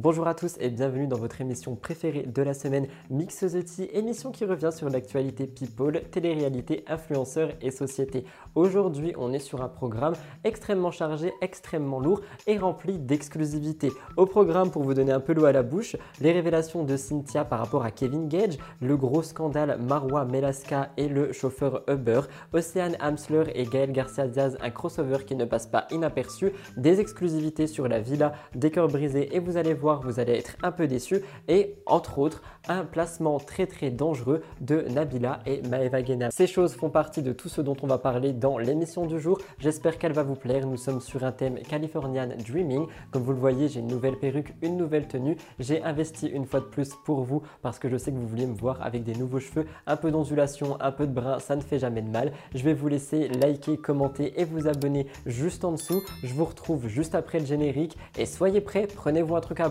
Bonjour à tous et bienvenue dans votre émission préférée de la semaine Mix the émission qui revient sur l'actualité people, télé-réalité, influenceurs et société. Aujourd'hui, on est sur un programme extrêmement chargé, extrêmement lourd et rempli d'exclusivité. Au programme, pour vous donner un peu l'eau à la bouche, les révélations de Cynthia par rapport à Kevin Gage, le gros scandale Marwa Melaska et le chauffeur Uber, Océane Hamsler et Gaël Garcia Diaz, un crossover qui ne passe pas inaperçu, des exclusivités sur la villa, des cœurs brisés et vous allez voir vous allez être un peu déçu. Et entre autres, un placement très très dangereux de Nabila et Maeva Gena. Ces choses font partie de tout ce dont on va parler dans l'émission du jour. J'espère qu'elle va vous plaire. Nous sommes sur un thème Californian Dreaming. Comme vous le voyez, j'ai une nouvelle perruque, une nouvelle tenue. J'ai investi une fois de plus pour vous parce que je sais que vous vouliez me voir avec des nouveaux cheveux, un peu d'ondulation, un peu de brun, ça ne fait jamais de mal. Je vais vous laisser liker, commenter et vous abonner juste en dessous. Je vous retrouve juste après le générique et soyez prêts, prenez-vous un truc à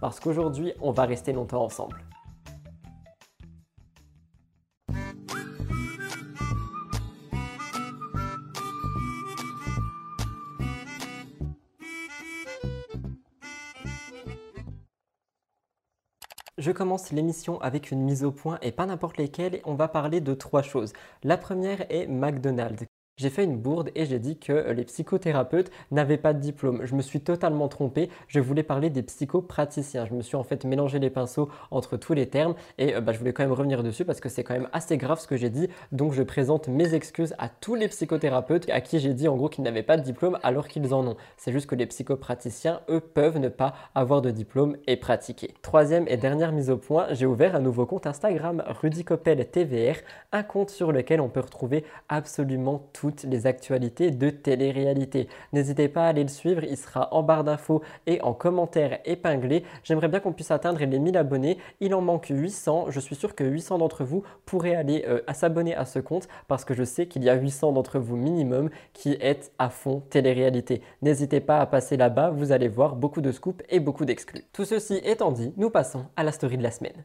parce qu'aujourd'hui, on va rester longtemps ensemble. Je commence l'émission avec une mise au point et pas n'importe lesquelles. On va parler de trois choses. La première est McDonald's j'ai fait une bourde et j'ai dit que les psychothérapeutes n'avaient pas de diplôme. Je me suis totalement trompé. Je voulais parler des psychopraticiens. Je me suis en fait mélangé les pinceaux entre tous les termes et euh, bah, je voulais quand même revenir dessus parce que c'est quand même assez grave ce que j'ai dit. Donc je présente mes excuses à tous les psychothérapeutes à qui j'ai dit en gros qu'ils n'avaient pas de diplôme alors qu'ils en ont. C'est juste que les psychopraticiens, eux, peuvent ne pas avoir de diplôme et pratiquer. Troisième et dernière mise au point, j'ai ouvert un nouveau compte Instagram Rudy Coppel TVR, un compte sur lequel on peut retrouver absolument tout les actualités de télé-réalité. N'hésitez pas à aller le suivre, il sera en barre d'infos et en commentaire épinglé. J'aimerais bien qu'on puisse atteindre les 1000 abonnés. Il en manque 800. Je suis sûr que 800 d'entre vous pourraient aller euh, s'abonner à ce compte parce que je sais qu'il y a 800 d'entre vous minimum qui êtes à fond télé-réalité. N'hésitez pas à passer là-bas, vous allez voir beaucoup de scoops et beaucoup d'exclus. Tout ceci étant dit, nous passons à la story de la semaine.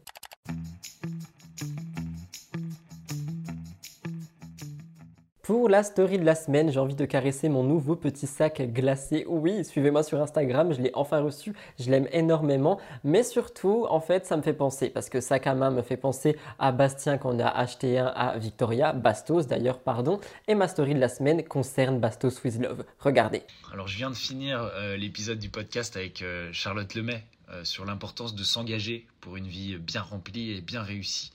Pour la story de la semaine, j'ai envie de caresser mon nouveau petit sac glacé. Oui, suivez-moi sur Instagram, je l'ai enfin reçu, je l'aime énormément. Mais surtout, en fait, ça me fait penser, parce que sac à main me fait penser à Bastien qu'on a acheté un à Victoria, Bastos d'ailleurs, pardon. Et ma story de la semaine concerne Bastos with Love. Regardez. Alors, je viens de finir euh, l'épisode du podcast avec euh, Charlotte Lemay euh, sur l'importance de s'engager pour une vie bien remplie et bien réussie.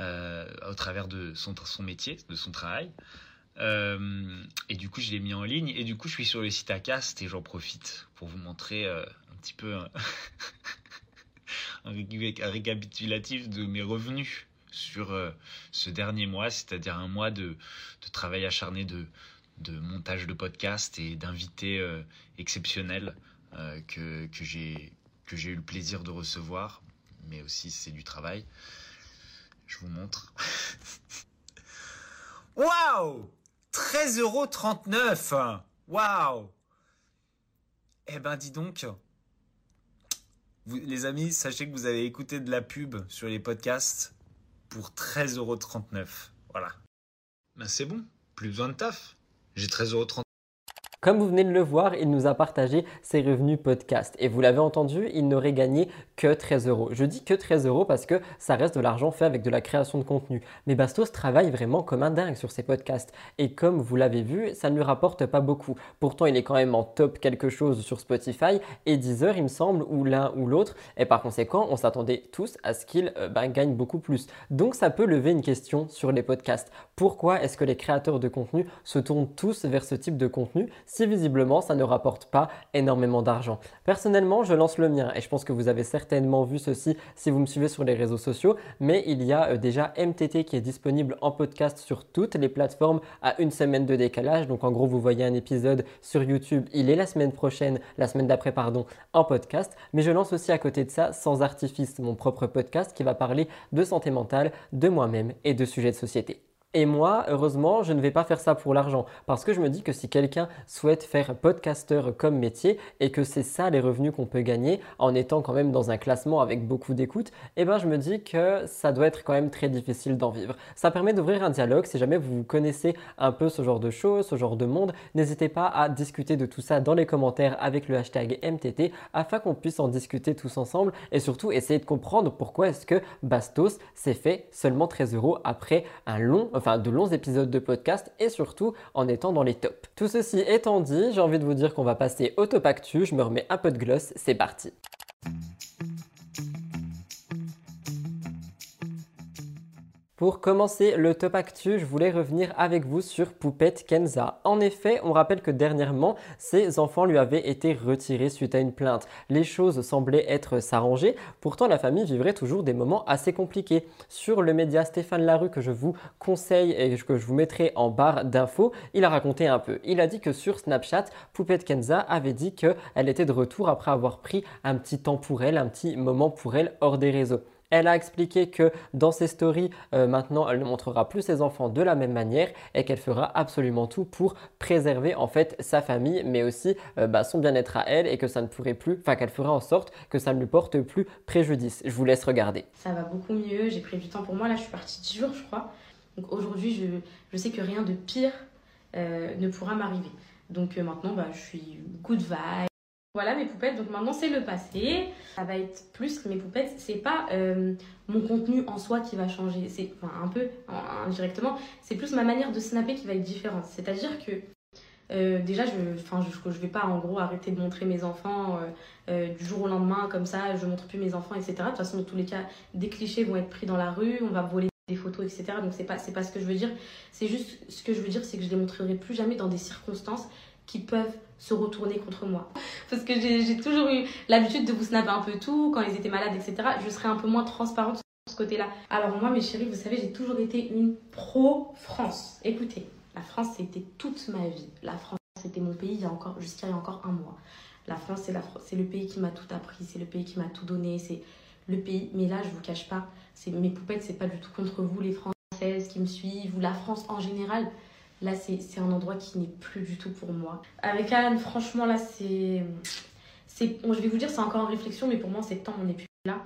au travers de son, son métier, de son travail. Euh, et du coup, je l'ai mis en ligne. Et du coup, je suis sur le site Acast et j'en profite pour vous montrer euh, un petit peu un, récapitulatif de mes revenus sur euh, ce dernier mois, c'est-à-dire un mois de, travail acharné de, montage de podcast et d'invités exceptionnels que, que j'ai eu le plaisir de recevoir, mais aussi c'est du travail. Je vous montre. Waouh 13,39€ Waouh Eh ben dis donc, les amis, sachez que vous avez écouté de la pub sur les podcasts pour 13,39€. Voilà. Ben c'est bon, plus besoin de taf. J'ai 13,39€. Comme vous venez de le voir, il nous a partagé ses revenus podcast. Et vous l'avez entendu, il n'aurait gagné que 13 euros. Je dis que 13 euros parce que ça reste de l'argent fait avec de la création de contenu. Mais Bastos travaille vraiment comme un dingue sur ses podcasts. Et comme vous l'avez vu, ça ne lui rapporte pas beaucoup. Pourtant, il est quand même en top quelque chose sur Spotify et Deezer, il me semble, ou l'un ou l'autre. Et par conséquent, on s'attendait tous à ce qu'il euh, ben, gagne beaucoup plus. Donc ça peut lever une question sur les podcasts. Pourquoi est-ce que les créateurs de contenu se tournent tous vers ce type de contenu si visiblement ça ne rapporte pas énormément d'argent? Personnellement, je lance le mien et je pense que vous avez certainement vu ceci si vous me suivez sur les réseaux sociaux, mais il y a euh, déjà MTT qui est disponible en podcast sur toutes les plateformes à une semaine de décalage. Donc en gros, vous voyez un épisode sur YouTube, il est la semaine prochaine, la semaine d'après, pardon, en podcast. Mais je lance aussi à côté de ça, sans artifice, mon propre podcast qui va parler de santé mentale, de moi-même et de sujets de société. Et moi, heureusement, je ne vais pas faire ça pour l'argent parce que je me dis que si quelqu'un souhaite faire podcasteur comme métier et que c'est ça les revenus qu'on peut gagner en étant quand même dans un classement avec beaucoup d'écoute, eh ben je me dis que ça doit être quand même très difficile d'en vivre. Ça permet d'ouvrir un dialogue. Si jamais vous connaissez un peu ce genre de choses, ce genre de monde, n'hésitez pas à discuter de tout ça dans les commentaires avec le hashtag MTT afin qu'on puisse en discuter tous ensemble et surtout essayer de comprendre pourquoi est-ce que Bastos s'est fait seulement 13 euros après un long de longs épisodes de podcast et surtout en étant dans les tops. Tout ceci étant dit, j'ai envie de vous dire qu'on va passer au top actu, je me remets un peu de gloss, c'est parti. Pour commencer le top actu, je voulais revenir avec vous sur Poupette Kenza. En effet, on rappelle que dernièrement, ses enfants lui avaient été retirés suite à une plainte. Les choses semblaient être s'arranger, pourtant la famille vivrait toujours des moments assez compliqués. Sur le média Stéphane Larue que je vous conseille et que je vous mettrai en barre d'infos, il a raconté un peu. Il a dit que sur Snapchat, Poupette Kenza avait dit qu'elle était de retour après avoir pris un petit temps pour elle, un petit moment pour elle hors des réseaux. Elle a expliqué que dans ses stories, euh, maintenant, elle ne montrera plus ses enfants de la même manière et qu'elle fera absolument tout pour préserver en fait sa famille, mais aussi euh, bah, son bien-être à elle et que ça ne pourrait plus, enfin qu'elle fera en sorte que ça ne lui porte plus préjudice. Je vous laisse regarder. Ça va beaucoup mieux, j'ai pris du temps pour moi, là je suis partie 10 jours je crois. Donc aujourd'hui je, je, sais que rien de pire euh, ne pourra m'arriver. Donc maintenant bah, je suis good vibe, voilà mes poupettes, donc maintenant c'est le passé. Ça va être plus mes poupettes, c'est pas euh, mon contenu en soi qui va changer, c'est un peu indirectement, c'est plus ma manière de snapper qui va être différente. C'est-à-dire que euh, déjà, je, je, vais pas en gros arrêter de montrer mes enfants euh, du jour au lendemain comme ça, je montre plus mes enfants, etc. De toute façon, dans tous les cas, des clichés vont être pris dans la rue, on va voler des photos, etc. Donc c'est pas, pas ce que je veux dire. C'est juste ce que je veux dire, c'est que je les montrerai plus jamais dans des circonstances qui peuvent se retourner contre moi. Parce que j'ai toujours eu l'habitude de vous snapper un peu tout, quand ils étaient malades, etc. Je serais un peu moins transparente sur ce côté-là. Alors moi, mes chéris, vous savez, j'ai toujours été une pro-France. Écoutez, la France, c'était toute ma vie. La France, c'était mon pays jusqu'à il y a encore un mois. La France, c'est le pays qui m'a tout appris, c'est le pays qui m'a tout donné, c'est le pays. Mais là, je vous cache pas, mes poupettes, c'est pas du tout contre vous, les Françaises qui me suivent, ou la France en général. Là, c'est un endroit qui n'est plus du tout pour moi. Avec Anne, franchement, là, c'est. Bon, je vais vous dire, c'est encore en réflexion, mais pour moi, c'est temps, on n'est plus là.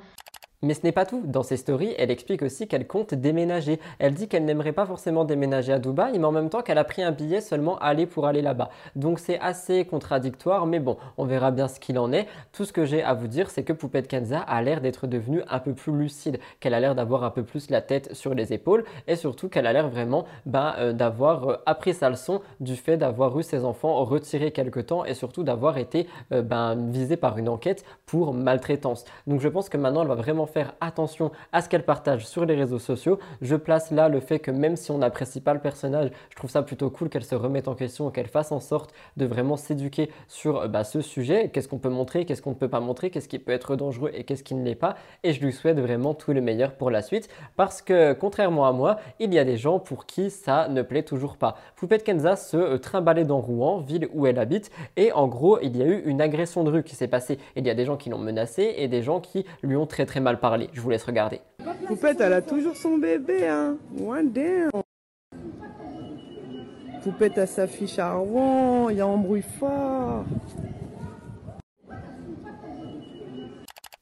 Mais ce n'est pas tout. Dans ses stories, elle explique aussi qu'elle compte déménager. Elle dit qu'elle n'aimerait pas forcément déménager à Dubaï, mais en même temps qu'elle a pris un billet seulement aller pour aller là-bas. Donc c'est assez contradictoire, mais bon, on verra bien ce qu'il en est. Tout ce que j'ai à vous dire, c'est que Poupette Kenza a l'air d'être devenue un peu plus lucide, qu'elle a l'air d'avoir un peu plus la tête sur les épaules, et surtout qu'elle a l'air vraiment ben, euh, d'avoir euh, appris sa leçon du fait d'avoir eu ses enfants retirés quelque temps, et surtout d'avoir été euh, ben, visée par une enquête pour maltraitance. Donc je pense que maintenant, elle va vraiment faire attention à ce qu'elle partage sur les réseaux sociaux. Je place là le fait que même si on n'apprécie pas le personnage, je trouve ça plutôt cool qu'elle se remette en question qu'elle fasse en sorte de vraiment s'éduquer sur bah, ce sujet. Qu'est-ce qu'on peut montrer, qu'est-ce qu'on ne peut pas montrer, qu'est-ce qui peut être dangereux et qu'est-ce qui ne l'est pas. Et je lui souhaite vraiment tout le meilleur pour la suite parce que contrairement à moi, il y a des gens pour qui ça ne plaît toujours pas. Poupette Kenza se euh, trimballait dans Rouen, ville où elle habite, et en gros, il y a eu une agression de rue qui s'est passée. Il y a des gens qui l'ont menacée et des gens qui lui ont très très mal parler. Je vous laisse regarder. Poupette, elle a toujours son bébé, hein. One. Poupette, elle s'affiche à Rouen, il y a un bruit fort.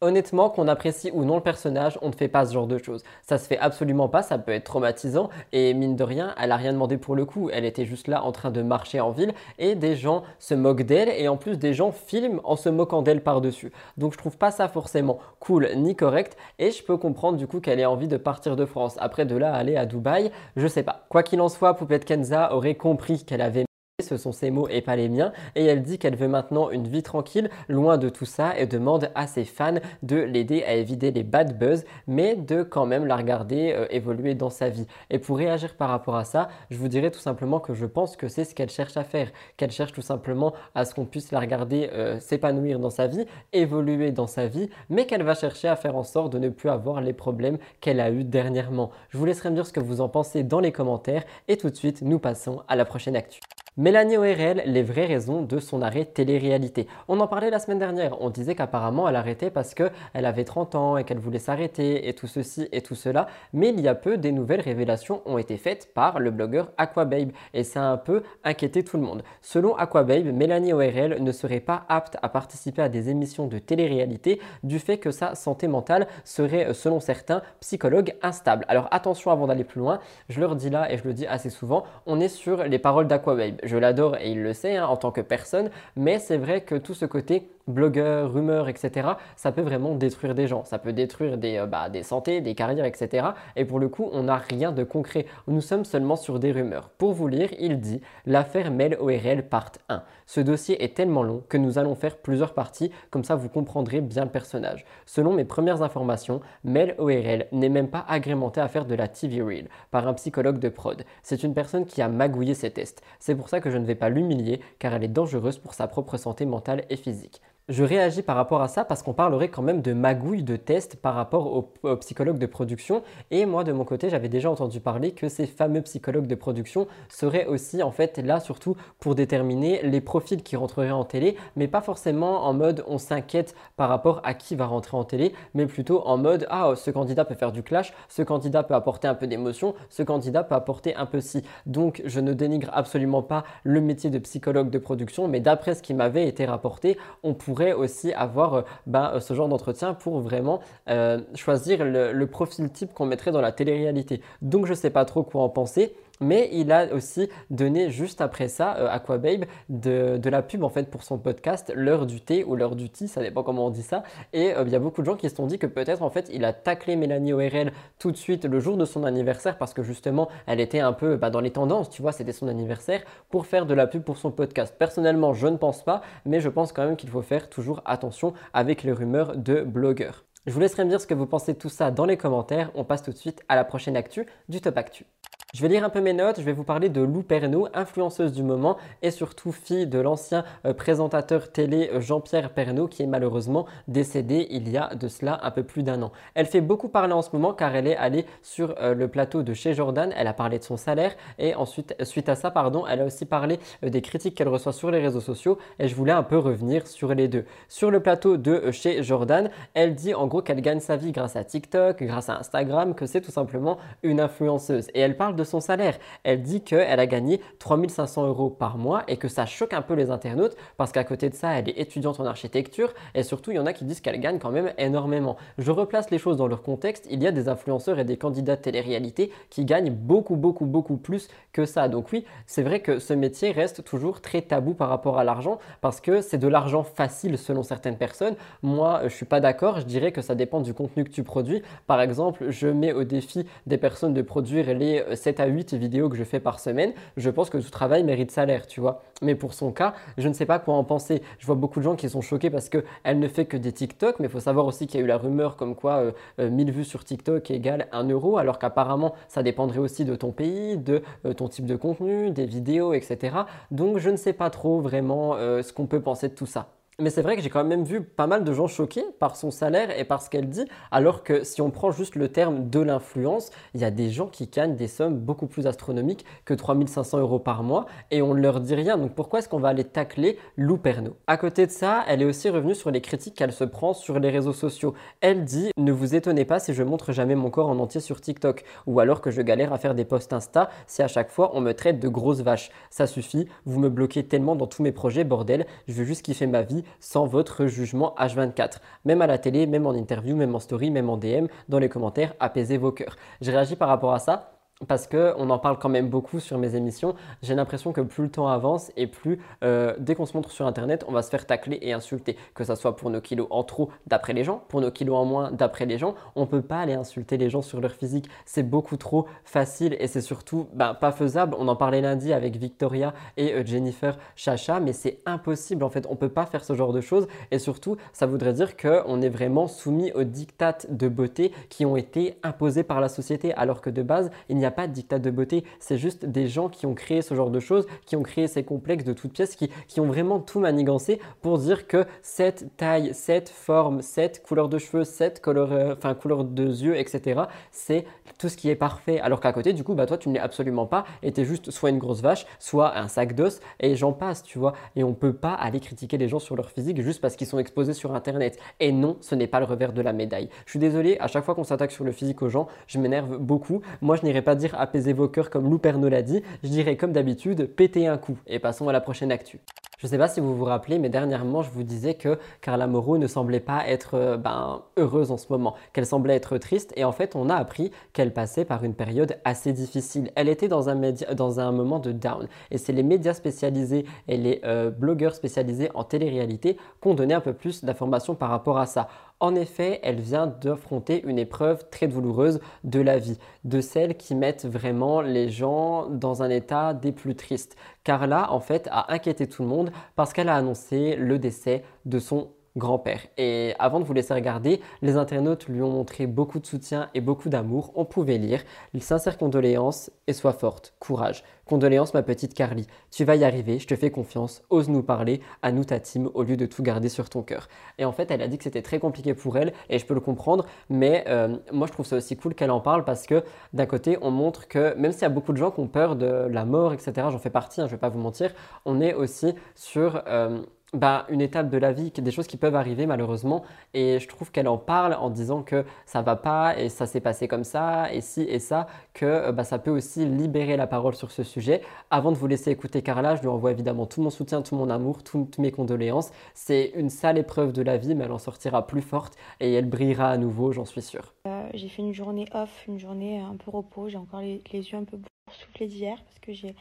Honnêtement, qu'on apprécie ou non le personnage, on ne fait pas ce genre de choses. Ça se fait absolument pas, ça peut être traumatisant et mine de rien, elle a rien demandé pour le coup. Elle était juste là en train de marcher en ville et des gens se moquent d'elle et en plus des gens filment en se moquant d'elle par-dessus. Donc je trouve pas ça forcément cool ni correct et je peux comprendre du coup qu'elle ait envie de partir de France. Après de là aller à Dubaï, je sais pas. Quoi qu'il en soit, Poupette Kenza aurait compris qu'elle avait ce sont ses mots et pas les miens. Et elle dit qu'elle veut maintenant une vie tranquille, loin de tout ça, et demande à ses fans de l'aider à éviter les bad buzz, mais de quand même la regarder euh, évoluer dans sa vie. Et pour réagir par rapport à ça, je vous dirais tout simplement que je pense que c'est ce qu'elle cherche à faire, qu'elle cherche tout simplement à ce qu'on puisse la regarder euh, s'épanouir dans sa vie, évoluer dans sa vie, mais qu'elle va chercher à faire en sorte de ne plus avoir les problèmes qu'elle a eu dernièrement. Je vous laisserai me dire ce que vous en pensez dans les commentaires, et tout de suite, nous passons à la prochaine actu. Mélanie ORL, les vraies raisons de son arrêt télé-réalité. On en parlait la semaine dernière, on disait qu'apparemment elle arrêtait parce qu'elle avait 30 ans et qu'elle voulait s'arrêter et tout ceci et tout cela, mais il y a peu, des nouvelles révélations ont été faites par le blogueur Aquababe et ça a un peu inquiété tout le monde. Selon Aquababe, Mélanie ORL ne serait pas apte à participer à des émissions de télé-réalité du fait que sa santé mentale serait, selon certains, psychologue instable. Alors attention avant d'aller plus loin, je leur dis là et je le dis assez souvent, on est sur les paroles d'Aquababe je l'adore et il le sait hein, en tant que personne, mais c'est vrai que tout ce côté blogueur, rumeur, etc., ça peut vraiment détruire des gens. Ça peut détruire des, euh, bah, des santé, des carrières, etc. Et pour le coup, on n'a rien de concret. Nous sommes seulement sur des rumeurs. Pour vous lire, il dit L'affaire Mel ORL part 1. Ce dossier est tellement long que nous allons faire plusieurs parties, comme ça vous comprendrez bien le personnage. Selon mes premières informations, Mel ORL n'est même pas agrémenté à faire de la TV Reel par un psychologue de prod. C'est une personne qui a magouillé ses tests. C'est pour ça que je ne vais pas l'humilier, car elle est dangereuse pour sa propre santé mentale et physique. Je réagis par rapport à ça parce qu'on parlerait quand même de magouille de tests par rapport aux, psychologues de production. Et moi, de mon côté, j'avais déjà entendu parler que ces fameux psychologues de production seraient aussi en fait là surtout pour déterminer les profils qui rentreraient en télé, mais pas forcément en mode on s'inquiète par rapport à qui va rentrer en télé, mais plutôt en mode ah ce candidat peut faire du clash, ce candidat peut apporter un peu d'émotion, ce candidat peut apporter un peu si. Donc je ne dénigre absolument pas le métier de psychologue de production, mais d'après ce qui m'avait été rapporté, on pourrait aussi avoir euh, ben, euh, ce genre d'entretien pour vraiment euh, choisir le, le profil type qu'on mettrait dans la télé-réalité. Donc je ne sais pas trop quoi en penser. Mais il a aussi donné juste après ça, euh, Aquababe, de, la pub en fait pour son podcast L'heure du thé ou l'heure du tea, ça dépend comment on dit ça. Et euh, il y a beaucoup de gens qui se sont dit que peut-être en fait il a taclé Mélanie ORL tout de suite le jour de son anniversaire parce que justement elle était un peu bah, dans les tendances, tu vois, c'était son anniversaire pour faire de la pub pour son podcast. Personnellement, je ne pense pas, mais je pense quand même qu'il faut faire toujours attention avec les rumeurs de blogueurs. Je vous laisserai me dire ce que vous pensez de tout ça dans les commentaires. On passe tout de suite à la prochaine actu du Top Actu. Je vais lire un peu mes notes, je vais vous parler de Lou Pernaud, influenceuse du moment et surtout fille de l'ancien euh, présentateur télé euh, Jean-Pierre Pernaud qui est malheureusement décédé il y a de cela un peu plus d'un an. Elle fait beaucoup parler en ce moment car elle est allée sur euh, le plateau de chez Jordan, elle a parlé de son salaire et ensuite suite à ça pardon, elle a aussi parlé des critiques qu'elle reçoit sur les réseaux sociaux et je voulais un peu revenir sur les deux. Sur le plateau de chez Jordan, elle dit en gros qu'elle gagne sa vie grâce à TikTok, grâce à Instagram, que c'est tout simplement une influenceuse et elle parle de son salaire. Elle dit qu'elle a gagné 3500 euros par mois et que ça choque un peu les internautes parce qu'à côté de ça, elle est étudiante en architecture et surtout, il y en a qui disent qu'elle gagne quand même énormément. Je replace les choses dans leur contexte. Il y a des influenceurs et des candidats de télé-réalité qui gagnent beaucoup, beaucoup, beaucoup plus que ça. Donc oui, c'est vrai que ce métier reste toujours très tabou par rapport à l'argent parce que c'est de l'argent facile selon certaines personnes. Moi, je suis pas d'accord. Je dirais que ça dépend du contenu que tu produis. Par exemple, je mets au défi des personnes de produire les 7 à 8 vidéos que je fais par semaine, je pense que tout travail mérite salaire, tu vois. Mais pour son cas, je ne sais pas quoi en penser. Je vois beaucoup de gens qui sont choqués parce qu'elle ne fait que des TikTok, mais il faut savoir aussi qu'il y a eu la rumeur comme quoi 1000 euh, euh, vues sur TikTok égale 1 euro, alors qu'apparemment ça dépendrait aussi de ton pays, de euh, ton type de contenu, des vidéos, etc. Donc je ne sais pas trop vraiment ce qu'on peut penser de tout ça. Mais c'est vrai que j'ai quand même vu pas mal de gens choqués par son salaire et par ce qu'elle dit, alors que si on prend juste le terme de l'influence, il y a des gens qui gagnent des sommes beaucoup plus astronomiques que 3500 euros par mois et on ne leur dit rien. Donc pourquoi est-ce qu'on va aller tacler Lou Pernaud À côté de ça, elle est aussi revenue sur les critiques qu'elle se prend sur les réseaux sociaux. Elle dit Ne vous étonnez pas si je montre jamais mon corps en entier sur TikTok ou alors que je galère à faire des posts Insta si à chaque fois on me traite de grosse vache. Ça suffit, vous me bloquez tellement dans tous mes projets, bordel, je veux juste kiffer ma vie sans votre jugement H24. Même à la télé, même en interview, même en story, même en DM, dans les commentaires, apaisez vos cœurs. J'ai réagi par rapport à ça parce qu'on en parle quand même beaucoup sur mes émissions. J'ai l'impression que plus le temps avance et plus euh, dès qu'on se montre sur Internet, on va se faire tacler et insulter. Que ce soit pour nos kilos en trop d'après les gens, pour nos kilos en moins d'après les gens. On ne peut pas aller insulter les gens sur leur physique. C'est beaucoup trop facile et c'est surtout ben, pas faisable. On en parlait lundi avec Victoria et euh, Jennifer Chacha, mais c'est impossible en fait. On ne peut pas faire ce genre de choses et surtout, ça voudrait dire qu'on est vraiment soumis aux dictates de beauté qui ont été imposés par la société alors que de base, il n'y a pas de dictat de beauté, c'est juste des gens qui ont créé ce genre de choses, qui ont créé ces complexes de toutes pièces, qui, qui ont vraiment tout manigancé pour dire que cette taille, cette forme, cette couleur de cheveux, cette couleur, enfin, couleur de yeux, etc., c'est tout ce qui est parfait. Alors qu'à côté, du coup, bah, toi, tu ne l'es absolument pas et tu es juste soit une grosse vache, soit un sac d'os et j'en passe, tu vois. Et on peut pas aller critiquer les gens sur leur physique juste parce qu'ils sont exposés sur Internet. Et non, ce n'est pas le revers de la médaille. Je suis désolé, à chaque fois qu'on s'attaque sur le physique aux gens, je m'énerve beaucoup. Moi, je n'irai pas dire apaiser vos cœurs comme Lou Perno l'a dit. Je dirais comme d'habitude, péter un coup. Et passons à la prochaine actu. Je sais pas si vous vous rappelez, mais dernièrement, je vous disais que Carla Moreau ne semblait pas être euh, ben, heureuse en ce moment, qu'elle semblait être triste. Et en fait, on a appris qu'elle passait par une période assez difficile. Elle était dans un, dans un moment de down. Et c'est les médias spécialisés et les euh, blogueurs spécialisés en télé-réalité qui ont donné un peu plus d'informations par rapport à ça. En effet, elle vient d'affronter une épreuve très douloureuse de la vie, de celles qui mettent vraiment les gens dans un état des plus tristes. Carla, en fait, a inquiété tout le monde parce qu'elle a annoncé le décès de son grand-père. Et avant de vous laisser regarder, les internautes lui ont montré beaucoup de soutien et beaucoup d'amour. On pouvait lire sincères condoléances et sois forte, courage. Condoléances ma petite Carly, tu vas y arriver, je te fais confiance, ose nous parler, à nous ta team, au lieu de tout garder sur ton cœur. Et en fait, elle a dit que c'était très compliqué pour elle, et je peux le comprendre, mais euh, moi je trouve ça aussi cool qu'elle en parle parce que d'un côté, on montre que même s'il y a beaucoup de gens qui ont peur de la mort, etc., j'en fais partie, hein, je vais pas vous mentir, on est aussi sur... Euh, bah, une étape de la vie, des choses qui peuvent arriver malheureusement. Et je trouve qu'elle en parle en disant que ça va pas et ça s'est passé comme ça et si et ça, que bah, ça peut aussi libérer la parole sur ce sujet. Avant de vous laisser écouter Carla, je lui envoie évidemment tout mon soutien, tout mon amour, toutes mes condoléances. C'est une sale épreuve de la vie, mais elle en sortira plus forte et elle brillera à nouveau, j'en suis sûre. Euh, j'ai fait une journée off, une journée un peu repos. J'ai encore les, yeux un peu boursouflés d'hier parce que j'ai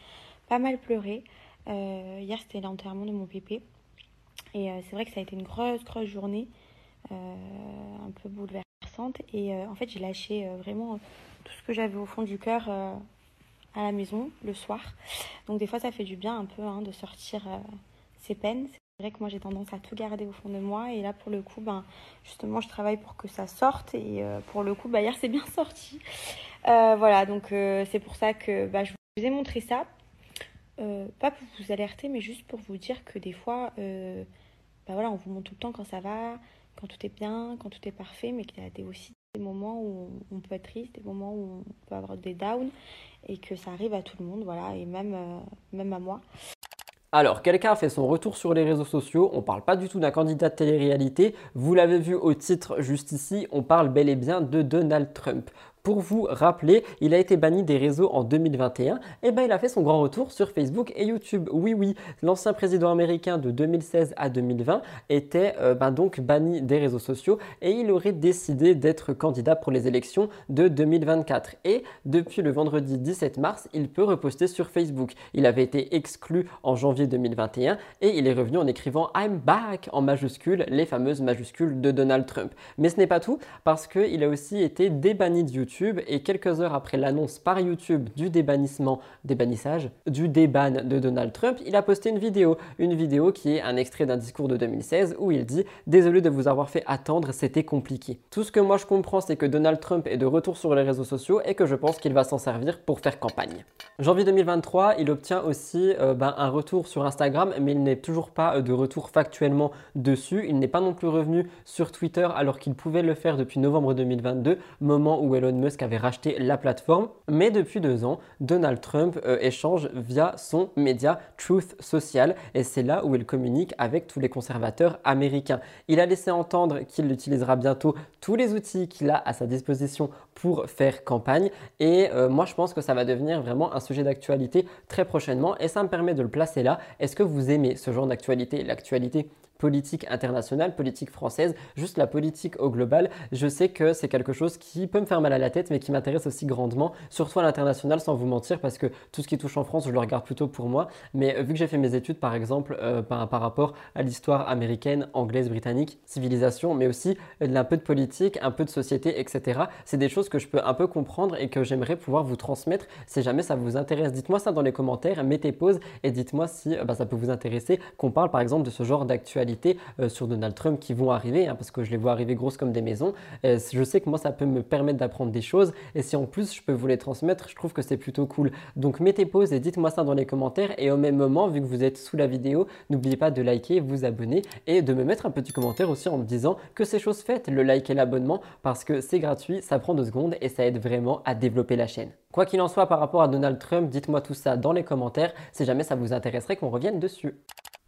pas mal pleuré. Euh, hier, c'était l'enterrement de mon pépé. Et euh, c'est vrai que ça a été une grosse, grosse journée, euh, un peu bouleversante. Et euh, en fait, j'ai lâché vraiment tout ce que j'avais au fond du cœur à la maison le soir. Donc des fois, ça fait du bien un peu hein, de sortir ses peines. C'est vrai que moi, j'ai tendance à tout garder au fond de moi. Et là, pour le coup, ben, justement, je travaille pour que ça sorte. Et pour le coup, bah, hier, c'est bien sorti. voilà, donc c'est pour ça que bah, je vous ai montré ça. Pas pour vous alerter, mais juste pour vous dire que des fois, bah voilà, on vous montre tout le temps quand ça va, quand tout est bien, quand tout est parfait, mais qu'il y a aussi des moments où on peut être triste, des moments où on peut avoir des downs, et que ça arrive à tout le monde, voilà, et même, euh, même à moi. Alors, quelqu'un fait son retour sur les réseaux sociaux. On ne parle pas du tout d'un candidat de télé-réalité. Vous l'avez vu au titre juste ici, on parle bel et bien de Donald Trump. Pour vous rappeler, il a été banni des réseaux en 2021 et ben il a fait son grand retour sur Facebook et YouTube. Oui oui, l'ancien président américain de 2016 à 2020 était euh, ben donc banni des réseaux sociaux et il aurait décidé d'être candidat pour les élections de 2024. Et depuis le vendredi 17 mars, il peut reposter sur Facebook. Il avait été exclu en janvier 2021 et il est revenu en écrivant I'm back en majuscules, les fameuses majuscules de Donald Trump. Mais ce n'est pas tout parce qu'il a aussi été débanni de YouTube et quelques heures après l'annonce par YouTube du débannissement, débannissage, du déban de Donald Trump, il a posté une vidéo. Une vidéo qui est un extrait d'un discours de 2016 où il dit Désolé de vous avoir fait attendre, c'était compliqué. Tout ce que moi je comprends, c'est que Donald Trump est de retour sur les réseaux sociaux et que je pense qu'il va s'en servir pour faire campagne. Janvier 2023, il obtient aussi euh, ben, un retour sur Instagram, mais il n'est toujours pas euh, de retour factuellement dessus. Il n'est pas non plus revenu sur Twitter alors qu'il pouvait le faire depuis novembre 2022, moment où Elon Musk avait racheté la plateforme. Mais depuis deux ans, Donald Trump euh, échange via son média Truth Social et c'est là où il communique avec tous les conservateurs américains. Il a laissé entendre qu'il utilisera bientôt tous les outils qu'il a à sa disposition pour faire campagne et euh, moi je pense que ça va devenir vraiment un sujet d'actualité très prochainement et ça me permet de le placer là. Est-ce que vous aimez ce genre d'actualité, l'actualité politique internationale, politique française, juste la politique au global. Je sais que c'est quelque chose qui peut me faire mal à la tête, mais qui m'intéresse aussi grandement, surtout à l'international, sans vous mentir, parce que tout ce qui touche en France, je le regarde plutôt pour moi. Mais euh, vu que j'ai fait mes études, par exemple, euh, par, rapport à l'histoire américaine, anglaise, britannique, civilisation, mais aussi euh, un peu de politique, un peu de société, etc., c'est des choses que je peux un peu comprendre et que j'aimerais pouvoir vous transmettre si jamais ça vous intéresse. Dites-moi ça dans les commentaires, mettez pause et dites-moi si bah, ça peut vous intéresser qu'on parle par exemple de ce genre d'actualité actualités sur Donald Trump qui vont arriver, hein, parce que je les vois arriver grosses comme des maisons. je sais que moi, ça peut me permettre d'apprendre des choses. Et si en plus je peux vous les transmettre, je trouve que c'est plutôt cool. Donc mettez pause et dites-moi ça dans les commentaires. Et au même moment, vu que vous êtes sous la vidéo, n'oubliez pas de liker, vous abonner et de me mettre un petit commentaire aussi en me disant que c'est chose faite, le like et l'abonnement, parce que c'est gratuit, ça prend deux secondes et ça aide vraiment à développer la chaîne. Quoi qu'il en soit par rapport à Donald Trump, dites-moi tout ça dans les commentaires si jamais ça vous intéresserait qu'on revienne dessus.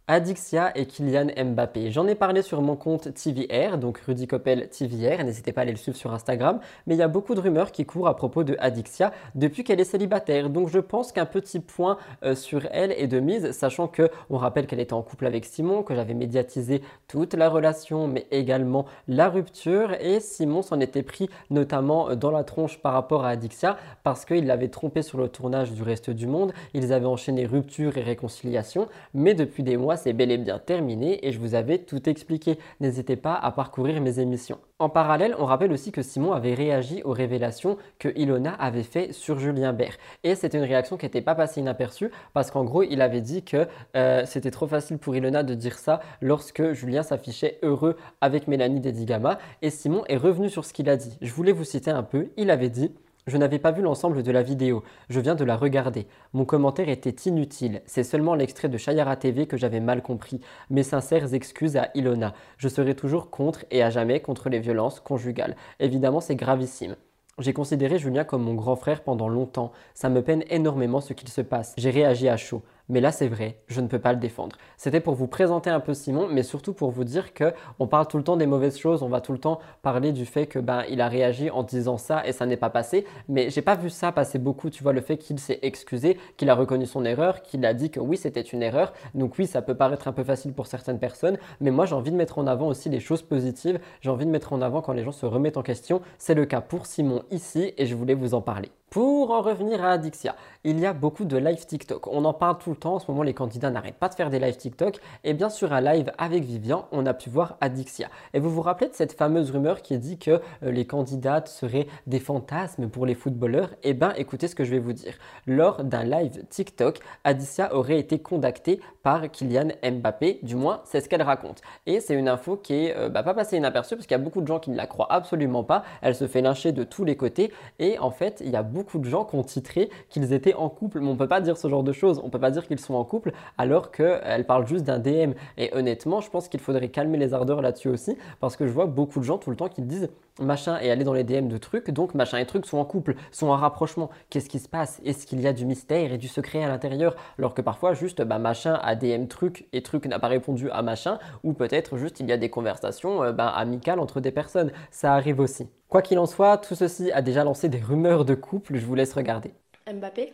Adixia et Kylian Mbappé. J'en ai parlé sur mon compte TVR, donc Rudy Coppel TVR, n'hésitez pas à aller le suivre sur Instagram, mais il y a beaucoup de rumeurs qui courent à propos de Adixia depuis qu'elle est célibataire. Donc je pense qu'un petit point euh, sur elle est de mise, sachant que on rappelle qu'elle était en couple avec Simon, que j'avais médiatisé toute la relation, mais également la rupture, et Simon s'en était pris notamment euh, dans la tronche par rapport à Adixia, parce qu'il l'avait trompé sur le tournage du reste du monde, ils avaient enchaîné rupture et réconciliation, mais depuis des mois, c'est bel et bien terminé et je vous avais tout expliqué. N'hésitez pas à parcourir mes émissions. En parallèle, on rappelle aussi que Simon avait réagi aux révélations que Ilona avait fait sur Julien Bert. Et c'était une réaction qui n'était pas passée inaperçue parce qu'en gros, il avait dit que euh, c'était trop facile pour Ilona de dire ça lorsque Julien s'affichait heureux avec Mélanie Dedigama. Et Simon est revenu sur ce qu'il a dit. Je voulais vous citer un peu. Il avait dit je n'avais pas vu l'ensemble de la vidéo, je viens de la regarder. Mon commentaire était inutile, c'est seulement l'extrait de Chayara TV que j'avais mal compris. Mes sincères excuses à Ilona. Je serai toujours contre et à jamais contre les violences conjugales. Évidemment, c'est gravissime. J'ai considéré Julien comme mon grand frère pendant longtemps. Ça me peine énormément ce qu'il se passe. J'ai réagi à chaud mais là c'est vrai, je ne peux pas le défendre. C'était pour vous présenter un peu Simon, mais surtout pour vous dire que on parle tout le temps des mauvaises choses, on va tout le temps parler du fait que ben il a réagi en disant ça et ça n'est pas passé, mais j'ai pas vu ça passer beaucoup, tu vois le fait qu'il s'est excusé, qu'il a reconnu son erreur, qu'il a dit que oui, c'était une erreur. Donc oui, ça peut paraître un peu facile pour certaines personnes, mais moi j'ai envie de mettre en avant aussi les choses positives, j'ai envie de mettre en avant quand les gens se remettent en question. C'est le cas pour Simon ici et je voulais vous en parler. Pour en revenir à Adixia, il y a beaucoup de live TikTok. On en parle tout le temps. En ce moment, les candidats n'arrêtent pas de faire des live TikTok. Et bien sur un live avec Vivian, on a pu voir Adixia. Et vous vous rappelez de cette fameuse rumeur qui dit que euh, les candidates seraient des fantasmes pour les footballeurs? Eh bien, écoutez ce que je vais vous dire. Lors d'un live TikTok, Adixia aurait été contactée par Kylian Mbappé. Du moins, c'est ce qu'elle raconte. Et c'est une info qui est euh, bah, pas passée inaperçue parce qu'il y a beaucoup de gens qui ne la croient absolument pas. Elle se fait lyncher de tous les côtés. Et en fait, il y a beaucoup beaucoup de gens qui ont titré qu'ils étaient en couple. Mais on peut pas dire ce genre de choses. On peut pas dire qu'ils sont en couple alors qu'elle parle juste d'un DM. Et honnêtement, je pense qu'il faudrait calmer les ardeurs là-dessus aussi parce que je vois beaucoup de gens tout le temps qui disent machin et aller dans les DM de trucs. Donc machin et trucs sont en couple, sont en rapprochement. Qu'est-ce qui se passe? Est-ce qu'il y a du mystère et du secret à l'intérieur? Alors que parfois juste bah, machin a DM truc et truc n'a pas répondu à machin ou peut-être juste il y a des conversations euh, bah, amicales entre des personnes. Ça arrive aussi. Quoi qu'il en soit, tout ceci a déjà lancé des rumeurs de couple, je vous laisse regarder. Mbappé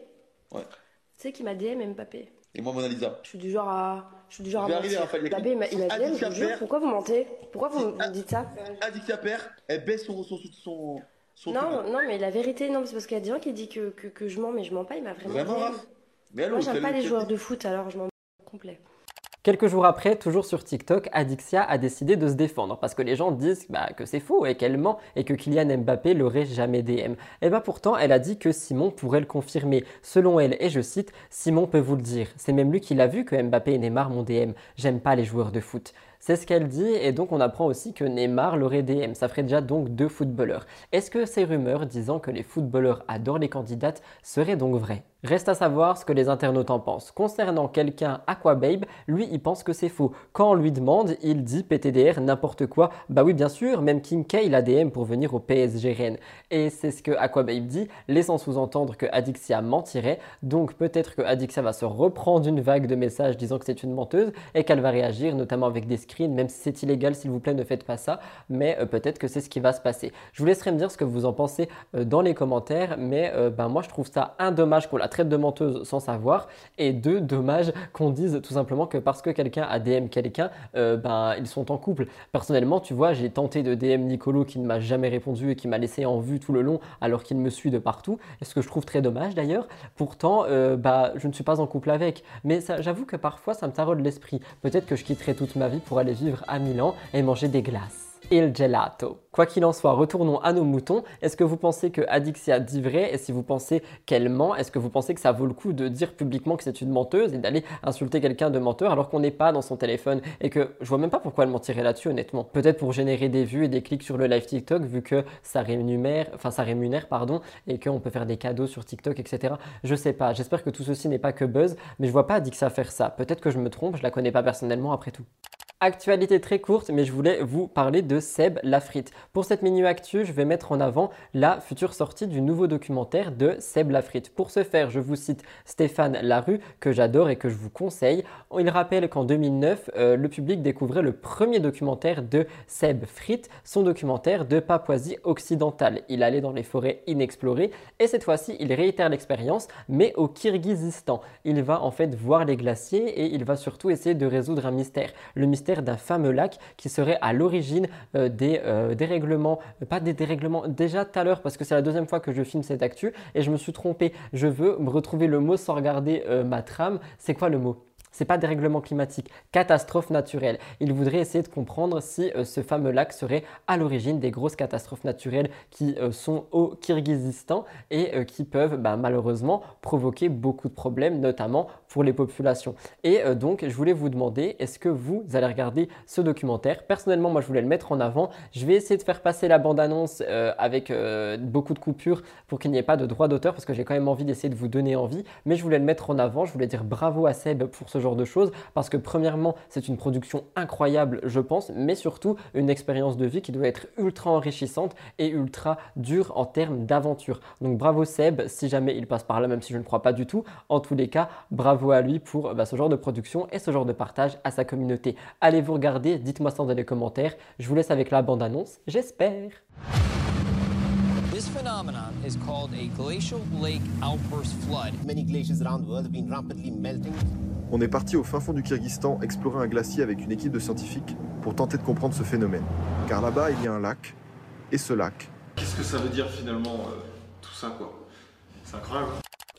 Ouais. Tu sais qui m'a DM Mbappé? Et moi, Mona Lisa. Je suis du genre à. Je suis du genre Je à arriver. Raphaël, il y a Mbappé, il m'a il m'a Adixia DM, je vous jure. Pourquoi vous mentez? Pourquoi vous me dites ça? Adixia Père, elle baisse son, son, son, son Non, non, mais la vérité, non, c'est parce qu'il y a des gens qui disent que, que, que je mens, mais je mens pas, il m'a vraiment Vraiment. Raph Mais allô, Moi, j'aime pas les joueurs de foot, alors je m'en complet. Quelques jours après, toujours sur TikTok, Adixia a décidé de se défendre parce que les gens disent bah, que c'est faux et qu'elle ment et que Kylian Mbappé l'aurait jamais DM. Et bien pourtant, elle a dit que Simon pourrait le confirmer. Selon elle, et je cite, Simon peut vous le dire. C'est même lui qui l'a vu que Mbappé et Neymar m'ont DM. J'aime pas les joueurs de foot. C'est ce qu'elle dit et donc on apprend aussi que Neymar l'aurait DM. Ça ferait déjà donc deux footballeurs. Est-ce que ces rumeurs disant que les footballeurs adorent les candidates seraient donc vraies? Reste à savoir ce que les internautes en pensent. Concernant quelqu'un Aquababe, lui il pense que c'est faux. Quand on lui demande, il dit PTDR n'importe quoi. Bah oui bien sûr, même Kim K il a DM pour venir au PSG Rennes. Et c'est ce que Aquababe dit, laissant sous-entendre que Adixia mentirait. Donc peut-être que Adixia va se reprendre une vague de messages disant que c'est une menteuse et qu'elle va réagir notamment avec des screens, même si c'est illégal s'il vous plaît ne faites pas ça. Mais euh, peut-être que c'est ce qui va se passer. Je vous laisserai me dire ce que vous en pensez euh, dans les commentaires. Mais euh, ben, moi je trouve ça un dommage qu'on la traite de menteuse sans savoir et deux dommage qu'on dise tout simplement que parce que quelqu'un a DM quelqu'un, euh, ben ils sont en couple. Personnellement, tu vois, j'ai tenté de DM Nicolo qui ne m'a jamais répondu et qui m'a laissé en vue tout le long alors qu'il me suit de partout, ce que je trouve très dommage d'ailleurs. Pourtant, euh, bah, je ne suis pas en couple avec, mais j'avoue que parfois ça me taraude l'esprit. Peut-être que je quitterai toute ma vie pour aller vivre à Milan et manger des glaces. Il gelato. Quoi qu'il en soit, retournons à nos moutons. Est-ce que vous pensez que Adixia dit vrai? Et si vous pensez qu'elle ment, est-ce que vous pensez que ça vaut le coup de dire publiquement que c'est une menteuse et d'aller insulter quelqu'un de menteur alors qu'on n'est pas dans son téléphone et que je vois même pas pourquoi elle mentirait là-dessus honnêtement. Peut-être pour générer des vues et des clics sur le live TikTok vu que ça rémunère, enfin ça rémunère pardon et qu'on peut faire des cadeaux sur TikTok etc. Je sais pas. J'espère que tout ceci n'est pas que buzz, mais je vois pas Adixia faire ça. Peut-être que je me trompe, je la connais pas personnellement après tout. Actualité très courte, mais je voulais vous parler de Seb Lafrite. Pour cette mini actu, je vais mettre en avant la future sortie du nouveau documentaire de Seb Lafrite. Pour ce faire, je vous cite Stéphane Larue, que j'adore et que je vous conseille. Il rappelle qu'en 2009, euh, le public découvrait le premier documentaire de Seb Frite, son documentaire de Papouasie occidentale. Il allait dans les forêts inexplorées et cette fois-ci, il réitère l'expérience, mais au Kirghizistan. Il va en fait voir les glaciers et il va surtout essayer de résoudre un mystère d'un fameux lac qui serait à l'origine euh, des euh, dérèglements, euh, pas des dérèglements, déjà tout à l'heure parce que c'est la deuxième fois que je filme cette actu et je me suis trompé. Je veux me retrouver le mot sans regarder ma trame. C'est quoi le mot? C'est pas dérèglement climatique, catastrophe naturelle. Il voudrait essayer de comprendre si euh, ce fameux lac serait à l'origine des grosses catastrophes naturelles qui euh, sont au Kirghizistan et euh, qui peuvent bah, malheureusement provoquer beaucoup de problèmes, notamment pour les populations. Et donc, je voulais vous demander, est-ce que vous allez regarder ce documentaire? Personnellement, moi, je voulais le mettre en avant. Je vais essayer de faire passer la bande-annonce avec beaucoup de coupures pour qu'il n'y ait pas de droit d'auteur parce que j'ai quand même envie d'essayer de vous donner envie. Mais je voulais le mettre en avant. Je voulais dire bravo à Seb pour ce genre de choses parce que premièrement, c'est une production incroyable, je pense, mais surtout une expérience de vie qui doit être ultra enrichissante et ultra dure en termes d'aventure. Donc bravo Seb, si jamais il passe par là, même si je ne crois pas du tout. En tous les cas, bravo à lui pour bah, ce genre de production et ce genre de partage à sa communauté. Allez vous regarder, dites-moi ça dans les commentaires. Je vous laisse avec la bande-annonce, j'espère. This phenomenon is called a glacial lake outburst flood. Many glaciers around the world have been rapidly melting. On est parti au fin fond du Kyrgyzstan explorer un glacier avec une équipe de scientifiques pour tenter de comprendre ce phénomène. Car là-bas, il y a un lac, et ce lac. Qu'est-ce que ça veut dire finalement euh, tout ça quoi? C'est incroyable.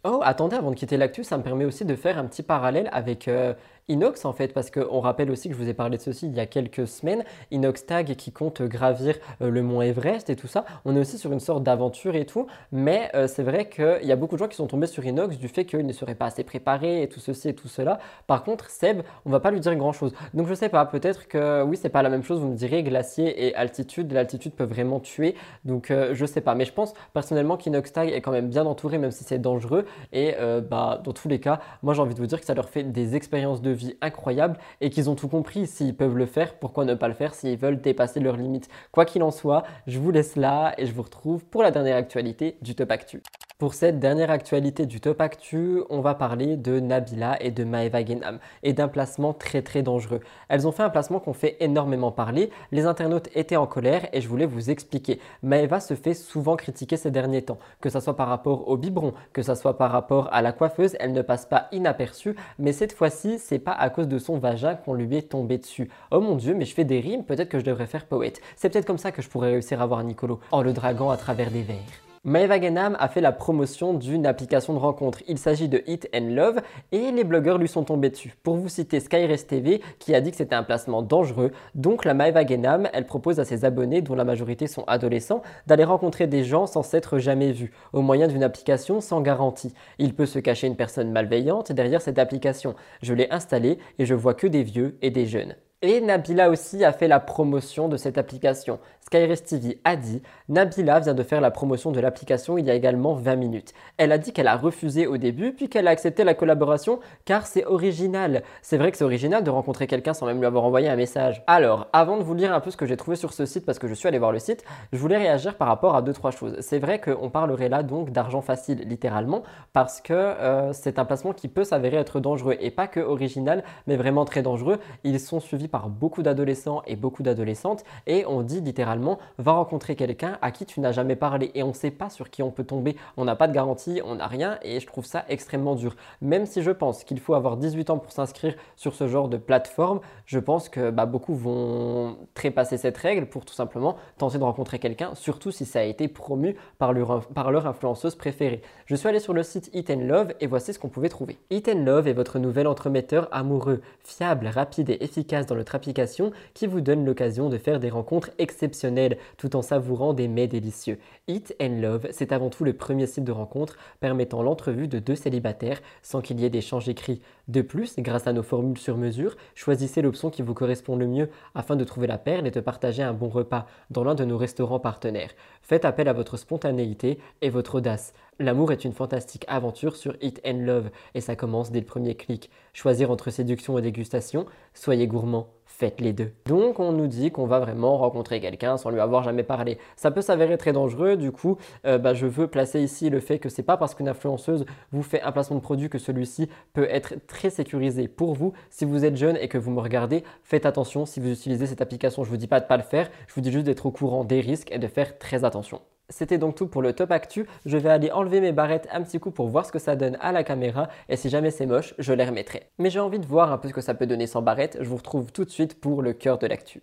Oh, attendez, avant de quitter l'actu, ça me permet aussi de faire un petit parallèle avec euh, Inox en fait, parce qu'on rappelle aussi que je vous ai parlé de ceci il y a quelques semaines, Inox Tag qui compte gravir euh, le mont Everest et tout ça, on est aussi sur une sorte d'aventure et tout, mais euh, c'est vrai qu'il y a beaucoup de gens qui sont tombés sur Inox du fait qu'il ne serait pas assez préparé et tout ceci et tout cela. Par contre, Seb, on va pas lui dire grand chose. Donc je sais pas, peut-être que oui, c'est pas la même chose, vous me direz glacier et altitude, l'altitude peut vraiment tuer, donc euh, je sais pas, mais je pense personnellement qu'Inox Tag est quand même bien entouré, même si c'est dangereux, et bah, dans tous les cas, moi j'ai envie de vous dire que ça leur fait des expériences de vie incroyable et qu'ils ont tout compris. S'ils peuvent le faire, pourquoi ne pas le faire s'ils veulent dépasser leurs limites? Quoi qu'il en soit, je vous laisse là et je vous retrouve pour la dernière actualité du Top Actu. Pour cette dernière actualité du Top Actu, on va parler de Nabila et de Maeva Genam et d'un placement très très dangereux. Elles ont fait un placement qu'on fait énormément parler, les internautes étaient en colère et je voulais vous expliquer. Maeva se fait souvent critiquer ces derniers temps, que ce soit par rapport au biberon, que ce soit par rapport à la coiffeuse, elle ne passe pas inaperçue, mais cette fois-ci, c'est pas à cause de son vagin qu'on lui est tombé dessus. Oh mon dieu, mais je fais des rimes, peut-être que je devrais faire poète. C'est peut-être comme ça que je pourrais réussir à voir Nicolo, en le draguant à travers des verres. Maeva Genam a fait la promotion d'une application de rencontre. Il s'agit de Hit and Love et les blogueurs lui sont tombés dessus. Pour vous citer Skyrest TV qui a dit que c'était un placement dangereux, donc la Maeva Genam, elle propose à ses abonnés, dont la majorité sont adolescents, d'aller rencontrer des gens sans s'être jamais vus, au moyen d'une application sans garantie. Il peut se cacher une personne malveillante derrière cette application. Je l'ai installée et je vois que des vieux et des jeunes. Et Nabila aussi a fait la promotion de cette application. Skyrest TV a dit Nabila vient de faire la promotion de l'application il y a également 20 minutes. Elle a dit qu'elle a refusé au début, puis qu'elle a accepté la collaboration car c'est original. C'est vrai que c'est original de rencontrer quelqu'un sans même lui avoir envoyé un message. Alors, avant de vous lire un peu ce que j'ai trouvé sur ce site, parce que je suis allé voir le site, je voulais réagir par rapport à deux trois choses. C'est vrai qu'on parlerait là donc d'argent facile, littéralement, parce que euh, c'est un placement qui peut s'avérer être dangereux et pas que original, mais vraiment très dangereux. Ils sont suivis par beaucoup d'adolescents et beaucoup d'adolescentes et on dit littéralement va rencontrer quelqu'un à qui tu n'as jamais parlé et on ne sait pas sur qui on peut tomber. On n'a pas de garantie, on n'a rien et je trouve ça extrêmement dur. Même si je pense qu'il faut avoir 18 ans pour s'inscrire sur ce genre de plateforme, je pense que bah, beaucoup vont trépasser cette règle pour tout simplement tenter de rencontrer quelqu'un, surtout si ça a été promu par leur, par leur influenceuse préférée. Je suis allé sur le site Eat and Love et voici ce qu'on pouvait trouver. Eat and Love est votre nouvel entremetteur amoureux, fiable, rapide et efficace dans le notre application qui vous donne l'occasion de faire des rencontres exceptionnelles tout en savourant des mets délicieux. Eat and Love, c'est avant tout le premier site de rencontre permettant l'entrevue de deux célibataires sans qu'il y ait d'échange écrit. De plus, grâce à nos formules sur mesure, choisissez l'option qui vous correspond le mieux afin de trouver la perle et de partager un bon repas dans l'un de nos restaurants partenaires. Faites appel à votre spontanéité et votre audace. L'amour est une fantastique aventure sur Eat and Love et ça commence dès le premier clic. Choisir entre séduction et dégustation, soyez gourmand, faites les deux. Donc on nous dit qu'on va vraiment rencontrer quelqu'un sans lui avoir jamais parlé. Ça peut s'avérer très dangereux, du coup euh, bah, je veux placer ici le fait que c'est pas parce qu'une influenceuse vous fait un placement de produit que celui-ci peut être très sécurisé pour vous. Si vous êtes jeune et que vous me regardez, faites attention si vous utilisez cette application. Je vous dis pas de pas le faire, je vous dis juste d'être au courant des risques et de faire très attention. C'était donc tout pour le top actu. Je vais aller enlever mes barrettes un petit coup pour voir ce que ça donne à la caméra et si jamais c'est moche, je les remettrai. Mais j'ai envie de voir un peu ce que ça peut donner sans barrette. Je vous retrouve tout de suite pour le cœur de l'actu.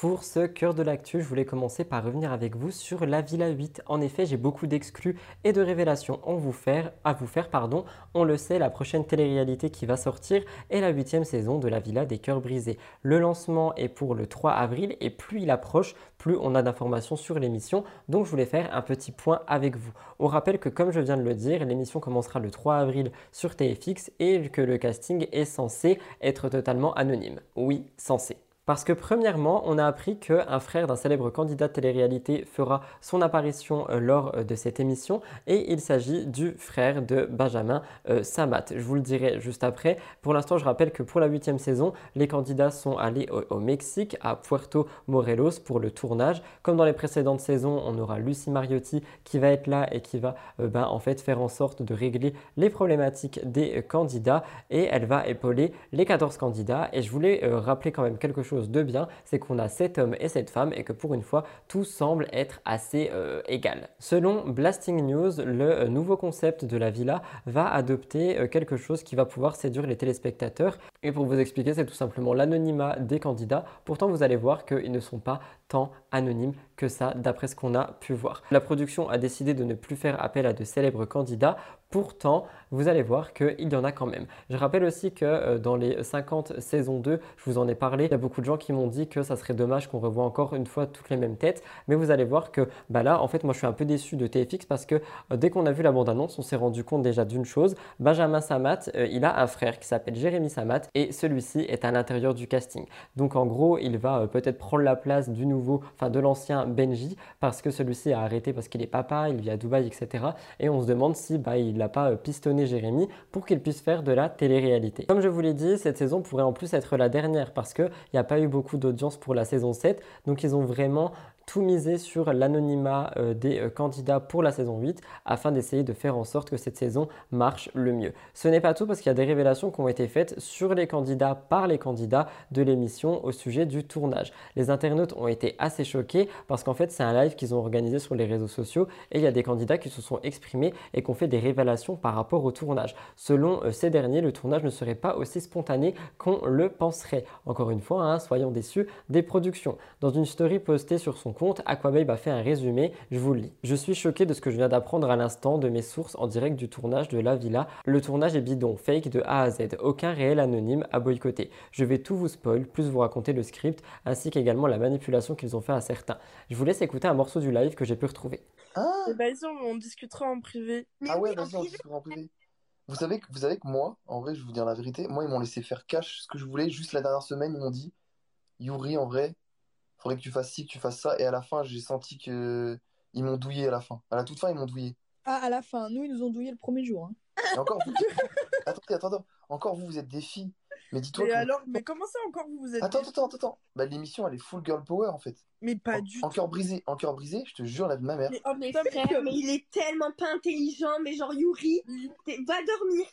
Pour ce cœur de l'actu, je voulais commencer par revenir avec vous sur la Villa 8. En effet, j'ai beaucoup d'exclus et de révélations à vous faire. Pardon. On le sait, la prochaine télé-réalité qui va sortir est la huitième saison de la Villa des Cœurs Brisés. Le lancement est pour le 3 avril et plus il approche, plus on a d'informations sur l'émission. Donc je voulais faire un petit point avec vous. On rappelle que comme je viens de le dire, l'émission commencera le 3 avril sur TFX et que le casting est censé être totalement anonyme. Oui, censé. Parce que premièrement, on a appris qu'un frère d'un célèbre candidat de télé-réalité fera son apparition euh, lors euh, de cette émission et il s'agit du frère de Benjamin euh, Samat. Je vous le dirai juste après. Pour l'instant, je rappelle que pour la huitième saison, les candidats sont allés au, Mexique, à Puerto Morelos pour le tournage. Comme dans les précédentes saisons, on aura Lucie Mariotti qui va être là et qui va ben, en fait faire en sorte de régler les problématiques des candidats et elle va épauler les 14 candidats. Et je voulais rappeler quand même quelque chose de bien, c'est qu'on a cet homme et cette femme et que pour une fois, tout semble être assez euh, égal. Selon Blasting News, le euh, nouveau concept de la villa va adopter euh, quelque chose qui va pouvoir séduire les téléspectateurs. Et pour vous expliquer, c'est tout simplement l'anonymat des candidats. Pourtant, vous allez voir qu'ils ne sont pas tant anonymes que ça, d'après ce qu'on a pu voir. La production a décidé de ne plus faire appel à de célèbres candidats Pourtant, vous allez voir qu'il y en a quand même. Je rappelle aussi que euh, dans les 50 saisons 2, je vous en ai parlé, il y a beaucoup de gens qui m'ont dit que ça serait dommage qu'on revoie encore une fois toutes les mêmes têtes. Mais vous allez voir que bah là, en fait, moi je suis un peu déçu de TFX parce que euh, dès qu'on a vu la bande-annonce, on s'est rendu compte déjà d'une chose. Benjamin Samat, euh, il a un frère qui s'appelle Jérémy Samat et celui-ci est à l'intérieur du casting. Donc en gros, il va peut-être prendre la place du nouveau, enfin de l'ancien Benji parce que celui-ci a arrêté parce qu'il est papa, il vit à Dubaï, etc. Et on se demande si bah, il n'a pas euh, Jérémy pour qu'il puisse faire de la télé-réalité. Comme je vous l'ai dit, cette saison pourrait en plus être la dernière parce qu'il n'y a pas eu beaucoup d'audience pour la saison 7. Donc ils ont vraiment tout miser sur l'anonymat euh, des euh, candidats pour la saison 8 afin d'essayer de faire en sorte que cette saison marche le mieux. Ce n'est pas tout parce qu'il y a des révélations qui ont été faites sur les candidats par les candidats de l'émission au sujet du tournage. Les internautes ont été assez choqués parce qu'en fait c'est un live qu'ils ont organisé sur les réseaux sociaux et il y a des candidats qui se sont exprimés et qui ont fait des révélations par rapport au tournage. Selon euh, ces derniers, le tournage ne serait pas aussi spontané qu'on le penserait. Encore une fois, hein, soyons déçus des productions. Dans une story postée sur son compte, Aquababe a fait un résumé, je vous le lis. Je suis choqué de ce que je viens d'apprendre à l'instant de mes sources en direct du tournage de La Villa. Le tournage est bidon, fake de A à Z, aucun réel anonyme à boycotter. Je vais tout vous spoil, plus vous raconter le script, ainsi qu'également la manipulation qu'ils ont fait à certains. Je vous laisse écouter un morceau du live que j'ai pu retrouver. Ah Vas-y, on discutera en privé. ah ouais, vas-y, on discutera en privé. Vous savez, que, vous savez que moi, en vrai, je vais vous dire la vérité, moi, ils m'ont laissé faire cash ce que je voulais. Juste la dernière semaine, ils m'ont dit, Yuri, en vrai, faudrait que tu fasses ci, que tu fasses ça. Et à la fin, j'ai senti que ils m'ont douillé à la fin. À la toute fin, ils m'ont douillé. Ah, à la fin, nous, ils nous ont douillé le premier jour. Hein. Et encore, vous... attendez, attendez, encore vous, vous êtes des filles. Mais dis-toi. Mais alors, mais comment ça encore vous vous êtes Attends, attends, attends, attends. Bah, l'émission, elle est full girl power en fait. Mais pas du tout. En cœur brisé, en cœur brisé, je te jure, la vie de ma mère. Mais, oh, mais, frère, mais il est tellement pas intelligent, mais genre Yuri, va dormir.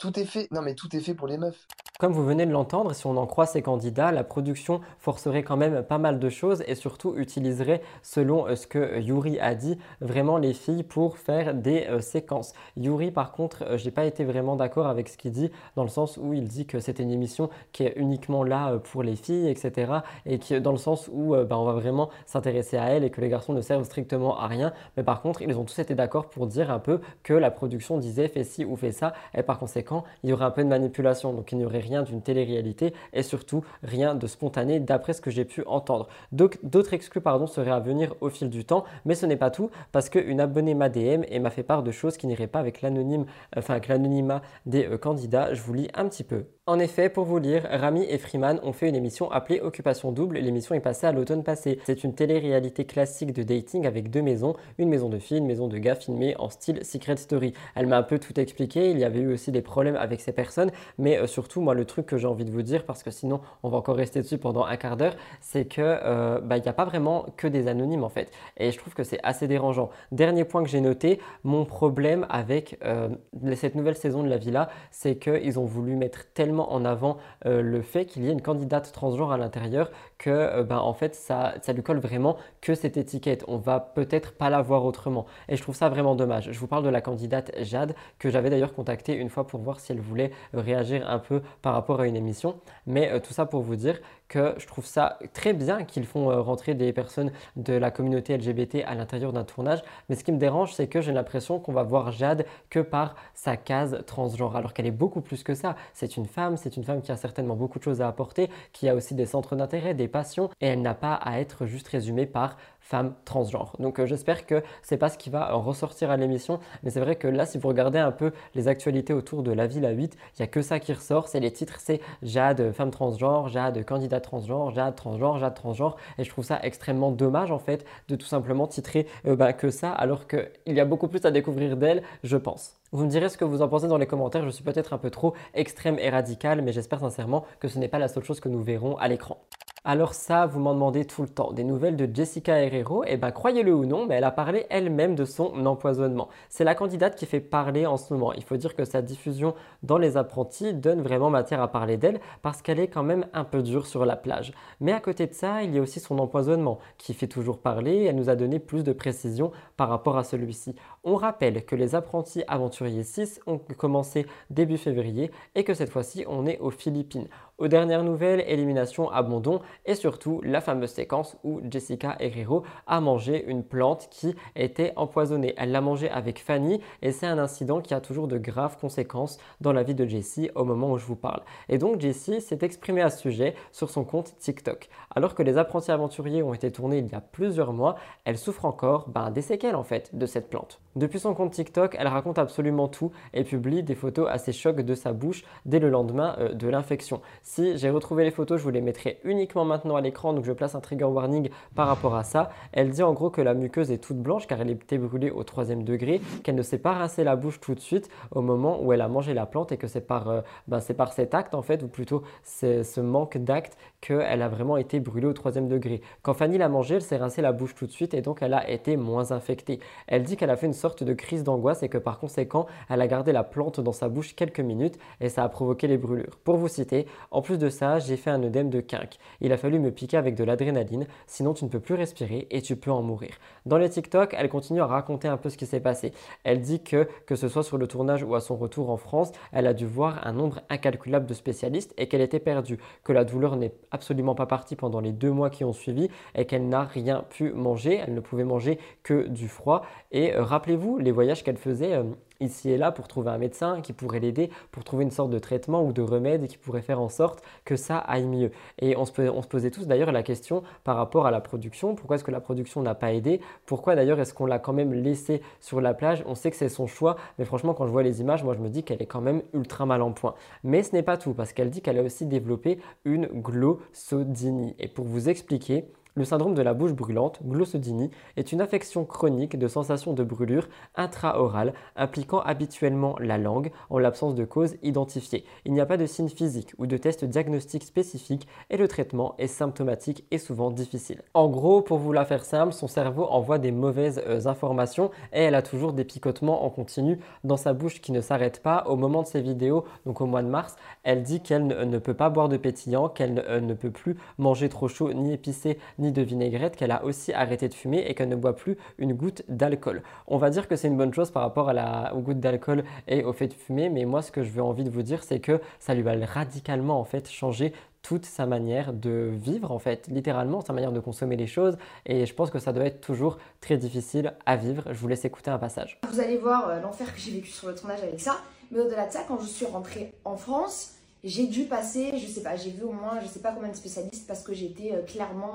Tout est fait. Non, mais tout est fait pour les meufs. Comme vous venez de l'entendre, si on en croit ces candidats, la production forcerait quand même pas mal de choses et surtout utiliserait, selon euh, ce que Yuri a dit, vraiment les filles pour faire des euh, séquences. Yuri, par contre, euh, j'ai pas été vraiment d'accord avec ce qu'il dit, dans le sens où il dit que c'était une émission qui est uniquement là pour les filles, etc. Et qui, dans le sens où bah, on va vraiment s'intéresser à elles et que les garçons ne servent strictement à rien. Mais par contre, ils ont tous été d'accord pour dire un peu que la production disait fais ci ou fais ça, et par conséquent, il y aurait un peu de manipulation. Donc il n'y aurait rien d'une télé-réalité et surtout rien de spontané d'après ce que j'ai pu entendre. D'autres exclus pardon, seraient à venir au fil du temps, mais ce n'est pas tout parce qu'une abonnée m'a DM et m'a fait part de choses qui n'iraient pas avec l'anonyme, enfin avec l'anonymat des euh, candidats. Je vous lis un petit peu. En effet, pour vous lire, Rami et Freeman ont fait une émission appelée Occupation Double. L'émission est passée à l'automne passé. C'est une télé-réalité classique de dating avec deux maisons, une maison de filles, une maison de gars filmée en style Secret Story. Elle m'a un peu tout expliqué, il y avait eu aussi des problèmes avec ces personnes, mais euh, surtout, moi, le truc que j'ai envie de vous dire, parce que sinon, on va encore rester dessus pendant un quart d'heure, c'est que euh, bah, il n'y a pas vraiment que des anonymes en fait. Et je trouve que c'est assez dérangeant. Dernier point que j'ai noté, mon problème avec euh, cette nouvelle saison de la villa, c'est qu'ils ont voulu mettre tellement en avant le fait qu'il y ait une candidate transgenre à l'intérieur que ben, en fait ça, ça lui colle vraiment que cette étiquette. On va peut-être pas la voir autrement. Et je trouve ça vraiment dommage. Je vous parle de la candidate Jade que j'avais d'ailleurs contactée une fois pour voir si elle voulait réagir un peu par rapport à une émission. Mais euh, tout ça pour vous dire que je trouve ça très bien qu'ils font euh, rentrer des personnes de la communauté LGBT à l'intérieur d'un tournage. Mais ce qui me dérange, c'est que j'ai l'impression qu'on va voir Jade que par sa case transgenre, alors qu'elle est beaucoup plus que ça. C'est une femme, c'est une femme qui a certainement beaucoup de choses à apporter, qui a aussi des centres d'intérêt, des passions, et elle n'a pas à être juste résumée par femme transgenre. Donc euh, j'espère que c'est pas ce qui va ressortir à l'émission, mais c'est vrai que là, si vous regardez un peu les actualités autour de la ville à 8, il y a que ça qui ressort, c'est les titres, c'est Jade femme transgenre, Jade candidat transgenre, Jade transgenre, Jade transgenre, et je trouve ça extrêmement dommage en fait de tout simplement titrer euh, bah, que ça, alors qu'il y a beaucoup plus à découvrir d'elle, je pense. Vous me direz ce que vous en pensez dans les commentaires, je suis peut-être un peu trop extrême et radical, mais j'espère sincèrement que ce n'est pas la seule chose que nous verrons à l'écran. Alors ça, vous m'en demandez tout le temps. Des nouvelles de Jessica Herrero, et eh ben croyez-le ou non, mais elle a parlé elle-même de son empoisonnement. C'est la candidate qui fait parler en ce moment. Il faut dire que sa diffusion dans les apprentis donne vraiment matière à parler d'elle parce qu'elle est quand même un peu dure sur la plage. Mais à côté de ça, il y a aussi son empoisonnement qui fait toujours parler. Elle nous a donné plus de précisions par rapport à celui-ci. On rappelle que les apprentis aventuriers 6 ont commencé début février et que cette fois-ci on est aux Philippines. Aux dernières nouvelles, élimination, abandon et surtout la fameuse séquence où Jessica Herrero a mangé une plante qui était empoisonnée. Elle l'a mangée avec Fanny et c'est un incident qui a toujours de graves conséquences dans la vie de Jessie au moment où je vous parle. Et donc Jessie s'est exprimée à ce sujet sur son compte TikTok. Alors que les apprentis aventuriers ont été tournés il y a plusieurs mois, elle souffre encore ben, des séquelles en fait de cette plante. Depuis son compte TikTok, elle raconte absolument tout et publie des photos assez chocs de sa bouche dès le lendemain euh, de l'infection. Si j'ai retrouvé les photos, je vous les mettrai uniquement maintenant à l'écran, donc je place un trigger warning par rapport à ça. Elle dit en gros que la muqueuse est toute blanche car elle était brûlée au troisième degré, qu'elle ne s'est pas rincé la bouche tout de suite au moment où elle a mangé la plante et que c'est par, euh, ben, par cet acte en fait, ou plutôt ce manque d'acte qu'elle a vraiment été brûlée au troisième degré. Quand Fanny l'a mangé, elle s'est rincé la bouche tout de suite et donc elle a été moins infectée. Elle dit qu'elle a fait une sorte de crise d'angoisse et que par conséquent, elle a gardé la plante dans sa bouche quelques minutes et ça a provoqué les brûlures. Pour vous citer, en plus de ça, j'ai fait un œdème de quinque. Il a fallu me piquer avec de l'adrénaline, sinon tu ne peux plus respirer et tu peux en mourir. Dans les TikTok, elle continue à raconter un peu ce qui s'est passé. Elle dit que, que ce soit sur le tournage ou à son retour en France, elle a dû voir un nombre incalculable de spécialistes et qu'elle était perdue, que la douleur n'est absolument pas partie pendant les deux mois qui ont suivi et qu'elle n'a rien pu manger. Elle ne pouvait manger que du froid. Et euh, rappelez-vous les voyages qu'elle faisait. Ici et là pour trouver un médecin qui pourrait l'aider, pour trouver une sorte de traitement ou de remède qui pourrait faire en sorte que ça aille mieux. Et on se, posait tous d'ailleurs la question par rapport à la production, pourquoi est-ce que la production n'a pas aidé? Pourquoi d'ailleurs est-ce qu'on l'a quand même laissé sur la plage? On sait que c'est son choix, mais franchement quand je vois les images, moi je me dis qu'elle est quand même ultra mal en point. Mais ce n'est pas tout, parce qu'elle dit qu'elle a aussi développé une glossodynie. Et pour vous expliquer, Le syndrome de la bouche brûlante, glossodini, est une affection chronique de sensation de brûlure intra-orale impliquant habituellement la langue en l'absence de cause identifiée. Il n'y a pas de signe physique ou de test diagnostic spécifique et le traitement est symptomatique et souvent difficile. En gros, pour vous la faire simple, son cerveau envoie des mauvaises euh, informations et elle a toujours des picotements en continu dans sa bouche qui ne s'arrêtent pas. Au moment de ses vidéos, donc au mois de mars, elle dit qu'elle ne peut pas boire de pétillant, qu'elle ne euh, peut plus manger trop chaud ni épicé ni de vinaigrette, qu'elle a aussi arrêté de fumer et qu'elle ne boit plus une goutte d'alcool. On va dire que c'est une bonne chose par rapport à la, aux gouttes d'alcool et au fait de fumer, mais moi ce que je veux envie de vous dire, c'est que ça lui va radicalement en fait changer toute sa manière de vivre en fait, littéralement sa manière de consommer les choses et je pense que ça doit être toujours très difficile à vivre. Je vous laisse écouter un passage. Vous allez voir euh, l'enfer que j'ai vécu sur le tournage avec ça, mais au-delà de ça, quand je suis rentrée en France, j'ai dû passer, je sais pas, j'ai vu au moins je sais pas combien de spécialistes parce que j'étais euh, clairement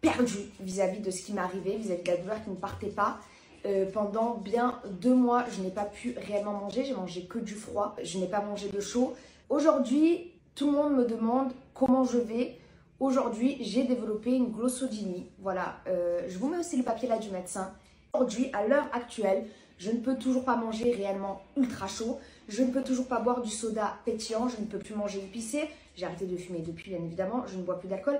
perdue vis-à-vis de ce qui m'arrivait, vis-à-vis de la douleur qui ne partait pas. Euh, pendant bien deux mois, je n'ai pas pu réellement manger, j'ai mangé que du froid, je n'ai pas mangé de chaud. Aujourd'hui, tout le monde me demande comment je vais. Aujourd'hui, j'ai développé une glossodynie. Voilà, euh, je vous mets aussi le papier là du médecin. Aujourd'hui, à l'heure actuelle, je ne peux toujours pas manger réellement ultra chaud. Je ne peux toujours pas boire du soda pétillant. Je ne peux plus manger épicé. J'ai arrêté de fumer depuis, bien évidemment. Je ne bois plus d'alcool.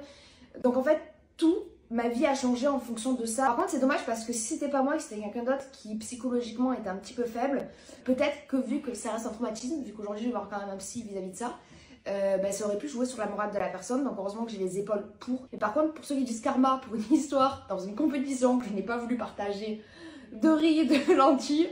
Donc en fait, tout ma vie a changé en fonction de ça. Par contre, c'est dommage parce que si c'était pas moi, que c'était quelqu'un d'autre qui psychologiquement était un petit peu faible, peut-être que vu que ça reste un traumatisme, vu qu'aujourd'hui je vais voir quand même un psy vis-à-vis de ça, euh, bah, ça aurait pu jouer sur la morale de la personne. Donc heureusement que j'ai les épaules pour. Mais par contre, pour ceux qui disent karma pour une histoire dans une compétition que je n'ai pas voulu partager de riz et de lentilles,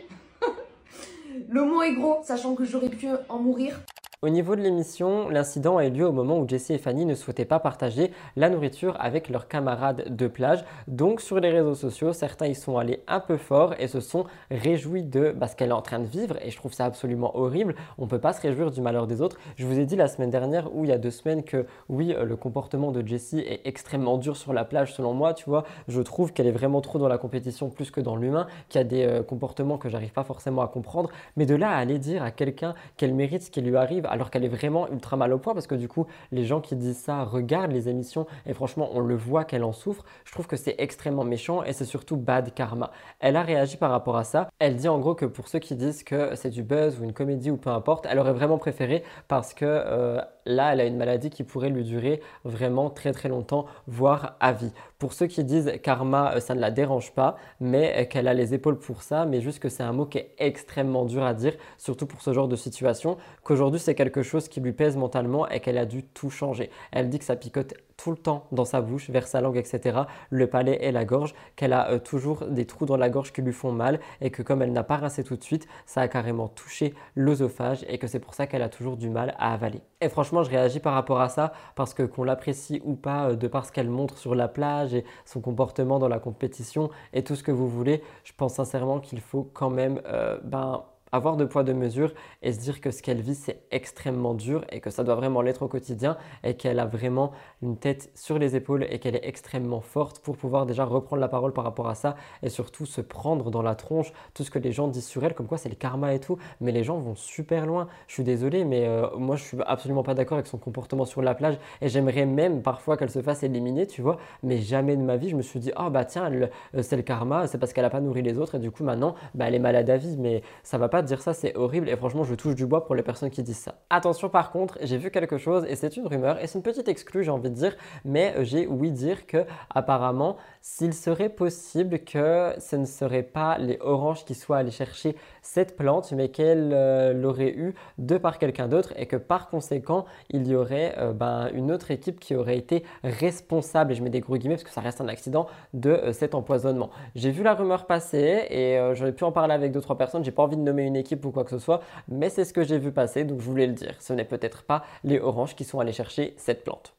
le mot est gros, sachant que j'aurais pu en mourir. Au niveau de l'émission, l'incident a eu lieu au moment où Jessie et Fanny ne souhaitaient pas partager la nourriture avec leurs camarades de plage. Donc sur les réseaux sociaux, certains y sont allés un peu fort et se sont réjouis de bah, ce qu'elle est en train de vivre et je trouve ça absolument horrible. On ne peut pas se réjouir du malheur des autres. Je vous ai dit la semaine dernière ou il y a deux semaines que oui, le comportement de Jessie est extrêmement dur sur la plage selon moi, tu vois. Je trouve qu'elle est vraiment trop dans la compétition plus que dans l'humain, qu'il y a des euh, comportements que j'arrive pas forcément à comprendre. Mais de là à aller dire à quelqu'un qu'elle mérite ce qui lui arrive alors qu'elle est vraiment ultra mal au point parce que du coup, les gens qui disent ça regardent les émissions et franchement, on le voit qu'elle en souffre. Je trouve que c'est extrêmement méchant et c'est surtout bad karma. Elle a réagi par rapport à ça. Elle dit en gros que pour ceux qui disent que c'est du buzz ou une comédie ou peu importe, elle aurait vraiment préféré parce que euh, là, elle a une maladie qui pourrait lui durer vraiment très très longtemps, voire à vie. Pour ceux qui disent karma, euh, ça ne la dérange pas, mais euh, qu'elle a les épaules pour ça, mais juste que c'est un mot qui est extrêmement dur à dire, surtout pour ce genre de situation, qu'aujourd'hui c'est quelque chose qui lui pèse mentalement et qu'elle a dû tout changer. Elle dit que ça picote tout le temps dans sa bouche, vers sa langue, etc., le palais et la gorge, qu'elle a euh, toujours des trous dans la gorge qui lui font mal et que comme elle n'a pas rincé tout de suite, ça a carrément touché l'œsophage et que c'est pour ça qu'elle a toujours du mal à avaler. Et franchement, je réagis par rapport à ça parce que qu'on l'apprécie ou pas euh, de par ce qu'elle montre sur la plage et son comportement dans la compétition et tout ce que vous voulez, je pense sincèrement qu'il faut quand même euh, ben, avoir de poids de mesure et se dire que ce qu'elle vit c'est extrêmement dur et que ça doit vraiment l'être au quotidien et qu'elle a vraiment une tête sur les épaules et qu'elle est extrêmement forte pour pouvoir déjà reprendre la parole par rapport à ça et surtout se prendre dans la tronche tout ce que les gens disent sur elle comme quoi c'est le karma et tout. Mais les gens vont super loin. Je suis désolé mais euh, moi je suis absolument pas d'accord avec son comportement sur la plage et j'aimerais même parfois qu'elle se fasse éliminer tu vois. Mais jamais de ma vie je me suis dit oh, bah tiens euh, c'est le karma c'est parce qu'elle a pas nourri les autres et du coup maintenant bah, elle est malade à vie. Mais ça va pas dire ça, c'est horrible et franchement, je touche du bois pour les personnes qui disent ça. Attention par contre, j'ai vu quelque chose et c'est une rumeur et c'est une petite exclue, j'ai envie de dire, mais euh, j'ai ouï dire que apparemment, s'il serait possible que ce ne serait pas les oranges qui soient allés chercher cette plante, mais qu'elle euh, l'aurait eu de par quelqu'un d'autre et que par conséquent, il y aurait euh, ben, une autre équipe qui aurait été responsable, et je mets des gros guillemets parce que ça reste un accident, de cet empoisonnement. J'ai vu la rumeur passer et j'aurais pu en parler avec deux trois personnes, j'ai pas envie de nommer une équipe ou quoi que ce soit, mais c'est ce que j'ai vu passer, donc je voulais le dire. Ce n'est peut-être pas les oranges qui sont allés chercher cette plante.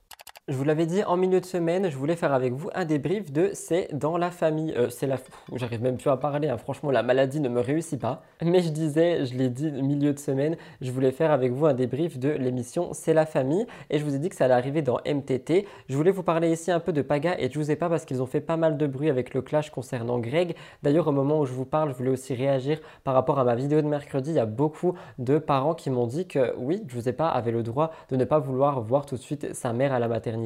Je vous l'avais dit en milieu de semaine, je voulais faire avec vous un débrief de C'est dans la famille. Euh, c'est la. J'arrive même plus à parler, hein. franchement, la maladie ne me réussit pas. Mais je disais, je l'ai dit milieu de semaine, je voulais faire avec vous un débrief de l'émission C'est la famille. Et je vous ai dit que ça allait arriver dans MTT. Je voulais vous parler ici un peu de Paga et ai pas parce qu'ils ont fait pas mal de bruit avec le clash concernant Greg. D'ailleurs, au moment où je vous parle, je voulais aussi réagir par rapport à ma vidéo de mercredi. Il y a beaucoup de parents qui m'ont dit que oui, pas avait le droit de ne pas vouloir voir tout de suite sa mère à la maternité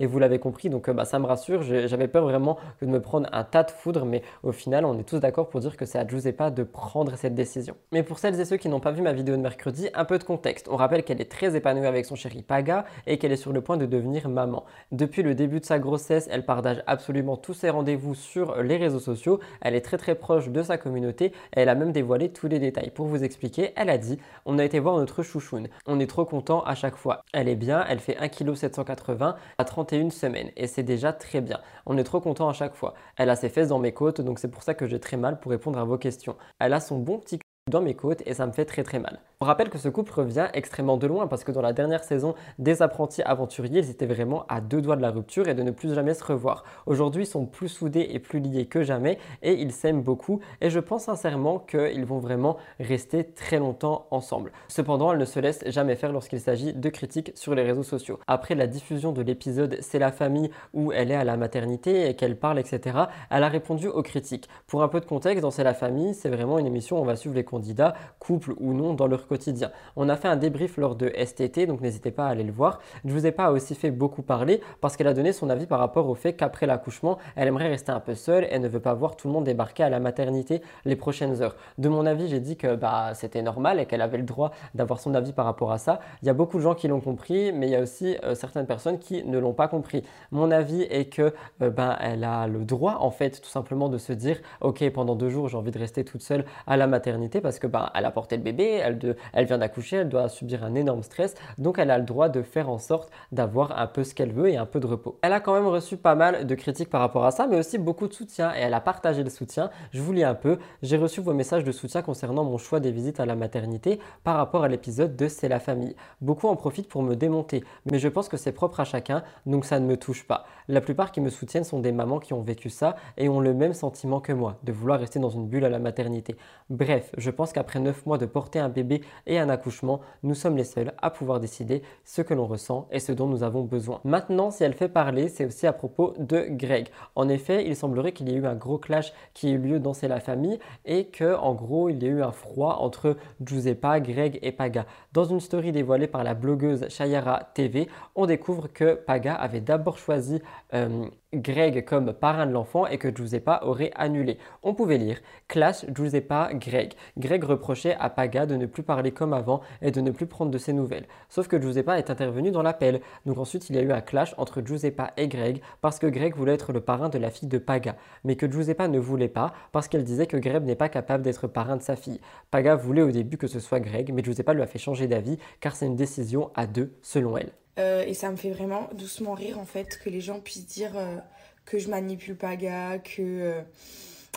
et vous l'avez compris, donc bah, ça me rassure. J'avais peur vraiment de me prendre un tas de foudre, mais au final, on est tous d'accord pour dire que c'est à Giuseppa de prendre cette décision. Mais pour celles et ceux qui n'ont pas vu ma vidéo de mercredi, un peu de contexte. On rappelle qu'elle est très épanouie avec son chéri Paga et qu'elle est sur le point de devenir maman. Depuis le début de sa grossesse, elle partage absolument tous ses rendez-vous sur les réseaux sociaux. Elle est très très proche de sa communauté et elle a même dévoilé tous les détails. Pour vous expliquer, elle a dit On a été voir notre chouchoune. On est trop content à chaque fois. Elle est bien, elle fait 1,780 kg à 31 semaines et c'est déjà très bien. On est trop content à chaque fois. Elle a ses fesses dans mes côtes donc c'est pour ça que j'ai très mal pour répondre à vos questions. Elle a son bon petit dans mes côtes et ça me fait très très mal. On rappelle que ce couple revient extrêmement de loin parce que dans la dernière saison des apprentis aventuriers, ils étaient vraiment à deux doigts de la rupture et de ne plus jamais se revoir. Aujourd'hui, ils sont plus soudés et plus liés que jamais et ils s'aiment beaucoup et je pense sincèrement qu'ils vont vraiment rester très longtemps ensemble. Cependant, elle ne se laisse jamais faire lorsqu'il s'agit de critiques sur les réseaux sociaux. Après la diffusion de l'épisode C'est la famille où elle est à la maternité et qu'elle parle, etc., elle a répondu aux critiques. Pour un peu de contexte, dans C'est la famille, c'est vraiment une émission où on va suivre les candidats, couple ou non, dans leur quotidien. On a fait un débrief lors de STT, donc n'hésitez pas à aller le voir. Je vous ai pas aussi fait beaucoup parler parce qu'elle a donné son avis par rapport au fait qu'après l'accouchement, elle aimerait rester un peu seule, elle ne veut pas voir tout le monde débarquer à la maternité les prochaines heures. De mon avis, j'ai dit que bah, c'était normal et qu'elle avait le droit d'avoir son avis par rapport à ça. Il y a beaucoup de gens qui l'ont compris, mais il y a aussi euh, certaines personnes qui ne l'ont pas compris. Mon avis est que euh, ben, elle a le droit, en fait, tout simplement de se dire, ok, pendant deux jours, j'ai envie de rester toute seule à la maternité parce que ben, elle a porté le bébé, elle, de, elle vient d'accoucher, elle doit subir un énorme stress, donc elle a le droit de faire en sorte d'avoir un peu ce qu'elle veut et un peu de repos. Elle a quand même reçu pas mal de critiques par rapport à ça, mais aussi beaucoup de soutien et elle a partagé le soutien. Je vous lis un peu. J'ai reçu vos messages de soutien concernant mon choix des visites à la maternité par rapport à l'épisode de C'est la famille. Beaucoup en profitent pour me démonter, mais je pense que c'est propre à chacun, donc ça ne me touche pas. La plupart qui me soutiennent sont des mamans qui ont vécu ça et ont le même sentiment que moi, de vouloir rester dans une bulle à la maternité. Bref, je pense qu'après 9 mois de porter un bébé et un accouchement, nous sommes les seuls à pouvoir décider ce que l'on ressent et ce dont nous avons besoin. Maintenant, si elle fait parler, c'est aussi à propos de Greg. En effet, il semblerait qu'il y ait eu un gros clash qui ait eu lieu dans C'est la famille et que, en gros, il y a eu un froid entre Giuseppa, Greg et Paga. Dans une story dévoilée par la blogueuse Shayara TV, on découvre que Paga avait d'abord choisi euh, Greg comme parrain de l'enfant et que Giuseppa aurait annulé. On pouvait lire Clash Giuseppa Greg. Greg reprochait à Paga de ne plus parler comme avant et de ne plus prendre de ses nouvelles. Sauf que Giuseppa est intervenu dans l'appel. Donc ensuite il y a eu un clash entre Giuseppa et Greg parce que Greg voulait être le parrain de la fille de Paga, mais que Giuseppa ne voulait pas parce qu'elle disait que Greg n'est pas capable d'être parrain de sa fille. Paga voulait au début que ce soit Greg, mais Giuseppa lui a fait changer d'avis car c'est une décision à deux selon elle. Euh, et ça me fait vraiment doucement rire en fait que les gens puissent dire euh, que je manipule Paga, que euh,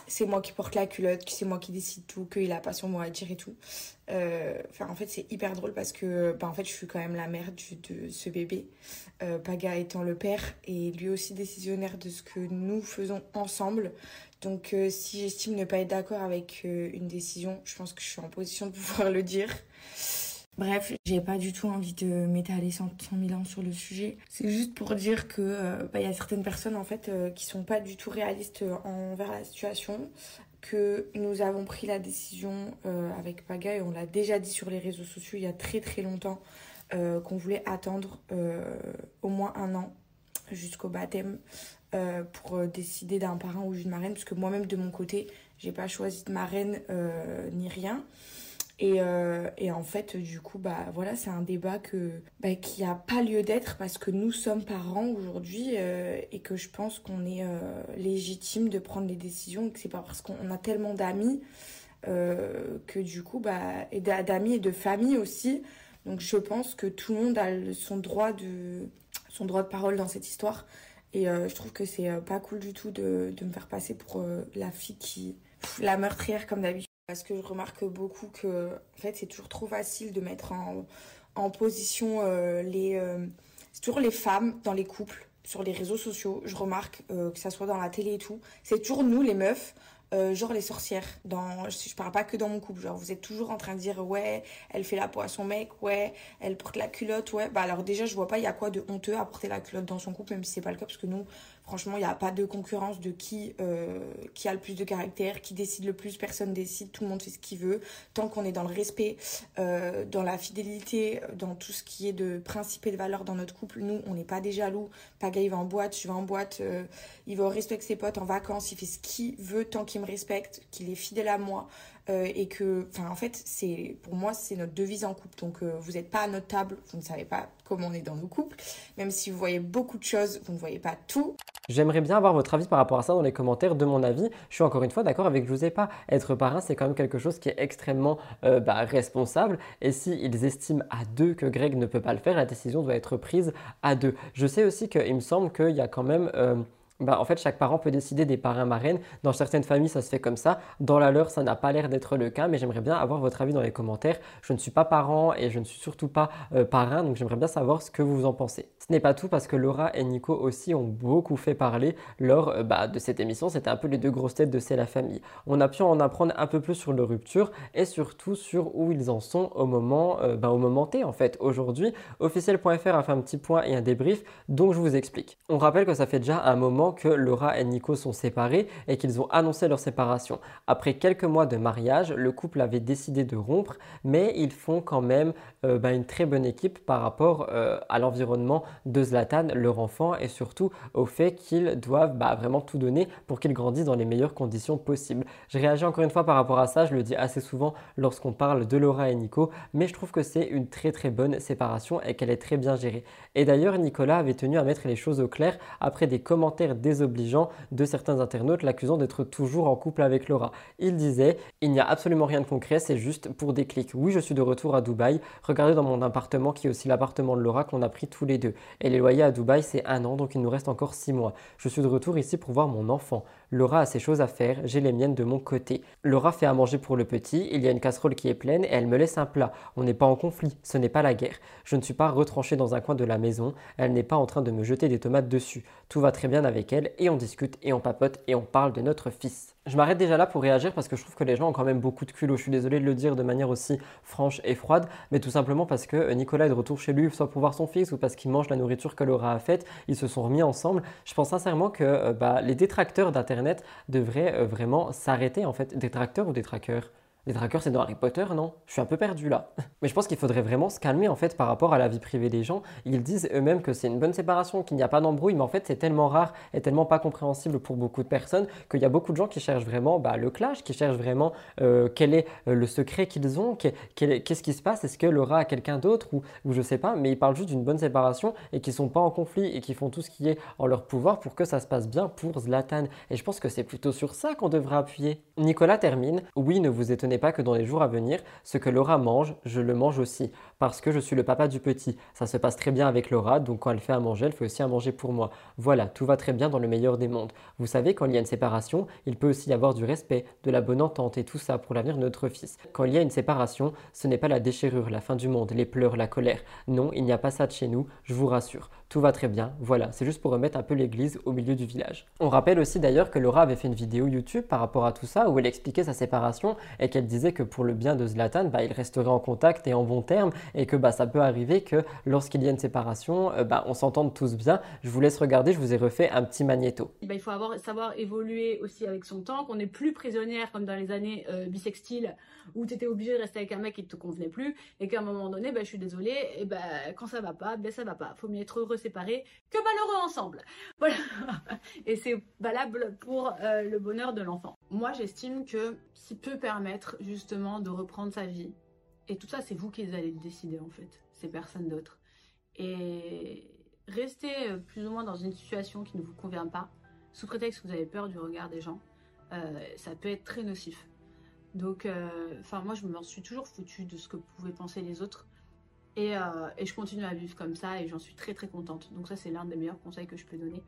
c'est moi qui porte la culotte, que c'est moi qui décide tout, qu'il a pas sur moi à dire et tout. Enfin en fait c'est hyper drôle parce que bah, en fait je suis quand même la mère de ce bébé. Paga étant le père et lui aussi décisionnaire de ce que nous faisons ensemble. Donc si j'estime ne pas être d'accord avec une décision, je pense que je suis en position de pouvoir le dire. Bref, j'ai pas du tout envie de m'étaler 100, 000 ans sur le sujet. C'est juste pour dire que euh, bah, y a certaines personnes en fait euh, qui sont pas du tout réalistes euh, envers la situation, que nous avons pris la décision avec Paga et on l'a déjà dit sur les réseaux sociaux il y a très très longtemps qu'on voulait attendre au moins un an jusqu'au baptême pour décider d'un parrain ou d'une marraine parce que moi-même de mon côté j'ai pas choisi de marraine ni rien. Euh, et, en fait, du coup, bah voilà, c'est un débat que, bah, qui n'a pas lieu d'être parce que nous sommes parents aujourd'hui euh, et que je pense qu'on est euh, légitime de prendre les décisions et que c'est pas parce qu'on a tellement d'amis que du coup, bah, et d'amis et de famille aussi. Donc je pense que tout le monde a son droit de, son droit de parole dans cette histoire. Et je trouve que c'est pas cool du tout de, de me faire passer pour la fille qui. la meurtrière comme d'habitude. Parce que je remarque beaucoup que en fait, c'est toujours trop facile de mettre en, en position euh, les. Euh, c'est toujours les femmes dans les couples, sur les réseaux sociaux. Je remarque euh, que ça soit dans la télé et tout. C'est toujours nous, les meufs, genre les sorcières. Dans, je, je parle pas que dans mon couple. Genre, vous êtes toujours en train de dire, ouais, elle fait la peau à son mec, ouais, elle porte la culotte, ouais. Bah alors déjà, je vois pas, il y a quoi de honteux à porter la culotte dans son couple, même si c'est pas le cas, parce que nous, franchement, il n'y a pas de concurrence de qui, euh, qui a le plus de caractère, qui décide le plus, personne décide, tout le monde fait ce qu'il veut. Tant qu'on est dans le respect, euh, dans la fidélité, dans tout ce qui est de principe et de valeur dans notre couple, nous, on n'est pas des jaloux. Paga, il va en boîte, je vais en boîte, euh, il va au avec ses potes en vacances, il fait ce qu'il veut tant qu'il me respecte, qu'il est fidèle à moi. Euh, et que, enfin, en fait, c'est pour moi, c'est notre devise en couple. Donc, euh, vous n'êtes pas à notre table, vous ne savez pas comment on est dans nos couples. Même si vous voyez beaucoup de choses, vous ne voyez pas tout. J'aimerais bien avoir votre avis par rapport à ça dans les commentaires. De mon avis, je suis encore une fois d'accord avec pas Être parrain, c'est quand même quelque chose qui est extrêmement euh, bah, responsable. Et s'ils estiment à deux que Greg ne peut pas le faire, la décision doit être prise à deux. Je sais aussi qu'il me semble qu'il y a quand même bah, en fait, chaque parent peut décider des parrains marraines. Dans certaines familles, ça se fait comme ça. Dans la leur, ça n'a pas l'air d'être le cas, mais j'aimerais bien avoir votre avis dans les commentaires. Je ne suis pas parent et je ne suis surtout pas euh, parrain, donc j'aimerais bien savoir ce que vous en pensez. N'est pas tout parce que Laura et Nico aussi ont beaucoup fait parler lors euh, bah, de cette émission. C'était un peu les deux grosses têtes de C'est la famille. On a pu en apprendre un peu plus sur leur rupture et surtout sur où ils en sont au moment, euh, bah, au moment T en fait. Aujourd'hui, officiel.fr a fait un petit point et un débrief, donc je vous explique. On rappelle que ça fait déjà un moment que Laura et Nico sont séparés et qu'ils ont annoncé leur séparation. Après quelques mois de mariage, le couple avait décidé de rompre, mais ils font quand même euh, bah, une très bonne équipe par rapport euh, à l'environnement de Zlatan, leur enfant, et surtout au fait qu'ils doivent bah, vraiment tout donner pour qu'ils grandissent dans les meilleures conditions possibles. Je réagis encore une fois par rapport à ça, je le dis assez souvent lorsqu'on parle de Laura et Nico, mais je trouve que c'est une très très bonne séparation et qu'elle est très bien gérée. Et d'ailleurs, Nicolas avait tenu à mettre les choses au clair après des commentaires désobligeants de certains internautes l'accusant d'être toujours en couple avec Laura. Il disait Il n'y a absolument rien de concret, c'est juste pour des clics. Oui, je suis de retour à Dubaï. Regardez dans mon appartement qui est aussi l'appartement de Laura qu'on a pris tous les deux. Et les loyers à Dubaï, c'est un an, donc il nous reste encore six mois. Je suis de retour ici pour voir mon enfant. Laura a ses choses à faire, j'ai les miennes de mon côté. Laura fait à manger pour le petit, il y a une casserole qui est pleine et elle me laisse un plat. On n'est pas en conflit, ce n'est pas la guerre. Je ne suis pas retranché dans un coin de la maison, elle n'est pas en train de me jeter des tomates dessus. Tout va très bien avec elle et on discute et on papote et on parle de notre fils. Je m'arrête déjà là pour réagir parce que je trouve que les gens ont quand même beaucoup de culot. Je suis désolé de le dire de manière aussi franche et froide, mais tout simplement parce que euh, Nicolas est de retour chez lui, soit pour voir son fils ou parce qu'il mange la nourriture que Laura a faite. Ils se sont remis ensemble. Je pense sincèrement que euh, bah, les détracteurs d'Internet devraient euh, vraiment s'arrêter en fait. Détracteurs ou détraqueurs les trackers, c'est dans Harry Potter, non? Je suis un peu perdu là. Mais je pense qu'il faudrait vraiment se calmer en fait par rapport à la vie privée des gens. Ils disent eux-mêmes que c'est une bonne séparation, qu'il n'y a pas d'embrouille, mais en fait c'est tellement rare et tellement pas compréhensible pour beaucoup de personnes qu'il y a beaucoup de gens qui cherchent vraiment bah, le clash, qui cherchent vraiment euh, quel est euh, le secret qu'ils ont, qu'est-ce qui se passe, est-ce que Laura a quelqu'un d'autre ou, ou je sais pas, mais ils parlent juste d'une bonne séparation et qui sont pas en conflit et qui font tout ce qui est en leur pouvoir pour que ça se passe bien pour Zlatan. Et je pense que c'est plutôt sur ça qu'on devrait appuyer. Nicolas termine. Oui, ne vous étonnez pas que dans les jours à venir, ce que Laura mange, je le mange aussi, parce que je suis le papa du petit. Ça se passe très bien avec Laura, donc quand elle fait à manger, elle fait aussi à manger pour moi. Voilà, tout va très bien dans le meilleur des mondes. Vous savez, quand il y a une séparation, il peut aussi y avoir du respect, de la bonne entente et tout ça pour l'avenir de notre fils. Quand il y a une séparation, ce n'est pas la déchirure, la fin du monde, les pleurs, la colère. Non, il n'y a pas ça de chez nous, je vous rassure tout va très bien. Voilà, c'est juste pour remettre un peu l'église au milieu du village. On rappelle aussi d'ailleurs que Laura avait fait une vidéo YouTube par rapport à tout ça où elle expliquait sa séparation et qu'elle disait que pour le bien de Zlatan, bah, il resterait en contact et en bon terme et que bah, ça peut arriver que lorsqu'il y a une séparation, euh, bah, on s'entende tous bien. Je vous laisse regarder, je vous ai refait un petit magnéto. Bah, il faut avoir, savoir évoluer aussi avec son temps, qu'on n'est plus prisonnière comme dans les années euh, bisextiles où tu étais obligé de rester avec un mec qui ne te convenait plus et qu'à un moment donné, bah, je suis désolée, et bah, quand ça va pas, ben ça va pas. Faut mieux être heureux séparés que malheureux ensemble. Voilà. Et c'est valable pour euh, le bonheur de l'enfant. Moi, j'estime que s'il peut permettre justement de reprendre sa vie, et tout ça, c'est vous qui allez décider en fait, c'est personne d'autre. Et rester euh, plus ou moins dans une situation qui ne vous convient pas, sous prétexte que vous avez peur du regard des gens, euh, ça peut être très nocif. Donc, enfin, moi, je me suis toujours foutue de ce que pouvaient penser les autres. Euh, et, je continue à vivre comme ça et j'en suis très très contente. Donc ça c'est l'un des meilleurs conseils que je peux donner.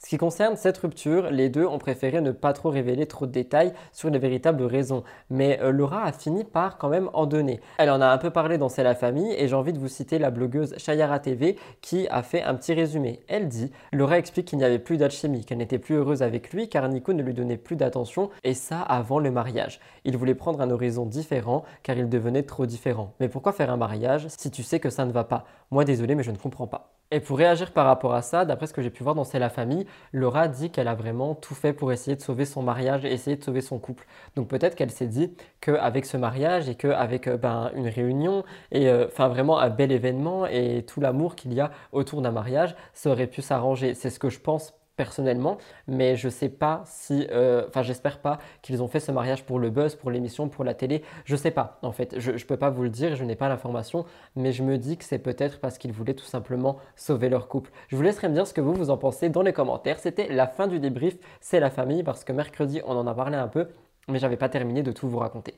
Ce qui concerne cette rupture, les deux ont préféré ne pas trop révéler trop de détails sur les véritables raisons, mais euh, Laura a fini par quand même en donner. Elle en a un peu parlé dans C'est la famille et j'ai envie de vous citer la blogueuse Shayara TV qui a fait un petit résumé. Elle dit Laura explique qu'il n'y avait plus d'alchimie, qu'elle n'était plus heureuse avec lui car Nico ne lui donnait plus d'attention et ça avant le mariage. Il voulait prendre un horizon différent car il devenait trop différent. Mais pourquoi faire un mariage si tu sais que ça ne va pas? Moi désolé mais je ne comprends pas. Et pour réagir par rapport à ça, d'après ce que j'ai pu voir dans C'est la famille, Laura dit qu'elle a vraiment tout fait pour essayer de sauver son mariage et essayer de sauver son couple. Donc peut-être qu'elle s'est dit qu'avec ce mariage et qu'avec euh, ben, une réunion et euh, enfin vraiment un bel événement et tout l'amour qu'il y a autour d'un mariage, ça aurait pu s'arranger. C'est ce que je pense personnellement, mais je sais pas si, euh, enfin j'espère pas qu'ils ont fait ce mariage pour le buzz, pour l'émission, pour la télé, je sais pas en fait, je, je peux pas vous le dire, je n'ai pas l'information, mais je me dis que c'est peut-être parce qu'ils voulaient tout simplement sauver leur couple. Je vous laisserai me dire ce que vous vous en pensez dans les commentaires. C'était la fin du débrief, c'est la famille parce que mercredi on en a parlé un peu, mais j'avais pas terminé de tout vous raconter.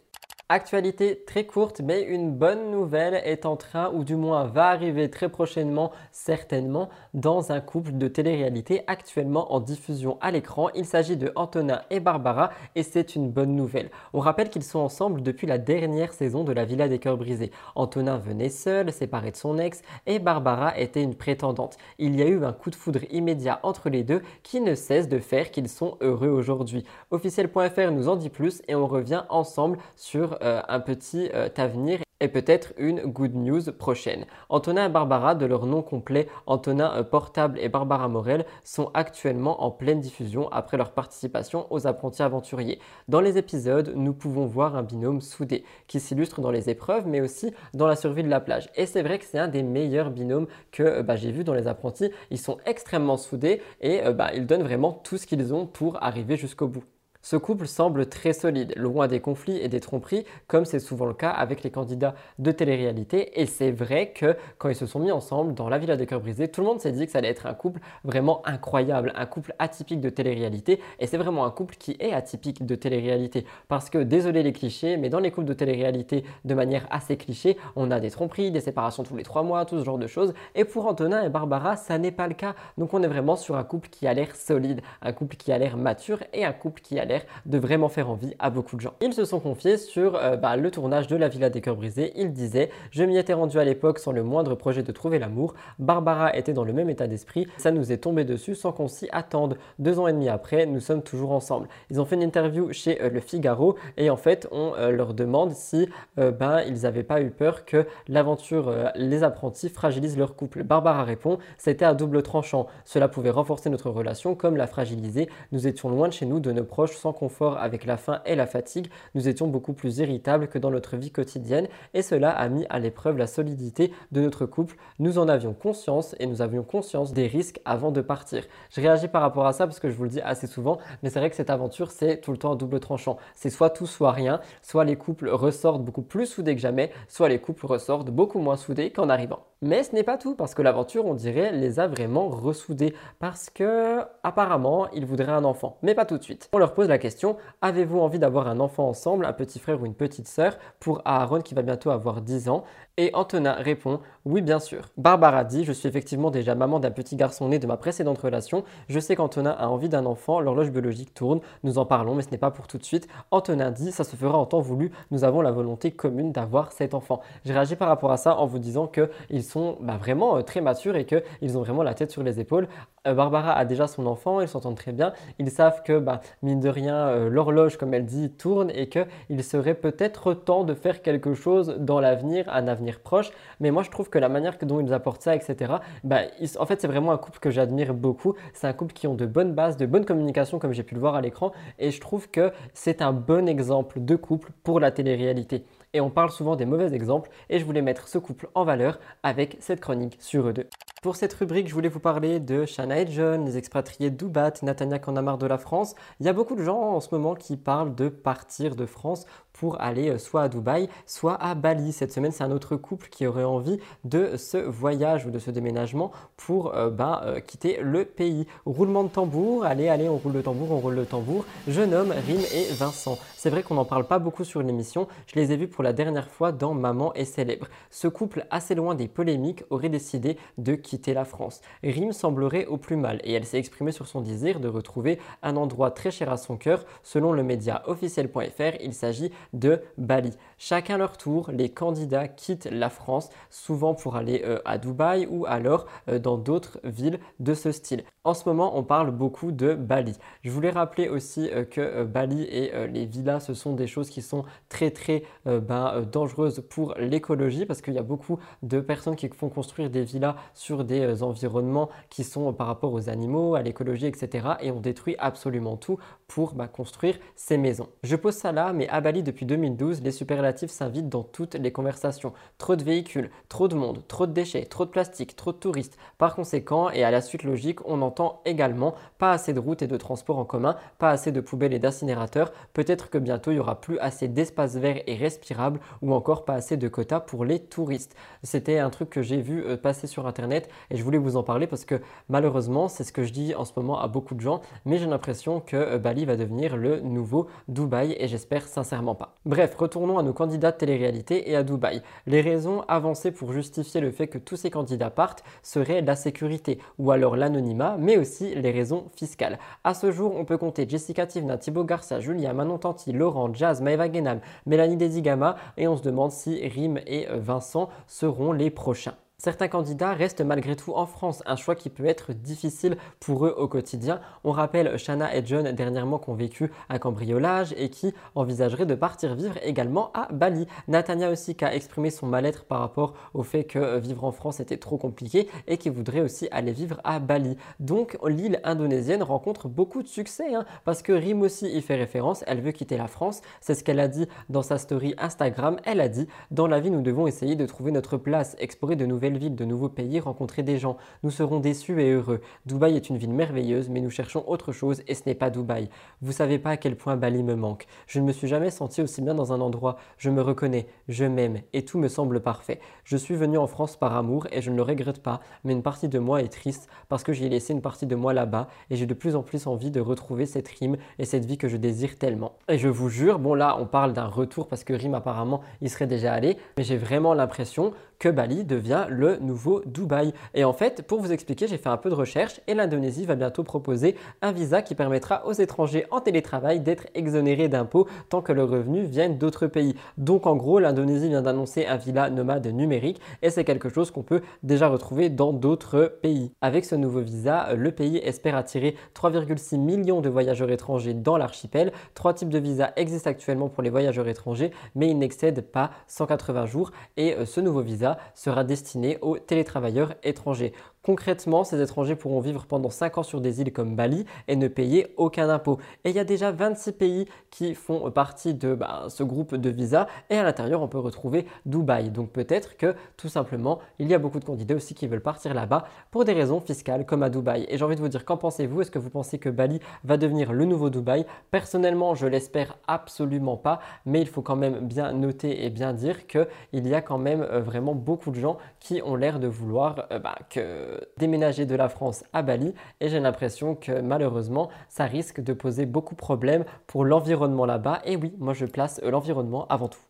Actualité très courte, mais une bonne nouvelle est en train, ou du moins va arriver très prochainement, certainement, dans un couple de télé-réalité actuellement en diffusion à l'écran. Il s'agit de Antonin et Barbara, et c'est une bonne nouvelle. On rappelle qu'ils sont ensemble depuis la dernière saison de La Villa des Cœurs Brisés. Antonin venait seul, séparé de son ex, et Barbara était une prétendante. Il y a eu un coup de foudre immédiat entre les deux qui ne cesse de faire qu'ils sont heureux aujourd'hui. Officiel.fr nous en dit plus, et on revient ensemble sur un petit euh, avenir et peut-être une good news prochaine. Antonin et Barbara, de leur nom complet Antonin euh, Portable et Barbara Morel, sont actuellement en pleine diffusion après leur participation aux apprentis aventuriers. Dans les épisodes, nous pouvons voir un binôme soudé qui s'illustre dans les épreuves mais aussi dans la survie de la plage. Et c'est vrai que c'est un des meilleurs binômes que bah, j'ai vu dans les apprentis. Ils sont extrêmement soudés et bah, ils donnent vraiment tout ce qu'ils ont pour arriver jusqu'au bout. Ce couple semble très solide, loin des conflits et des tromperies, comme c'est souvent le cas avec les candidats de télé-réalité. Et c'est vrai que quand ils se sont mis ensemble dans La Villa des Cœurs Brisés, tout le monde s'est dit que ça allait être un couple vraiment incroyable, un couple atypique de télé-réalité. Et c'est vraiment un couple qui est atypique de télé-réalité. Parce que, désolé les clichés, mais dans les couples de télé-réalité, de manière assez cliché, on a des tromperies, des séparations tous les trois mois, tout ce genre de choses. Et pour Antonin et Barbara, ça n'est pas le cas. Donc on est vraiment sur un couple qui a l'air solide, un couple qui a l'air mature et un couple qui a de vraiment faire envie à beaucoup de gens. Ils se sont confiés sur euh, bah, le tournage de La Villa des Cœurs Brisés. Ils disaient Je m'y étais rendu à l'époque sans le moindre projet de trouver l'amour. Barbara était dans le même état d'esprit. Ça nous est tombé dessus sans qu'on s'y attende. Deux ans et demi après, nous sommes toujours ensemble. Ils ont fait une interview chez euh, Le Figaro et en fait, on euh, leur demande si ben, ils n'avaient pas eu peur que l'aventure Les Apprentis fragilise leur couple. Barbara répond C'était à double tranchant. Cela pouvait renforcer notre relation comme la fragiliser. Nous étions loin de chez nous, de nos proches, sans confort avec la faim et la fatigue, nous étions beaucoup plus irritables que dans notre vie quotidienne et cela a mis à l'épreuve la solidité de notre couple. Nous en avions conscience et nous avions conscience des risques avant de partir. Je réagis par rapport à ça parce que je vous le dis assez souvent, mais c'est vrai que cette aventure c'est tout le temps à double tranchant. C'est soit tout, soit rien, soit les couples ressortent beaucoup plus soudés que jamais, soit les couples ressortent beaucoup moins soudés qu'en arrivant. Mais ce n'est pas tout parce que l'aventure, on dirait, les a vraiment ressoudés parce que apparemment, ils voudraient un enfant, mais pas tout de suite. On leur pose la question avez-vous envie d'avoir un enfant ensemble, un petit frère ou une petite sœur pour Aaron qui va bientôt avoir 10 ans? Et Antonin répond oui, bien sûr. Barbara dit je suis effectivement déjà maman d'un petit garçon né de ma précédente relation. Je sais qu'Antonin a envie d'un enfant, l'horloge biologique tourne, nous en parlons, mais ce n'est pas pour tout de suite. Antonin dit ça se fera en temps voulu, nous avons la volonté commune d'avoir cet enfant. J'ai réagi par rapport à ça en vous disant qu'ils sont bah, vraiment euh, très matures et qu'ils ont vraiment la tête sur les épaules. Euh, Barbara a déjà son enfant, ils s'entendent très bien. Ils savent que, bah, mine de rien, euh, l'horloge, comme elle dit, tourne et qu'il serait peut-être temps de faire quelque chose dans l'avenir, un avenir proche. Mais moi, je trouve que la manière dont ils apportent ça, etc., bah, en fait, c'est vraiment un couple que j'admire beaucoup. C'est un couple qui ont de bonnes bases, de bonnes communications, comme j'ai pu le voir à l'écran. Et je trouve que c'est un bon exemple de couple pour la télé-réalité et on parle souvent des mauvais exemples et je voulais mettre ce couple en valeur avec cette chronique sur eux deux. Pour cette rubrique, je voulais vous parler de Shana et John, les expatriés d'Ubat, Natania marre de la France. Il y a beaucoup de gens en ce moment qui parlent de partir de France pour aller euh, soit à Dubaï, soit à Bali. Cette semaine, c'est un autre couple qui aurait envie de ce voyage ou de ce déménagement pour euh, ben, euh, quitter le pays. Roulement de tambour, allez, allez, on roule le tambour, on roule le tambour. Jeune homme, Rim et Vincent. C'est vrai qu'on n'en parle pas beaucoup sur l'émission. Je les ai vus pour la dernière fois dans Maman est célèbre. Ce couple, assez loin des polémiques, aurait décidé de quitter la France. Rim semblerait au plus mal et elle s'est exprimée sur son désir de retrouver un endroit très cher à son cœur. Selon le média officiel.fr, il s'agit de Bali. Chacun leur tour, les candidats quittent la France, souvent pour aller euh, à Dubaï ou alors euh, dans d'autres villes de ce style. En ce moment, on parle beaucoup de Bali. Je voulais rappeler aussi euh, que Bali et les villas, ce sont des choses qui sont très très ben, dangereuses pour l'écologie parce qu'il y a beaucoup de personnes qui font construire des villas sur des environnements qui sont par rapport aux animaux, à l'écologie, etc. Et on détruit absolument tout pour bah, construire ces maisons. Je pose ça là, mais à Bali depuis 2012, les superlatifs s'invitent dans toutes les conversations. Trop de véhicules, trop de monde, trop de déchets, trop de plastique, trop de touristes. Par conséquent, et à la suite logique, on entend également pas assez de routes et de transports en commun, pas assez de poubelles et d'incinérateurs. Peut-être que bientôt il y aura plus assez d'espaces verts et respirables ou encore pas assez de quotas pour les touristes. C'était un truc que j'ai vu euh, passer sur internet et je voulais vous en parler parce que malheureusement, c'est ce que je dis en ce moment à beaucoup de gens, mais j'ai l'impression que euh, Bali va devenir le nouveau Dubaï et j'espère sincèrement pas. Bref, retournons à nos candidats de télé-réalité et à Dubaï. Les raisons avancées pour justifier le fait que tous ces candidats partent seraient la sécurité ou alors l'anonymat, mais aussi les raisons fiscales. À ce jour, on peut compter Jessica Tivna, Thibaut Garcia, Julia, Manon Tanti, Laurent, Jazz, Maeva Genam, Mélanie Desigama et on se demande si Rim et Vincent seront les prochains. Certains candidats restent malgré tout en France, un choix qui peut être difficile pour eux au quotidien. On rappelle Shanna et John dernièrement qui ont vécu un cambriolage et qui envisageraient de partir vivre également à Bali. Natania aussi qui a exprimé son mal-être par rapport au fait que vivre en France était trop compliqué et qui voudrait aussi aller vivre à Bali. Donc l'île indonésienne rencontre beaucoup de succès hein, parce que Rim aussi y fait référence, elle veut quitter la France. C'est ce qu'elle a dit dans sa story Instagram. Elle a dit Dans la vie, nous devons essayer de trouver notre place, explorer de nouvelles ville, de nouveaux pays, rencontrer des gens. Nous serons déçus et heureux. Dubaï est une ville merveilleuse, mais nous cherchons autre chose et ce n'est pas Dubaï. Vous savez pas à quel point Bali me manque. Je ne me suis jamais senti aussi bien dans un endroit. Je me reconnais, je m'aime et tout me semble parfait. Je suis venu en France par amour et je ne le regrette pas, mais une partie de moi est triste parce que j'ai laissé une partie de moi là-bas et j'ai de plus en plus envie de retrouver cette rime et cette vie que je désire tellement. Et je vous jure, bon là on parle d'un retour parce que rime apparemment il serait déjà allé, mais j'ai vraiment l'impression que Bali devient le nouveau Dubaï. Et en fait, pour vous expliquer, j'ai fait un peu de recherche et l'Indonésie va bientôt proposer un visa qui permettra aux étrangers en télétravail d'être exonérés d'impôts tant que le revenu vienne d'autres pays. Donc en gros, l'Indonésie vient d'annoncer un villa nomade numérique et c'est quelque chose qu'on peut déjà retrouver dans d'autres pays. Avec ce nouveau visa, le pays espère attirer 3,6 millions de voyageurs étrangers dans l'archipel. Trois types de visas existent actuellement pour les voyageurs étrangers, mais ils n'excèdent pas 180 jours et euh, ce nouveau visa sera destiné aux télétravailleurs étrangers. Concrètement, ces étrangers pourront vivre pendant 5 ans sur des îles comme Bali et ne payer aucun impôt. Et il y a déjà 26 pays qui font partie de bah, ce groupe de visas et à l'intérieur on peut retrouver Dubaï. Donc peut-être que tout simplement il y a beaucoup de candidats aussi qui veulent partir là-bas pour des raisons fiscales comme à Dubaï. Et j'ai envie de vous dire qu'en pensez-vous? Est-ce que vous pensez que Bali va devenir le nouveau Dubaï? Personnellement je l'espère absolument pas mais il faut quand même bien noter et bien dire qu'il y a quand même euh, vraiment beaucoup de gens qui ont l'air de vouloir euh, bah, que déménager de la France à Bali et j'ai l'impression que malheureusement ça risque de poser beaucoup de problèmes pour l'environnement là-bas et oui, moi je place l'environnement avant tout.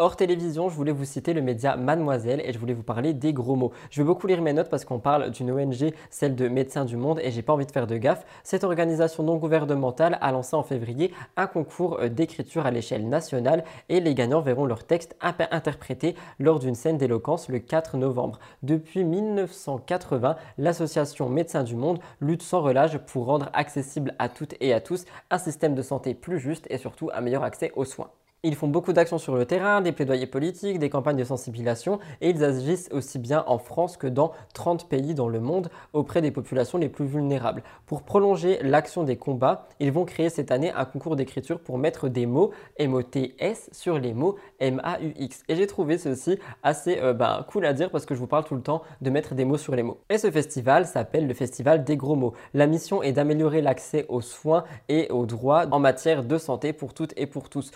Hors télévision, je voulais vous citer le média Mademoiselle et je voulais vous parler des gros mots. Je vais beaucoup lire mes notes parce qu'on parle d'une ONG, celle de Médecins du Monde, et j'ai pas envie de faire de gaffe. Cette organisation non gouvernementale a lancé en février un concours euh, d'écriture à l'échelle nationale et les gagnants verront leur texte interprété lors d'une scène d'éloquence le 4 novembre. Depuis 1980, l'association Médecins du Monde lutte sans relâche pour rendre accessible à toutes et à tous un système de santé plus juste et surtout un meilleur accès aux soins. Ils font beaucoup d'actions sur le terrain, des plaidoyers politiques, des campagnes de sensibilisation et ils agissent aussi bien en France que dans 30 pays dans le monde auprès des populations les plus vulnérables. Pour prolonger l'action des combats, ils vont créer cette année un concours d'écriture pour mettre des mots M-O-T-S sur les mots M-A-U-X. Et j'ai trouvé ceci assez euh, bah, cool à dire parce que je vous parle tout le temps de mettre des mots sur les mots. Et ce festival s'appelle le Festival des gros mots. La mission est d'améliorer l'accès aux soins et aux droits en matière de santé pour toutes et pour tous.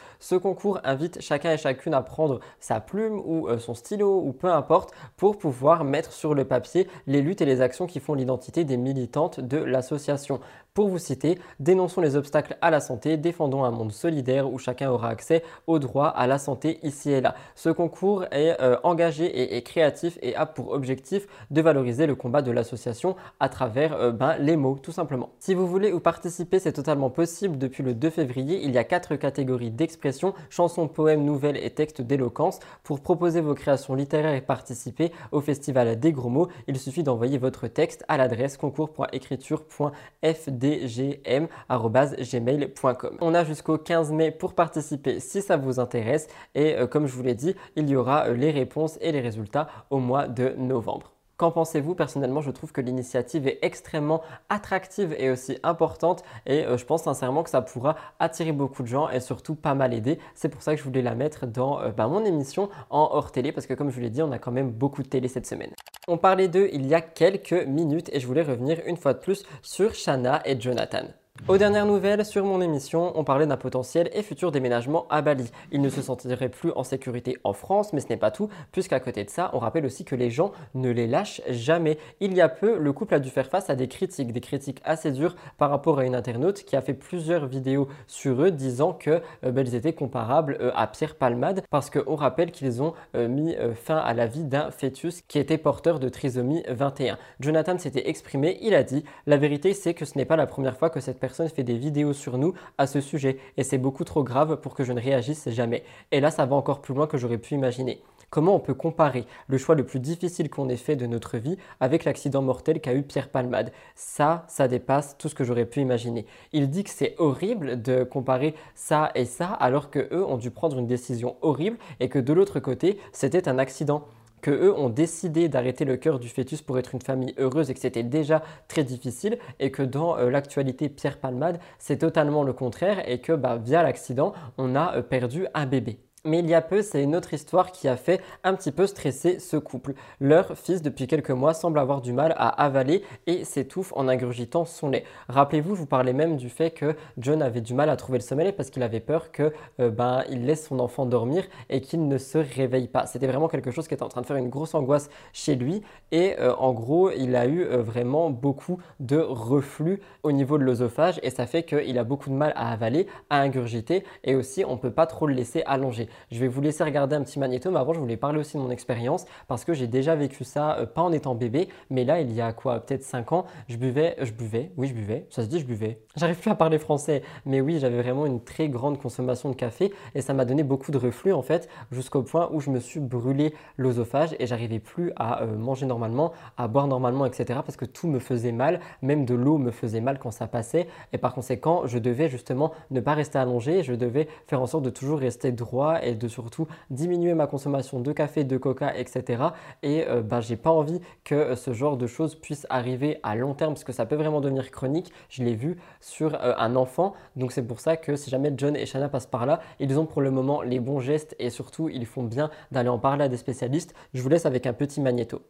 Invite chacun et chacune à prendre sa plume ou euh, son stylo ou peu importe pour pouvoir mettre sur le papier les luttes et les actions qui font l'identité des militantes de l'association. Pour vous citer, dénonçons les obstacles à la santé, défendons un monde solidaire où chacun aura accès au droit à la santé ici et là. Ce concours est euh, engagé et, créatif et a pour objectif de valoriser le combat de l'association à travers euh, ben, les mots tout simplement. Si vous voulez ou participer, c'est totalement possible. Depuis le 2 février, il y a quatre catégories d'expression, chansons, poèmes, nouvelles et textes d'éloquence. Pour proposer vos créations littéraires et participer au festival des gros mots, il suffit d'envoyer votre texte à l'adresse concours.écriture.fd dgm.gmail.com. On a jusqu'au 15 mai pour participer si ça vous intéresse et euh, comme je vous l'ai dit, il y aura euh, les réponses et les résultats au mois de novembre. Qu'en pensez-vous? Personnellement, je trouve que l'initiative est extrêmement attractive et aussi importante et euh, je pense sincèrement que ça pourra attirer beaucoup de gens et surtout pas mal aider. C'est pour ça que je voulais la mettre dans bah, mon émission en hors télé parce que comme je vous l'ai dit, on a quand même beaucoup de télé cette semaine. On parlait d'eux il y a quelques minutes et je voulais revenir une fois de plus sur Shana et Jonathan. Aux dernières nouvelles, sur mon émission, on parlait d'un potentiel et futur déménagement à Bali. Ils ne se sentiraient plus en sécurité en France, mais ce n'est pas tout, puisqu'à côté de ça, on rappelle aussi que les gens ne les lâchent jamais. Il y a peu, le couple a dû faire face à des critiques, des critiques assez dures par rapport à une internaute qui a fait plusieurs vidéos sur eux disant que euh, ben, étaient comparables euh, à Pierre Palmade, parce qu'on rappelle qu'ils ont euh, mis fin à la vie d'un fœtus qui était porteur de trisomie 21. Jonathan s'était exprimé, il a dit La vérité, c'est que ce n'est pas la première fois que cette personne fait des vidéos sur nous à ce sujet et c'est beaucoup trop grave pour que je ne réagisse jamais. Et là, ça va encore plus loin que j'aurais pu imaginer. Comment on peut comparer le choix le plus difficile qu'on ait fait de notre vie avec l'accident mortel qu'a eu Pierre Palmade? Ça, ça dépasse tout ce que j'aurais pu imaginer. Il dit que c'est horrible de comparer ça et ça alors que eux ont dû prendre une décision horrible et que de l'autre côté, c'était un accident que eux ont décidé d'arrêter le cœur du fœtus pour être une famille heureuse et que c'était déjà très difficile et que dans euh, l'actualité Pierre Palmade, c'est totalement le contraire et que bah, via l'accident, on a euh, perdu un bébé. Mais il y a peu, c'est une autre histoire qui a fait un petit peu stresser ce couple. Leur fils, depuis quelques mois, semble avoir du mal à avaler et s'étouffe en ingurgitant son lait. Rappelez-vous, vous parlais même du fait que John avait du mal à trouver le sommeil parce qu'il avait peur que euh, ben, il laisse son enfant dormir et qu'il ne se réveille pas. C'était vraiment quelque chose qui était en train de faire une grosse angoisse chez lui et euh, en gros, il a eu euh, vraiment beaucoup de reflux au niveau de l'œsophage et ça fait qu'il a beaucoup de mal à avaler, à ingurgiter et aussi on ne peut pas trop le laisser allonger. Je vais vous laisser regarder un petit magnéto, mais avant je voulais parler aussi de mon expérience parce que j'ai déjà vécu ça, euh, pas en étant bébé, mais là il y a quoi, peut-être 5 ans, je buvais, je buvais, oui je buvais, ça se dit je buvais. J'arrive plus à parler français, mais oui j'avais vraiment une très grande consommation de café et ça m'a donné beaucoup de reflux en fait, jusqu'au point où je me suis brûlé l'osophage et j'arrivais plus à euh, manger normalement, à boire normalement, etc. parce que tout me faisait mal, même de l'eau me faisait mal quand ça passait et par conséquent je devais justement ne pas rester allongé, je devais faire en sorte de toujours rester droit et de surtout diminuer ma consommation de café, de coca, etc. Et euh, bah, j'ai pas envie que euh, ce genre de choses puisse arriver à long terme parce que ça peut vraiment devenir chronique. Je l'ai vu sur euh, un enfant. Donc c'est pour ça que si jamais John et Shanna passent par là, ils ont pour le moment les bons gestes et surtout ils font bien d'aller en parler à des spécialistes. Je vous laisse avec un petit magnéto.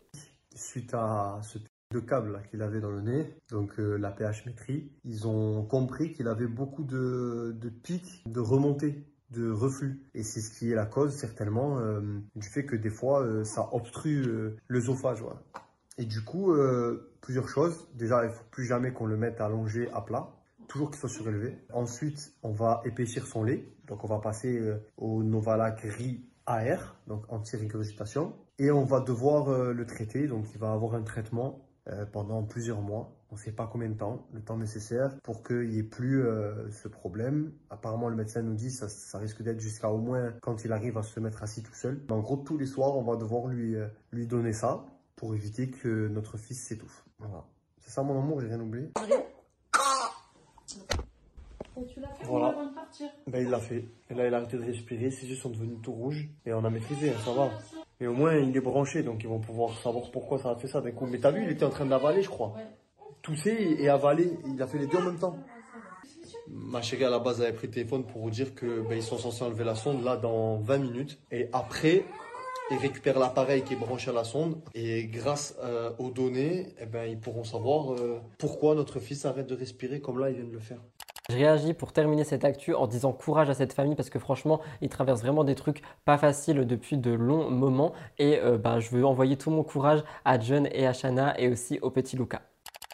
Suite à ce de câble qu'il avait dans le nez, donc la pH métrie. Ils ont compris qu'il avait beaucoup de, de pics, de remontées de reflux. Et c'est ce qui est la cause certainement euh, du fait que des fois euh, ça obstrue euh, l'œsophage. Et du coup, plusieurs choses. Déjà, il faut plus jamais qu'on le mette allongé à plat. Toujours qu'il soit surélevé. Ensuite, on va épaissir son lait. Donc on va passer au Novalac riz AR, donc anti-régurgitation. Et on va devoir le traiter. Donc il va avoir un traitement pendant plusieurs mois on ne sait pas combien de temps, le temps nécessaire pour qu'il n'y ait plus euh, ce problème. Apparemment, le médecin nous dit que ça, risque d'être jusqu'à au moins quand il arrive à se mettre assis tout seul. en gros, tous les soirs, on va devoir lui, euh, lui donner ça pour éviter que notre fils s'étouffe. Voilà. C'est ça mon amour, j'ai rien oublié. tu l'as fait voilà. avant de partir ben, Il l'a fait. Et là, il a arrêté de respirer. Ses yeux sont devenus tout rouges. Et on a maîtrisé, hein, ça va. Mais au moins, il est branché, donc ils vont pouvoir savoir pourquoi ça a fait ça d'un coup. Mais t'as vu, il était en train d'avaler, je crois tousser et avaler. Il a fait les deux en même temps. Ma chérie à la base avait pris le téléphone pour vous dire que ben, ils sont censés enlever la sonde là dans 20 minutes. Et après, ils récupèrent l'appareil qui est branché à la sonde. Et grâce euh, aux données, eh ben, ils pourront savoir euh, pourquoi notre fils arrête de respirer comme là, ils viennent de le faire. Je réagis pour terminer cette actu en disant courage à cette famille parce que franchement, ils traversent vraiment des trucs pas faciles depuis de longs moments et euh, bah, je veux envoyer tout mon courage à John et à Shana et aussi au petit Luca.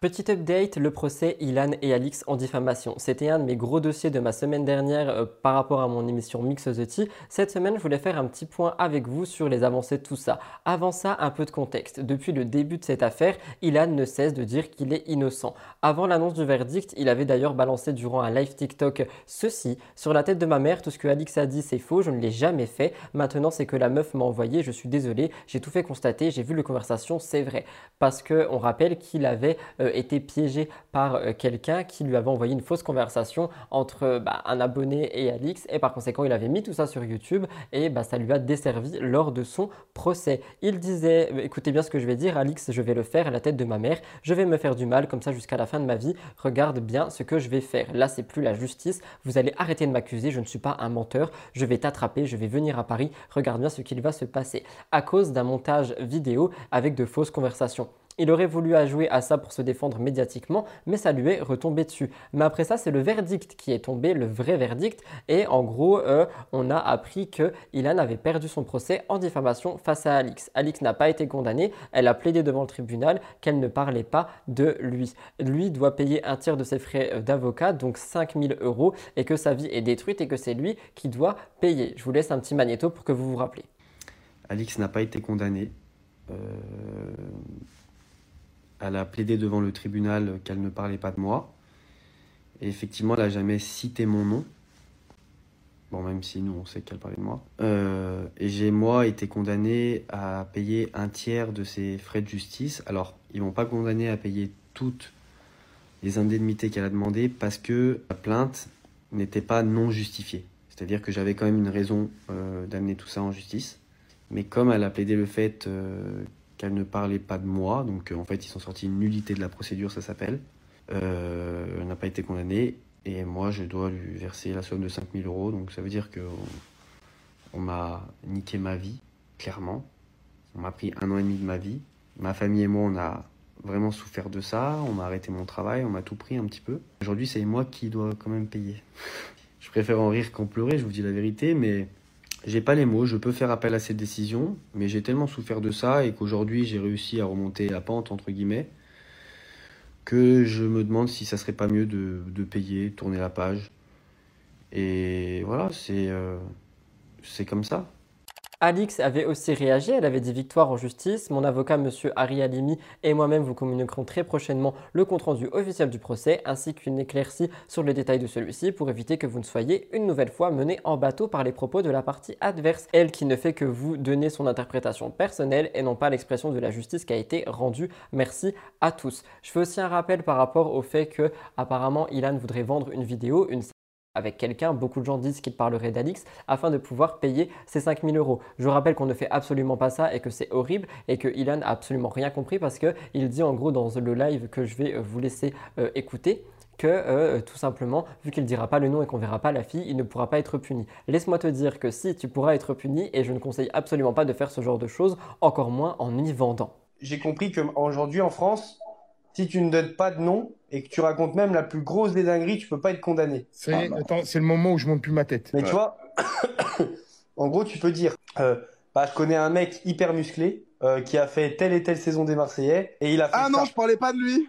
Petit update, le procès Ilan et Alix en diffamation. C'était un de mes gros dossiers de ma semaine dernière euh, par rapport à mon émission Mix the Tea. Cette semaine, je voulais faire un petit point avec vous sur les avancées de tout ça. Avant ça, un peu de contexte. Depuis le début de cette affaire, Ilan ne cesse de dire qu'il est innocent. Avant l'annonce du verdict, il avait d'ailleurs balancé durant un live TikTok ceci sur la tête de ma mère, tout ce que Alix a dit c'est faux, je ne l'ai jamais fait. Maintenant, c'est que la meuf m'a envoyé, je suis désolé, j'ai tout fait constater, j'ai vu le conversation, c'est vrai. Parce que on rappelle qu'il avait euh, été piégé par euh, quelqu'un qui lui avait envoyé une fausse conversation entre bah, un abonné et Alix et par conséquent il avait mis tout ça sur YouTube et bah, ça lui a desservi lors de son procès. Il disait, écoutez bien ce que je vais dire, Alix, je vais le faire à la tête de ma mère, je vais me faire du mal comme ça jusqu'à la fin de ma vie, regarde bien ce que je vais faire. Là c'est plus la justice, vous allez arrêter de m'accuser, je ne suis pas un menteur, je vais t'attraper, je vais venir à Paris, regarde bien ce qu'il va se passer. À cause d'un montage vidéo avec de fausses conversations. Il aurait voulu jouer à ça pour se défendre médiatiquement, mais ça lui est retombé dessus. Mais après ça, c'est le verdict qui est tombé, le vrai verdict. Et en gros, euh, on a appris que Ilan avait perdu son procès en diffamation face à Alix. Alix n'a pas été condamnée, elle a plaidé devant le tribunal qu'elle ne parlait pas de lui. Lui doit payer un tiers de ses frais euh, d'avocat, donc 5000 euros, et que sa vie est détruite et que c'est lui qui doit payer. Je vous laisse un petit magnéto pour que vous vous rappelez. Alix n'a pas été condamnée. Euh, elle a plaidé devant le tribunal qu'elle ne parlait pas de moi. Et effectivement, elle n'a jamais cité mon nom. Bon, même si nous, on sait qu'elle parlait de moi. Euh, et j'ai, moi, été condamné à payer un tiers de ses frais de justice. Alors, ils m'ont pas condamné à payer toutes les indemnités qu'elle a demandées parce que la plainte n'était pas non justifiée. C'est-à-dire que j'avais quand même une raison euh, d'amener tout ça en justice. Mais comme elle a plaidé le fait euh, qu'elle ne parlait pas de moi. Donc euh, en fait, ils sont sortis une nullité de la procédure, ça s'appelle. Euh, elle n'a pas été condamnée. Et moi, je dois lui verser la somme de 5000 euros. Donc ça veut dire que on, m'a niqué ma vie, clairement. On m'a pris un an et demi de ma vie. Ma famille et moi, on a vraiment souffert de ça. On m'a arrêté mon travail, on m'a tout pris un petit peu. Aujourd'hui, c'est moi qui dois quand même payer. je préfère en rire qu'en pleurer, je vous dis la vérité, mais j'ai pas les mots, je peux faire appel à cette décision, mais j'ai tellement souffert de ça et qu'aujourd'hui j'ai réussi à remonter la pente, entre guillemets, que je me demande si ça serait pas mieux de, de payer, tourner la page. Et voilà, c'est euh, c'est comme ça. Alix avait aussi réagi, elle avait dit victoire en justice. Mon avocat, monsieur Harry Alimi, et moi-même vous communiquerons très prochainement le compte-rendu officiel du procès ainsi qu'une éclaircie sur les détails de celui-ci pour éviter que vous ne soyez une nouvelle fois mené en bateau par les propos de la partie adverse, elle qui ne fait que vous donner son interprétation personnelle et non pas l'expression de la justice qui a été rendue. Merci à tous. Je fais aussi un rappel par rapport au fait que apparemment Ilan voudrait vendre une vidéo, une avec quelqu'un, beaucoup de gens disent qu'ils parleraient d'Alix afin de pouvoir payer ces 5000 euros. Je rappelle qu'on ne fait absolument pas ça et que c'est horrible et que Ilan a absolument rien compris parce qu'il dit en gros dans le live que je vais euh, vous laisser euh, écouter que euh, tout simplement, vu qu'il ne dira pas le nom et qu'on verra pas la fille, il ne pourra pas être puni. Laisse-moi te dire que si tu pourras être puni, et je ne conseille absolument pas de faire ce genre de choses, encore moins en y vendant. J'ai compris qu'aujourd'hui en France, si tu ne donnes pas de nom et que tu racontes même la plus grosse des dingueries, tu peux pas être condamné. C'est c'est le moment où je monte plus ma tête. Mais tu vois, en gros, tu peux dire, euh, bah, je connais un mec hyper musclé euh, qui a fait telle et telle saison des Marseillais et il a fait Ah non, je parlais pas de lui.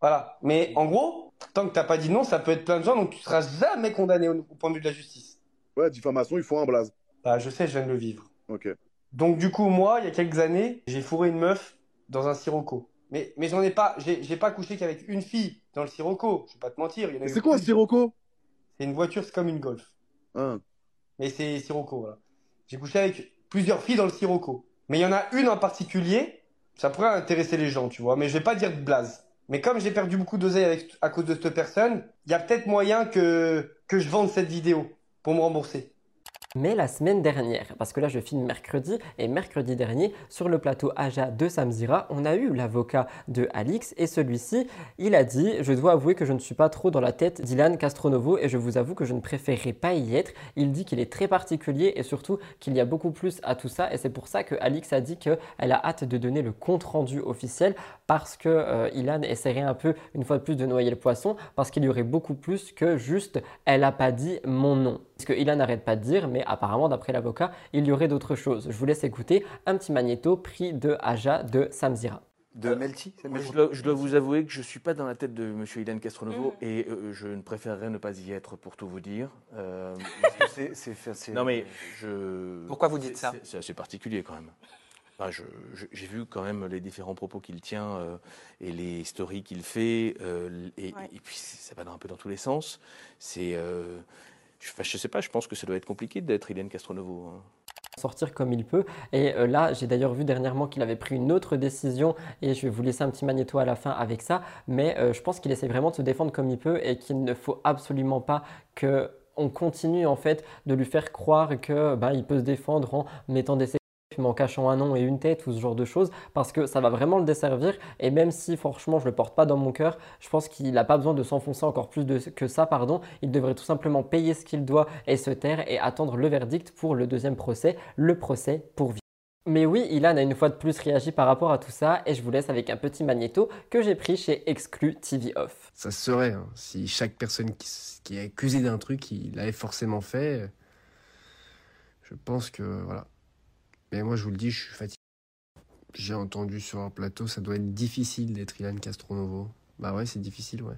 Voilà. Mais en gros, tant que t'as pas dit non, ça peut être plein de gens, donc tu seras jamais condamné au, point de vue de la justice. Ouais, diffamation, il faut un blaze. Bah, je sais, je viens de le vivre. Ok. Donc du coup, moi, il y a quelques années, j'ai fourré une meuf dans un sirocco. Mais, mais j'en ai pas, j'ai pas couché qu'avec une fille dans le Sirocco. Je vais pas te mentir. C'est quoi un Sirocco? C'est une voiture, c'est comme une Golf. Ah. Mais c'est Sirocco, voilà. J'ai couché avec plusieurs filles dans le Sirocco. Mais il y en a une en particulier, ça pourrait intéresser les gens, tu vois. Mais je vais pas dire de blaze. Mais comme j'ai perdu beaucoup d'oseille à cause de cette personne, il y a peut-être moyen que, que je vende cette vidéo pour me rembourser. Mais la semaine dernière, parce que là je filme mercredi, et mercredi dernier, sur le plateau Aja de Samzira, on a eu l'avocat de Alix, et celui-ci, il a dit « Je dois avouer que je ne suis pas trop dans la tête d'Ilan Castronovo, et je vous avoue que je ne préférerais pas y être. » Il dit qu'il est très particulier, et surtout qu'il y a beaucoup plus à tout ça, et c'est pour ça que Alix a dit qu'elle a hâte de donner le compte-rendu officiel, parce que euh, Ilan essaierait un peu, une fois de plus, de noyer le poisson, parce qu'il y aurait beaucoup plus que juste « Elle n'a pas dit mon nom ». Ce que Ilan n'arrête pas de dire, mais apparemment, d'après l'avocat, il y aurait d'autres choses. Je vous laisse écouter un petit magnéto pris de Aja de Samzira. De Melty je, dois, je dois vous avouer que je ne suis pas dans la tête de M. Ilan Castronovo et euh, je ne préférerais ne pas y être pour tout vous dire. Euh, c'est, non mais je... pourquoi vous dites ça C'est assez particulier quand même. j'ai vu quand même les différents propos qu'il tient euh, et les stories qu'il fait et, et, puis ça va un peu dans tous les sens. C'est je, ne sais pas, je pense que ça doit être compliqué d'être Hélène Castronovo. Hein. sortir comme il peut. Et euh, là, j'ai d'ailleurs vu dernièrement qu'il avait pris une autre décision et je vais vous laisser un petit magnéto à la fin avec ça. Mais euh, je pense qu'il essaie vraiment de se défendre comme il peut et qu'il ne faut absolument pas que on continue en fait de lui faire croire que ben, il peut se défendre en mettant des en cachant un nom et une tête ou ce genre de choses parce que ça va vraiment le desservir et même si franchement je le porte pas dans mon cœur je pense qu'il n'a pas besoin de s'enfoncer encore plus que ça pardon il devrait tout simplement payer ce qu'il doit et se taire et attendre le verdict pour le deuxième procès le procès pour vie mais oui, Ilan a une fois de plus réagi par rapport à tout ça et je vous laisse avec un petit magnéto que j'ai pris chez Exclu TV Off. Ça serait, hein, si chaque personne qui, qui est accusée d'un truc, il l'avait forcément fait. Je pense que voilà, mais moi, je vous le dis, je suis fatigué. J'ai entendu sur un plateau, ça doit être difficile d'être Ilan Castronovo. Bah ouais, c'est difficile, ouais.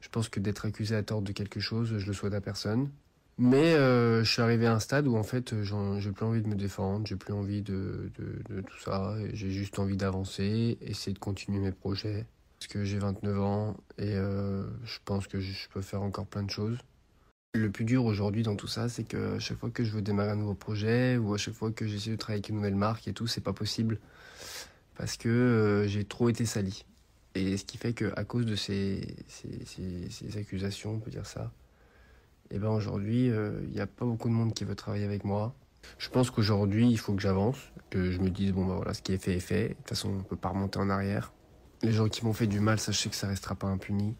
Je pense que d'être accusé à tort de quelque chose, je le souhaite à personne. Mais euh, je suis arrivé à un stade où en fait, j'ai plus envie de me défendre, j'ai plus envie de tout ça. J'ai juste envie d'avancer, essayer de continuer mes projets. Parce que j'ai 29 ans et euh, je pense que je peux faire encore plein de choses. Le plus dur aujourd'hui dans tout ça, c'est que chaque fois que je veux démarrer un nouveau projet ou à chaque fois que j'essaie de travailler avec une nouvelle marque et tout, c'est pas possible parce que euh, j'ai trop été sali. Et ce qui fait que à cause de ces, accusations, on peut dire ça, et eh ben aujourd'hui, euh, il n'y a pas beaucoup de monde qui veut travailler avec moi. Je pense qu'aujourd'hui, il faut que j'avance, que je me dise bon ben voilà, ce qui est fait est fait. De toute façon, on peut pas remonter en arrière. Les gens qui m'ont fait du mal, sachez que ça restera pas impuni.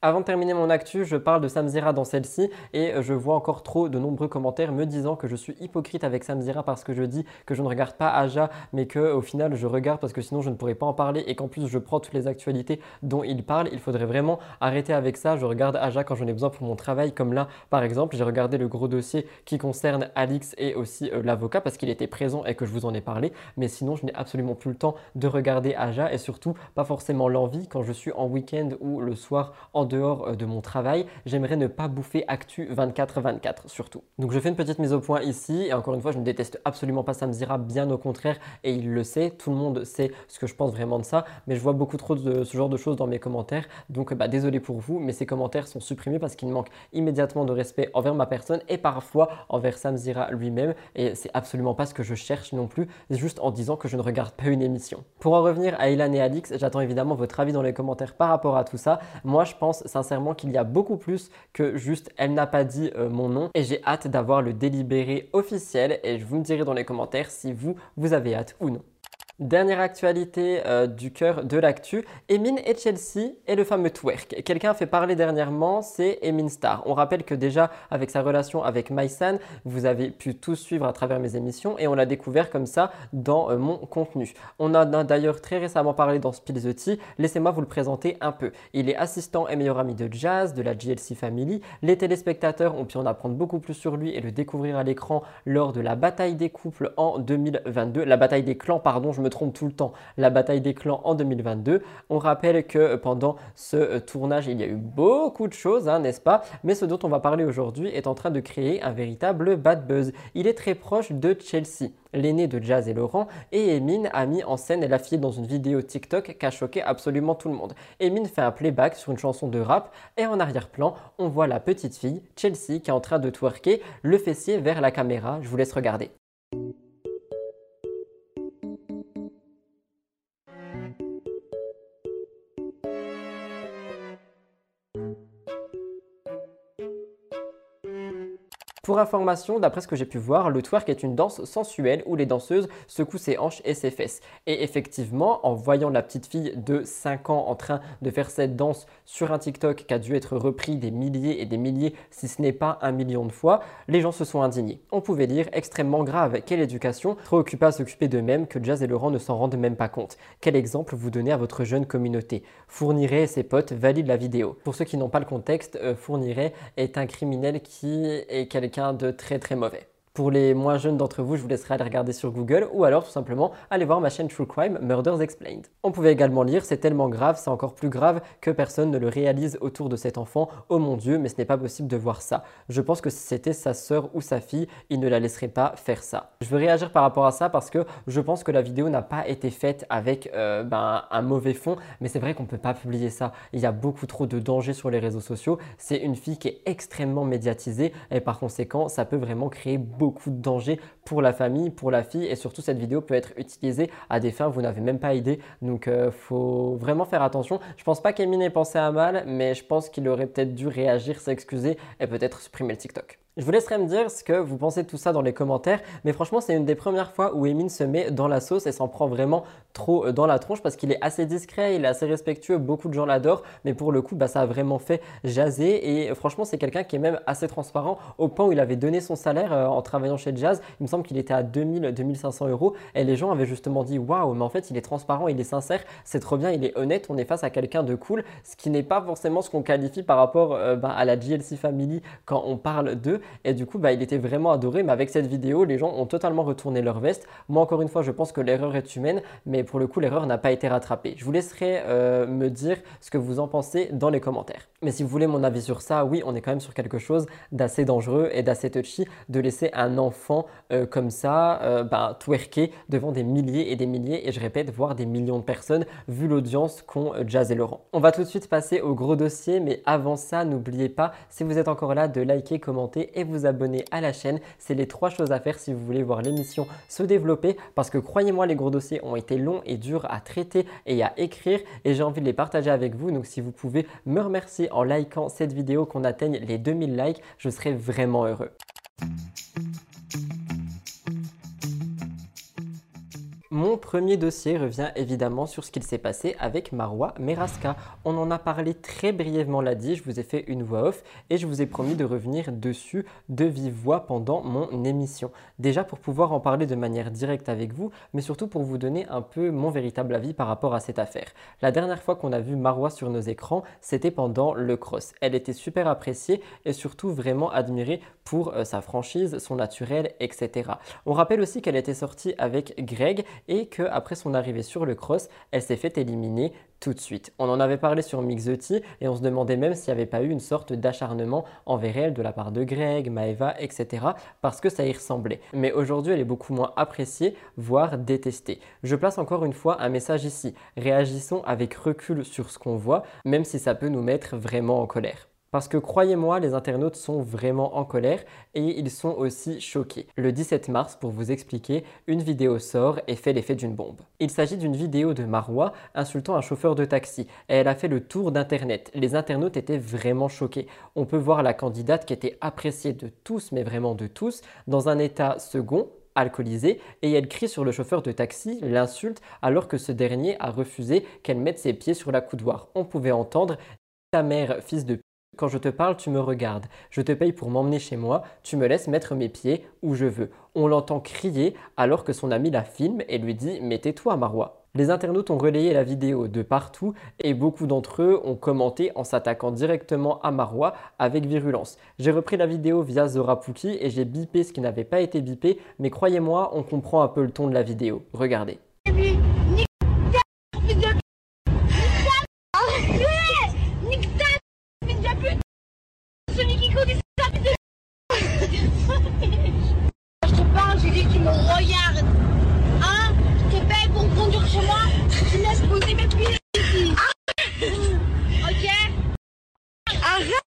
Avant de terminer mon actu, je parle de Samzira dans celle-ci et je vois encore trop de nombreux commentaires me disant que je suis hypocrite avec Samzira parce que je dis que je ne regarde pas Aja mais que au final je regarde parce que sinon je ne pourrais pas en parler et qu'en plus je prends toutes les actualités dont il parle. Il faudrait vraiment arrêter avec ça. Je regarde Aja quand j'en ai besoin pour mon travail comme là par exemple j'ai regardé le gros dossier qui concerne Alix et aussi euh, l'avocat parce qu'il était présent et que je vous en ai parlé mais sinon je n'ai absolument plus le temps de regarder Aja et surtout pas forcément l'envie quand je suis en week-end ou le soir en dehors euh, de mon travail, j'aimerais ne pas bouffer Actu 24-24 surtout. Donc je fais une petite mise au point ici et encore une fois je ne déteste absolument pas Samzira, bien au contraire et il le sait, tout le monde sait ce que je pense vraiment de ça, mais je vois beaucoup trop de ce genre de choses dans mes commentaires, donc bah, désolé pour vous, mais ces commentaires sont supprimés parce qu'il manque immédiatement de respect envers ma personne et parfois envers Samzira lui-même et c'est absolument pas ce que je cherche non plus, juste en disant que je ne regarde pas une émission. Pour en revenir à Ilan et Alix, j'attends évidemment votre avis dans les commentaires par rapport à tout ça. Moi je pense sincèrement qu'il y a beaucoup plus que juste elle n'a pas dit euh, mon nom et j'ai hâte d'avoir le délibéré officiel et je vous me dirai dans les commentaires si vous, vous avez hâte ou non. Dernière actualité euh, du cœur de l'actu, Emin et Chelsea et le fameux twerk. Quelqu'un a fait parler dernièrement, c'est Emin Star. On rappelle que déjà avec sa relation avec Maïsan, vous avez pu tout suivre à travers mes émissions et on l'a découvert comme ça dans euh, mon contenu. On en a d'ailleurs très récemment parlé dans Spill the Tea, laissez-moi vous le présenter un peu. Il est assistant et meilleur ami de Jazz, de la GLC Family. Les téléspectateurs ont pu en apprendre beaucoup plus sur lui et le découvrir à l'écran lors de la bataille des couples en 2022. La bataille des clans, pardon, je me trompe tout le temps, la bataille des clans en 2022. On rappelle que pendant ce euh, tournage, il y a eu beaucoup de choses, hein, n'est-ce pas? Mais ce dont on va parler aujourd'hui est en train de créer un véritable bad buzz. Il est très proche de Chelsea l'aîné de Jazz et Laurent, et Emin a mis en scène la fille dans une vidéo TikTok qui a choqué absolument tout le monde. Emin fait un playback sur une chanson de rap, et en arrière-plan, on voit la petite fille, Chelsea, qui est en train de twerker le fessier vers la caméra. Je vous laisse regarder. Pour information, d'après ce que j'ai pu voir, le twerk est une danse sensuelle où les danseuses secouent ses hanches et ses fesses. Et effectivement, en voyant la petite fille de 5 ans en train de faire cette danse sur un TikTok qui a dû être repris des milliers et des milliers, si ce n'est pas un million de fois, les gens se sont indignés. On pouvait lire extrêmement grave, quelle éducation, trop occupée à s'occuper d'eux-mêmes que Jazz et Laurent ne s'en rendent même pas compte. Quel exemple vous donnez à votre jeune communauté? Fourniret et ses potes valident la vidéo. Pour ceux qui n'ont pas le contexte, euh, Fourniret est un criminel qui est quelqu'un de très très mauvais. Pour les moins jeunes d'entre vous, je vous laisserai aller regarder sur Google ou alors tout simplement aller voir ma chaîne True Crime Murders Explained. On pouvait également lire c'est tellement grave, c'est encore plus grave que personne ne le réalise autour de cet enfant. Oh mon dieu, mais ce n'est pas possible de voir ça. Je pense que si c'était sa sœur ou sa fille, il ne la laisserait pas faire ça. Je veux réagir par rapport à ça parce que je pense que la vidéo n'a pas été faite avec euh, ben, un mauvais fond, mais c'est vrai qu'on ne peut pas publier ça. Il y a beaucoup trop de dangers sur les réseaux sociaux. C'est une fille qui est extrêmement médiatisée et par conséquent, ça peut vraiment créer beaucoup beaucoup de danger pour la famille, pour la fille et surtout cette vidéo peut être utilisée à des fins vous n'avez même pas idée. Donc euh, faut vraiment faire attention. Je pense pas qu'Emine ait pensé à mal, mais je pense qu'il aurait peut-être dû réagir, s'excuser et peut-être supprimer le TikTok. Je vous laisserai me dire ce que vous pensez de tout ça dans les commentaires, mais franchement c'est une des premières fois où Emine se met dans la sauce et s'en prend vraiment trop euh, dans la tronche parce qu'il est assez discret, il est assez respectueux, beaucoup de gens l'adorent, mais pour le coup bah, ça a vraiment fait jaser et franchement c'est quelqu'un qui est même assez transparent au point où il avait donné son salaire euh, en travaillant chez Jazz, il me semble qu'il était à 2000-2500 euros et les gens avaient justement dit waouh mais en fait il est transparent, il est sincère, c'est trop bien, il est honnête, on est face à quelqu'un de cool, ce qui n'est pas forcément ce qu'on qualifie par rapport euh, bah, à la GLC Family quand on parle d'eux et du coup, bah, il était vraiment adoré. Mais avec cette vidéo, les gens ont totalement retourné leur veste. Moi, encore une fois, je pense que l'erreur est humaine, mais pour le coup, l'erreur n'a pas été rattrapée. Je vous laisserai euh, me dire ce que vous en pensez dans les commentaires. Mais si vous voulez mon avis sur ça, oui, on est quand même sur quelque chose d'assez dangereux et d'assez touchy de laisser un enfant euh, comme ça euh, bah, twerker devant des milliers et des milliers, et je répète, voire des millions de personnes, vu l'audience qu'ont Jazz et Laurent. On va tout de suite passer au gros dossier, mais avant ça, n'oubliez pas, si vous êtes encore là, de liker, commenter et vous abonner à la chaîne. C'est les trois choses à faire si vous voulez voir l'émission se développer parce que croyez-moi, les gros dossiers ont été longs et durs à traiter et à écrire et j'ai envie de les partager avec vous. Donc si vous pouvez me remercier en likant cette vidéo qu'on atteigne les 2000 likes, je serai vraiment heureux. Mon premier dossier revient évidemment sur ce qu'il s'est passé avec Marwa Meraska. On en a parlé très brièvement dit, je vous ai fait une voix off et je vous ai promis de revenir dessus de vive voix pendant mon émission. Déjà pour pouvoir en parler de manière directe avec vous, mais surtout pour vous donner un peu mon véritable avis par rapport à cette affaire. La dernière fois qu'on a vu Marwa sur nos écrans, c'était pendant le cross. Elle était super appréciée et surtout vraiment admirée pour euh, sa franchise, son naturel, etc. On rappelle aussi qu'elle était sortie avec Greg et qu'après son arrivée sur le cross, elle s'est fait éliminer tout de suite. On en avait parlé sur Mixety et on se demandait même s'il n'y avait pas eu une sorte d'acharnement envers elle de la part de Greg, Maeva, etc. parce que ça y ressemblait. Mais aujourd'hui, elle est beaucoup moins appréciée, voire détestée. Je place encore une fois un message ici. Réagissons avec recul sur ce qu'on voit, même si ça peut nous mettre vraiment en colère. Parce que croyez-moi, les internautes sont vraiment en colère et ils sont aussi choqués. Le 17 mars, pour vous expliquer, une vidéo sort et fait l'effet d'une bombe. Il s'agit d'une vidéo de Marwa insultant un chauffeur de taxi et elle a fait le tour d'internet. Les internautes étaient vraiment choqués. On peut voir la candidate qui était appréciée de tous, mais vraiment de tous, dans un état second, alcoolisé et elle crie sur le chauffeur de taxi, l'insulte alors que ce dernier a refusé qu'elle mette ses pieds sur la coudoir. On pouvait entendre ta mère, fils de quand je te parle, tu me regardes. Je te paye pour m'emmener chez moi. Tu me laisses mettre mes pieds où je veux. On l'entend crier alors que son ami la filme et lui dit Mais tais-toi, Marwa. Les internautes ont relayé la vidéo de partout et beaucoup d'entre eux ont commenté en s'attaquant directement à Marwa avec virulence. J'ai repris la vidéo via Zora et j'ai bipé ce qui n'avait pas été bipé, mais croyez-moi, on comprend un peu le ton de la vidéo. Regardez. J'ai dit tu me regardes. Hein? Je te paye pour conduire chez moi? Tu me laisses poser mes pieds ici. Ok? Arrête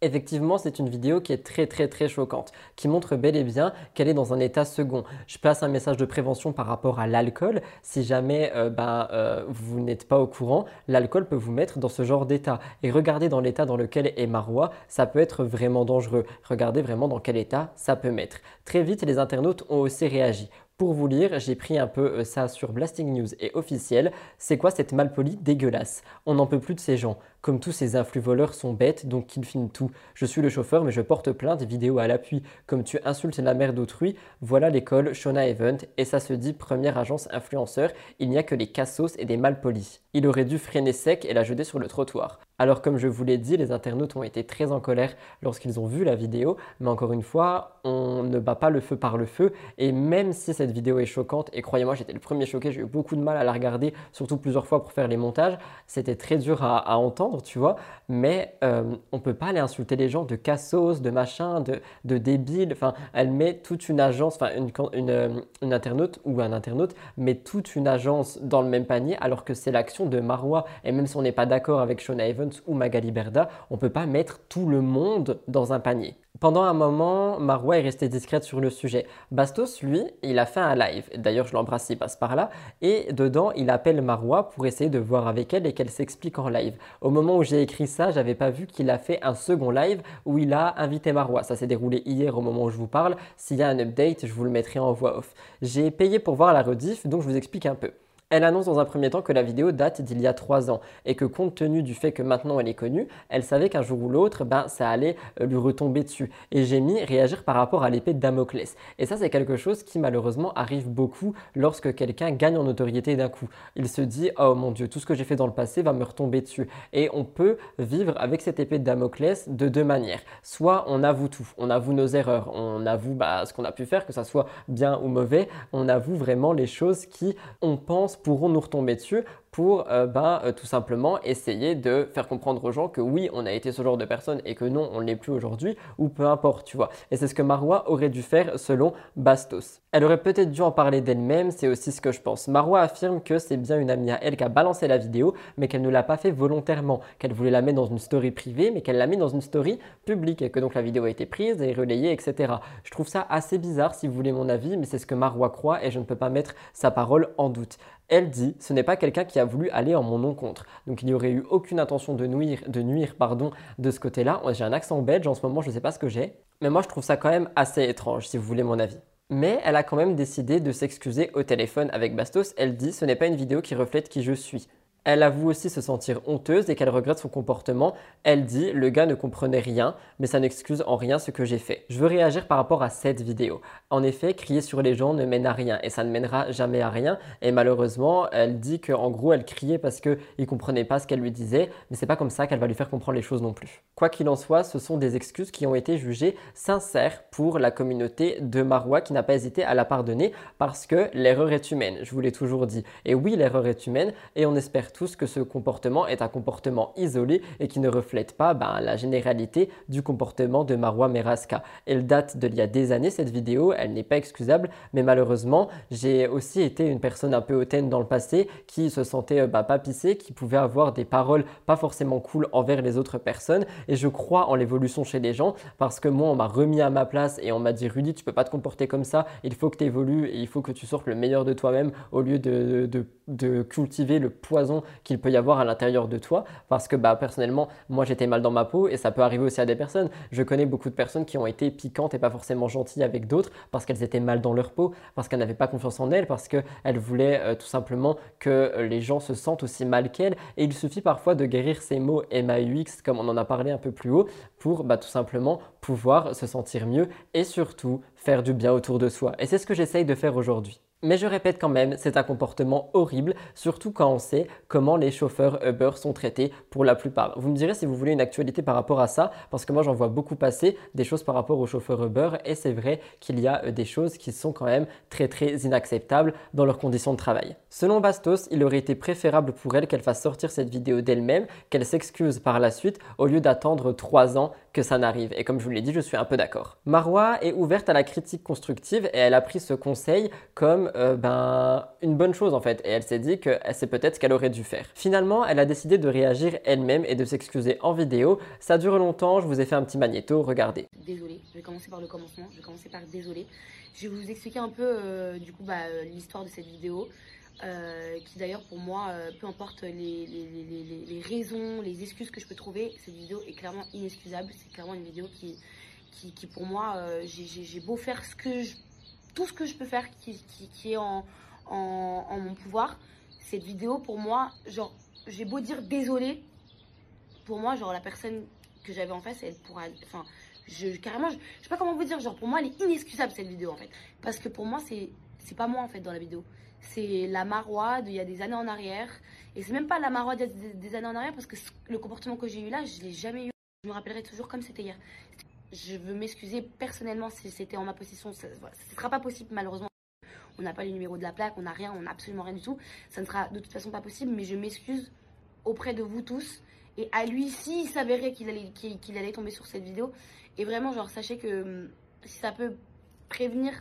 Effectivement, c'est une vidéo qui est très très très choquante, qui montre bel et bien qu'elle est dans un état second. Je passe un message de prévention par rapport à l'alcool. Si jamais euh, ben, euh, vous n'êtes pas au courant, l'alcool peut vous mettre dans ce genre d'état. Et regardez dans l'état dans lequel est Marois, ça peut être vraiment dangereux. Regardez vraiment dans quel état ça peut mettre. Très vite, les internautes ont aussi réagi. Pour vous lire, j'ai pris un peu euh, ça sur Blasting News et officiel. C'est quoi cette malpolie dégueulasse? On n'en peut plus de ces gens. Comme tous ces influx voleurs sont bêtes, donc qu'ils filment tout. Je suis le chauffeur, mais je porte plainte, vidéo à l'appui. Comme tu insultes la mère d'autrui, voilà l'école Shona Event, et ça se dit première agence influenceur. Il n'y a que les cassos et des malpolis. Il aurait dû freiner sec et la jeter sur le trottoir. Alors comme je vous l'ai dit, les internautes ont été très en colère lorsqu'ils ont vu la vidéo, mais encore une fois, on ne bat pas le feu par le feu, et même si cette vidéo est choquante, et croyez-moi, j'étais le premier choqué, j'ai eu beaucoup de mal à la regarder, surtout plusieurs fois pour faire les montages, c'était très dur à entendre tu vois, mais euh, on peut pas aller insulter les gens de cassos, de machin, de, de débiles. Enfin, elle met toute une agence, enfin, une, une, euh, une, internaute ou un internaute met toute une agence dans le même panier alors que c'est l'action de Marois. Et même si on n'est pas d'accord avec Shona Evans ou Magali Berda, on peut pas mettre tout le monde dans un panier. Pendant un moment, Marois est restée discrète sur le sujet. Bastos, lui, il a fait un live. D'ailleurs, je l'embrasse, il passe par là. Et dedans, il appelle Marois pour essayer de voir avec elle et qu'elle s'explique en live. Au moment où j'ai écrit ça, j'avais pas vu qu'il a fait un second live où il a invité Marois. Ça s'est déroulé hier au moment où je vous parle. S'il y a un update, je vous le mettrai en voix off. J'ai payé pour voir la rediff, donc je vous explique un peu. Elle annonce dans un premier temps que la vidéo date d'il y a trois ans et que compte tenu du fait que maintenant elle est connue, elle savait qu'un jour ou l'autre, ben, ça allait euh, lui retomber dessus. Et j'ai mis réagir par rapport à l'épée de Damoclès. Et ça, c'est quelque chose qui malheureusement arrive beaucoup lorsque quelqu'un gagne en notoriété d'un coup. Il se dit, oh mon Dieu, tout ce que j'ai fait dans le passé va me retomber dessus. Et on peut vivre avec cette épée de Damoclès de deux manières. Soit on avoue tout, on avoue nos erreurs, on avoue bah, ce qu'on a pu faire, que ça soit bien ou mauvais, on avoue vraiment les choses qui, on pense, pourront nous retomber dessus pour euh, ben, euh, tout simplement essayer de faire comprendre aux gens que oui, on a été ce genre de personne et que non, on ne l'est plus aujourd'hui, ou peu importe, tu vois. Et c'est ce que Marois aurait dû faire selon Bastos. Elle aurait peut-être dû en parler d'elle-même, c'est aussi ce que je pense. Marois affirme que c'est bien une amie à elle qui a balancé la vidéo, mais qu'elle ne l'a pas fait volontairement, qu'elle voulait la mettre dans une story privée, mais qu'elle l'a mis dans une story publique, et que donc la vidéo a été prise et relayée, etc. Je trouve ça assez bizarre si vous voulez mon avis, mais c'est ce que Marois croit et je ne peux pas mettre sa parole en doute. Elle dit, ce n'est pas quelqu'un qui voulu aller en mon encontre. Donc il n'y aurait eu aucune intention de nuire, de nuire pardon, de ce côté-là. J'ai un accent belge en ce moment, je ne sais pas ce que j'ai. Mais moi je trouve ça quand même assez étrange, si vous voulez mon avis. Mais elle a quand même décidé de s'excuser au téléphone avec Bastos. Elle dit, ce n'est pas une vidéo qui reflète qui je suis. Elle avoue aussi se sentir honteuse et qu'elle regrette son comportement. Elle dit Le gars ne comprenait rien, mais ça n'excuse en rien ce que j'ai fait. Je veux réagir par rapport à cette vidéo. En effet, crier sur les gens ne mène à rien et ça ne mènera jamais à rien. Et malheureusement, elle dit qu'en gros, elle criait parce qu'il ne comprenait pas ce qu'elle lui disait, mais c'est pas comme ça qu'elle va lui faire comprendre les choses non plus. Quoi qu'il en soit, ce sont des excuses qui ont été jugées sincères pour la communauté de Marois qui n'a pas hésité à la pardonner parce que l'erreur est humaine. Je vous l'ai toujours dit. Et oui, l'erreur est humaine et on espère tous que ce comportement est un comportement isolé et qui ne reflète pas ben, la généralité du comportement de Marwa Meraska. Elle date d'il y a des années cette vidéo, elle n'est pas excusable, mais malheureusement, j'ai aussi été une personne un peu hautaine dans le passé qui se sentait bah, pas pissée, qui pouvait avoir des paroles pas forcément cool envers les autres personnes. Et je crois en l'évolution chez les gens parce que moi, on m'a remis à ma place et on m'a dit Rudy, tu peux pas te comporter comme ça, il faut que tu évolues et il faut que tu sortes le meilleur de toi-même au lieu de, de, de cultiver le poison qu'il peut y avoir à l'intérieur de toi. Parce que bah, personnellement, moi j'étais mal dans ma peau et ça peut arriver aussi à des personnes. Je connais beaucoup de personnes qui ont été piquantes et pas forcément gentilles avec d'autres parce qu'elles étaient mal dans leur peau, parce qu'elles n'avaient pas confiance en elles, parce qu'elles voulaient euh, tout simplement que les gens se sentent aussi mal qu'elles. Et il suffit parfois de guérir ces mots MAUX, comme on en a parlé un peu plus haut, pour bah, tout simplement pouvoir se sentir mieux et surtout faire du bien autour de soi. Et c'est ce que j'essaye de faire aujourd'hui. Mais je répète quand même, c'est un comportement horrible, surtout quand on sait comment les chauffeurs Uber sont traités pour la plupart. Vous me direz si vous voulez une actualité par rapport à ça, parce que moi j'en vois beaucoup passer des choses par rapport aux chauffeurs Uber, et c'est vrai qu'il y a euh, des choses qui sont quand même très très inacceptables dans leurs conditions de travail. Selon Bastos, il aurait été préférable pour elle qu'elle fasse sortir cette vidéo d'elle-même, qu'elle s'excuse par la suite, au lieu d'attendre 3 ans que ça n'arrive. Et comme je vous l'ai dit, je suis un peu d'accord. Marwa est ouverte à la critique constructive et elle a pris ce conseil comme euh, ben, une bonne chose en fait. Et elle s'est dit que c'est peut-être ce qu'elle aurait dû faire. Finalement, elle a décidé de réagir elle-même et de s'excuser en vidéo. Ça dure longtemps, je vous ai fait un petit magnéto, regardez. Désolée, je vais commencer par le commencement, je vais commencer par désolé. Je vais vous expliquer un peu euh, du coup bah, euh, l'histoire de cette vidéo. Qui d'ailleurs pour moi, peu importe les, les, les, les, raisons, les excuses que je peux trouver, cette vidéo est clairement inexcusable. C'est clairement une vidéo qui, qui, qui pour moi, j'ai beau faire ce que je, tout ce que je peux faire qui, est en, mon pouvoir. Cette vidéo pour moi, genre, j'ai beau dire désolé, pour moi, genre la personne que j'avais en face, elle pourra, enfin, je, carrément, je, je sais pas comment vous dire, genre pour moi, elle est inexcusable cette vidéo en fait, parce que pour moi, c'est, c'est pas moi en fait dans la vidéo c'est la Marois d'il y a des années en arrière. Et c'est même pas la Marois d'il y a des, années en arrière parce que le comportement que j'ai eu là, je l'ai jamais eu. Je me rappellerai toujours comme c'était hier. Je veux m'excuser personnellement si c'était en ma possession. Ce ne sera pas possible malheureusement. On n'a pas le numéro de la plaque, on n'a rien, on n'a absolument rien du tout. Ça ne sera de toute façon pas possible, mais je m'excuse auprès de vous tous. Et à lui, s'il s'avérait qu'il allait, allait tomber sur cette vidéo. Et vraiment, genre, sachez que hum, si ça peut prévenir,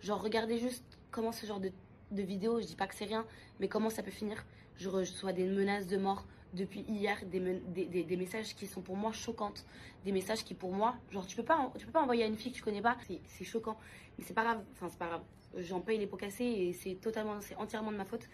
genre, regardez juste comment ce genre de de vidéos, je dis pas que c'est rien, mais comment ça peut finir Je reçois des menaces de mort depuis hier, des, messages qui sont pour moi choquantes, des messages qui pour moi, genre tu peux pas, tu peux pas envoyer à une fille que tu connais pas, c'est choquant, mais c'est pas grave, enfin c'est pas grave, j'en paye les pots cassés et c'est totalement, c'est entièrement de ma faute.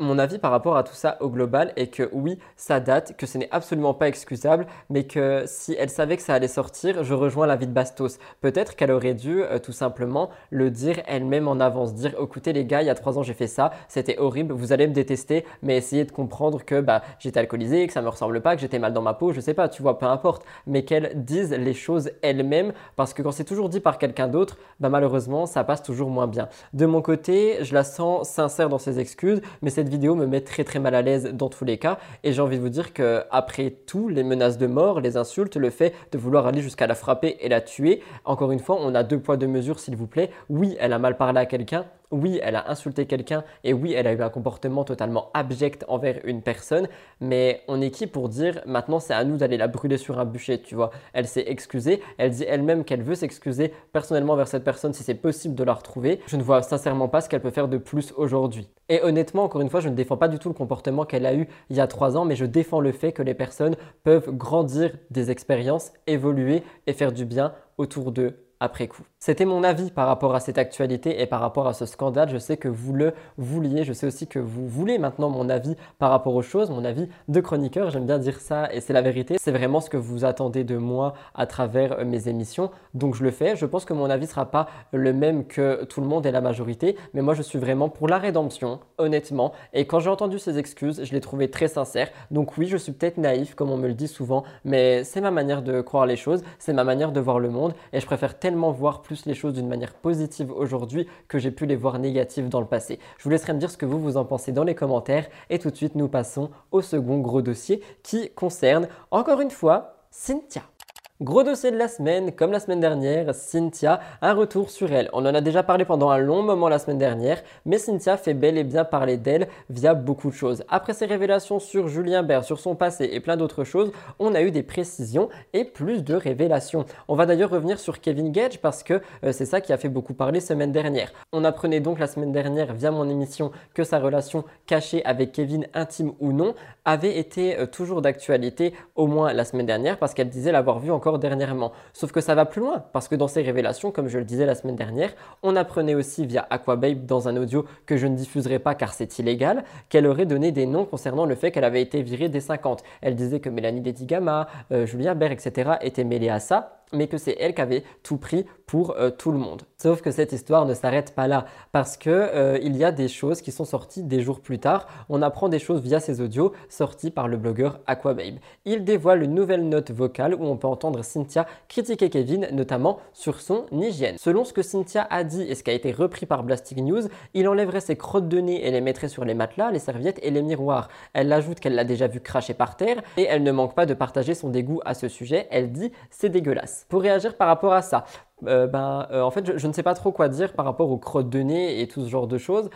Mon avis par rapport à tout ça au global est que oui, ça date, que ce n'est absolument pas excusable, mais que si elle savait que ça allait sortir, je rejoins l'avis de Bastos. Peut-être qu'elle aurait dû euh, tout simplement le dire elle-même en avance, dire écoutez les gars, il y a trois ans j'ai fait ça, c'était horrible, vous allez me détester, mais essayez de comprendre que bah, j'étais alcoolisé, que ça me ressemble pas, que j'étais mal dans ma peau, je sais pas, tu vois, peu importe, mais qu'elle dise les choses elle-même, parce que quand c'est toujours dit par quelqu'un d'autre, bah, malheureusement ça passe toujours moins bien. De mon côté, je la sens sincère dans ses excuses, mais c'est vidéo me met très très mal à l'aise dans tous les cas et j'ai envie de vous dire que après tout, les menaces de mort, les insultes, le fait de vouloir aller jusqu'à la frapper et la tuer, encore une fois, on a deux poids deux mesures s'il vous plaît. Oui, elle a mal parlé à quelqu'un, oui, elle a insulté quelqu'un et oui, elle a eu un comportement totalement abject envers une personne, mais on est qui pour dire maintenant c'est à nous d'aller la brûler sur un bûcher, tu vois? Elle s'est excusée, elle dit elle-même qu'elle veut s'excuser personnellement vers cette personne si c'est possible de la retrouver. Je ne vois sincèrement pas ce qu'elle peut faire de plus aujourd'hui. Et honnêtement, encore une fois, je ne défends pas du tout le comportement qu'elle a eu il y a trois ans, mais je défends le fait que les personnes peuvent grandir des expériences, évoluer et faire du bien autour d'eux après coup. C'était mon avis par rapport à cette actualité et par rapport à ce scandale. Je sais que vous le vouliez, je sais aussi que vous voulez maintenant mon avis par rapport aux choses, mon avis de chroniqueur. J'aime bien dire ça et c'est la vérité. C'est vraiment ce que vous attendez de moi à travers euh, mes émissions. Donc je le fais. Je pense que mon avis sera pas le même que tout le monde et la majorité, mais moi je suis vraiment pour la rédemption, honnêtement. Et quand j'ai entendu ces excuses, je les trouvais très sincères. Donc oui, je suis peut-être naïf, comme on me le dit souvent, mais c'est ma manière de croire les choses, c'est ma manière de voir le monde et je préfère tellement voir plus les choses d'une manière positive aujourd'hui que j'ai pu les voir négatives dans le passé. Je vous laisserai me dire ce que vous vous en pensez dans les commentaires et tout de suite nous passons au second gros dossier qui concerne encore une fois Cynthia. Gros dossier de la semaine, comme la semaine dernière, Cynthia, un retour sur elle. On en a déjà parlé pendant un long moment la semaine dernière, mais Cynthia fait bel et bien parler d'elle via beaucoup de choses. Après ses révélations sur Julien Bert, sur son passé et plein d'autres choses, on a eu des précisions et plus de révélations. On va d'ailleurs revenir sur Kevin Gage parce que euh, c'est ça qui a fait beaucoup parler semaine dernière. On apprenait donc la semaine dernière via mon émission que sa relation cachée avec Kevin, intime ou non, avait été euh, toujours d'actualité, au moins la semaine dernière, parce qu'elle disait l'avoir vu dernièrement. Sauf que ça va plus loin, parce que dans ces révélations, comme je le disais la semaine dernière, on apprenait aussi via Aquababe dans un audio que je ne diffuserai pas car c'est illégal, qu'elle aurait donné des noms concernant le fait qu'elle avait été virée des 50. Elle disait que Mélanie Dedigama, euh, Julien Bert, etc. étaient mêlés à ça mais que c'est elle qui avait tout pris pour euh, tout le monde. Sauf que cette histoire ne s'arrête pas là, parce que euh, il y a des choses qui sont sorties des jours plus tard. On apprend des choses via ces audios sortis par le blogueur Aquababe. Il dévoile une nouvelle note vocale où on peut entendre Cynthia critiquer Kevin, notamment sur son hygiène. Selon ce que Cynthia a dit et ce qui a été repris par Blasting News, il enlèverait ses crottes de nez et les mettrait sur les matelas, les serviettes et les miroirs. Elle ajoute qu'elle l'a déjà vu cracher par terre et elle ne manque pas de partager son dégoût à ce sujet. Elle dit c'est dégueulasse. Pour réagir par rapport à ça, euh, ben, euh, en fait, je, ne sais pas trop quoi dire par rapport aux crottes de nez et tout ce genre de choses.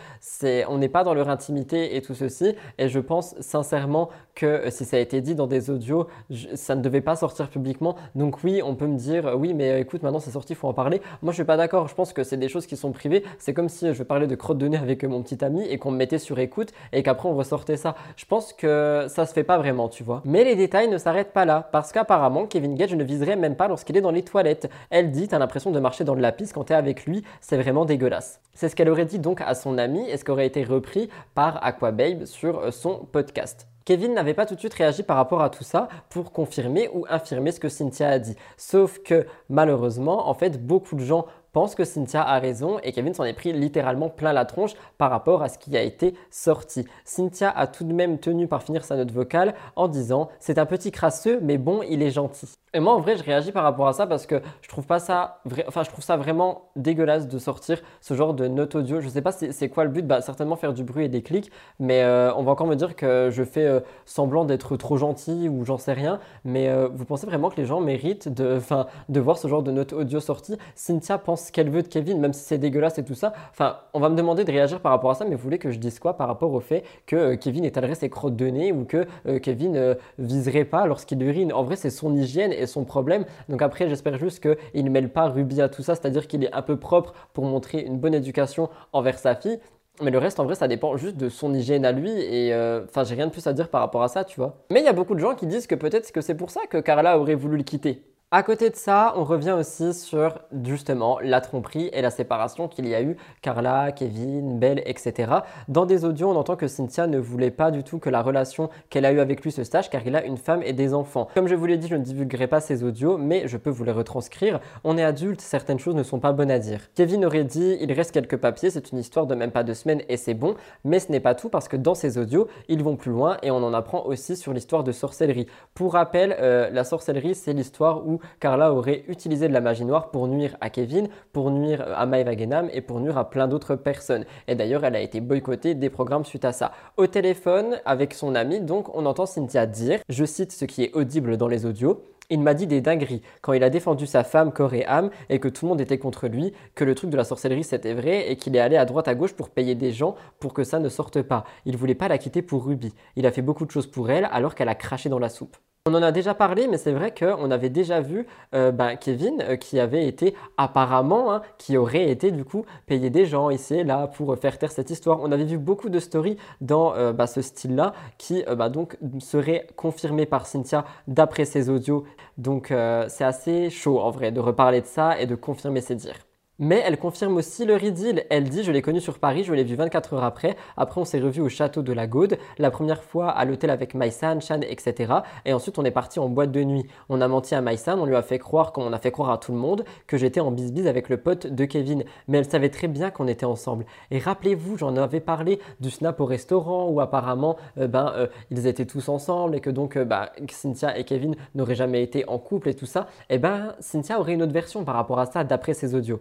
On n'est pas dans leur intimité et tout ceci. Et je pense sincèrement que euh, si ça a été dit dans des audios, ça ne devait pas sortir publiquement. Donc oui, on peut me dire, oui, mais écoute, maintenant c'est sorti, il faut en parler. Moi, je suis pas d'accord. Je pense que c'est des choses qui sont privées. C'est comme si je parlais de crottes de nez avec mon petit ami et qu'on me mettait sur écoute et qu'après on ressortait ça. Je pense que ça se fait pas vraiment, tu vois. Mais les détails ne s'arrêtent pas là, parce qu'apparemment, Kevin Gage ne viserait même pas lorsqu'il est dans les toilettes. Elle dit, t'as l'impression de marcher dans de la pisse quand t'es avec lui, c'est vraiment dégueulasse. C'est ce qu'elle aurait dit donc à son ami et ce qui aurait été repris par Aquababe sur euh, son podcast. Kevin n'avait pas tout de suite réagi par rapport à tout ça pour confirmer ou infirmer ce que Cynthia a dit. Sauf que malheureusement, en fait, beaucoup de gens pensent que Cynthia a raison et Kevin s'en est pris littéralement plein la tronche par rapport à ce qui a été sorti. Cynthia a tout de même tenu par finir sa note vocale en disant c'est un petit crasseux mais bon il est gentil. Et moi en vrai je réagis par rapport à ça parce que je trouve pas ça enfin je trouve ça vraiment dégueulasse de sortir ce genre de note audio. Je sais pas c'est quoi le but, bah certainement faire du bruit et des clics, mais euh, on va encore me dire que je fais euh, semblant d'être trop gentil ou j'en sais rien, mais euh, vous pensez vraiment que les gens méritent de, enfin, de voir ce genre de note audio sortie Cynthia pense qu'elle veut de Kevin, même si c'est dégueulasse et tout ça. Enfin, on va me demander de réagir par rapport à ça, mais vous voulez que je dise quoi par rapport au fait que Kevin étalerait ses crottes de nez ou que Kevin viserait pas lorsqu'il urine? En vrai, c'est son hygiène et son problème. Donc après, j'espère juste qu'il ne mêle pas Ruby à tout ça, c'est-à-dire qu'il est un peu propre pour montrer une bonne éducation envers sa fille. Mais le reste, en vrai, ça dépend juste de son hygiène à lui. Et euh, enfin, j'ai rien de plus à dire par rapport à ça, tu vois. Mais il y a beaucoup de gens qui disent que peut-être que c'est pour ça que Carla aurait voulu le quitter. À côté de ça, on revient aussi sur justement la tromperie et la séparation qu'il y a eu, Carla, Kevin, Belle, etc. Dans des audios, on entend que Cynthia ne voulait pas du tout que la relation qu'elle a eue avec lui se sache car il a une femme et des enfants. Comme je vous l'ai dit, je ne divulguerai pas ces audios, mais je peux vous les retranscrire. On est adulte, certaines choses ne sont pas bonnes à dire. Kevin aurait dit, il reste quelques papiers, c'est une histoire de même pas deux semaines et c'est bon, mais ce n'est pas tout parce que dans ces audios, ils vont plus loin et on en apprend aussi sur l'histoire de sorcellerie. Pour rappel, euh, la sorcellerie, c'est l'histoire où Carla aurait utilisé de la magie noire pour nuire à Kevin, pour nuire euh, à Maeva Genam et pour nuire à plein d'autres personnes. Et d'ailleurs, elle a été boycottée des programmes suite à ça. Au téléphone, avec son ami, donc, on entend Cynthia dire, je cite ce qui est audible dans les audios, il m'a dit des dingueries quand il a défendu sa femme corps et âme et que tout le monde était contre lui, que le truc de la sorcellerie c'était vrai et qu'il est allé à droite à gauche pour payer des gens pour que ça ne sorte pas. Il voulait pas la quitter pour Ruby. Il a fait beaucoup de choses pour elle alors qu'elle a craché dans la soupe. On en a déjà parlé, mais c'est vrai qu'on avait déjà vu euh, ben, Kevin euh, qui avait été apparemment, hein, qui aurait été du coup payer des gens ici et là pour faire taire cette histoire. On avait vu beaucoup de stories dans euh, bah, ce style-là qui bah, donc seraient confirmées par Cynthia d'après ses audios. Donc c'est assez chaud en vrai de reparler de ça et de confirmer ses dires. Mais elle confirme aussi le idylle. Elle dit Je l'ai connu sur Paris, je l'ai vu 24 heures après. Après, on s'est revu au château de la Gaude. La première fois à l'hôtel avec Maïsan, Chan, etc. Et ensuite, on est parti en boîte de nuit. On a menti à Maïsan, on lui a fait croire, comme on a fait croire à tout le monde, que j'étais en bisbise avec le pote de Kevin. Mais elle savait très bien qu'on était ensemble. Et rappelez-vous, j'en avais parlé du snap au restaurant où apparemment, euh, ben, euh, ils étaient tous ensemble et que donc, euh, bah, Cynthia et Kevin n'auraient jamais été en couple et tout ça. Et ben, Cynthia aurait une autre version par rapport à ça d'après ses audios.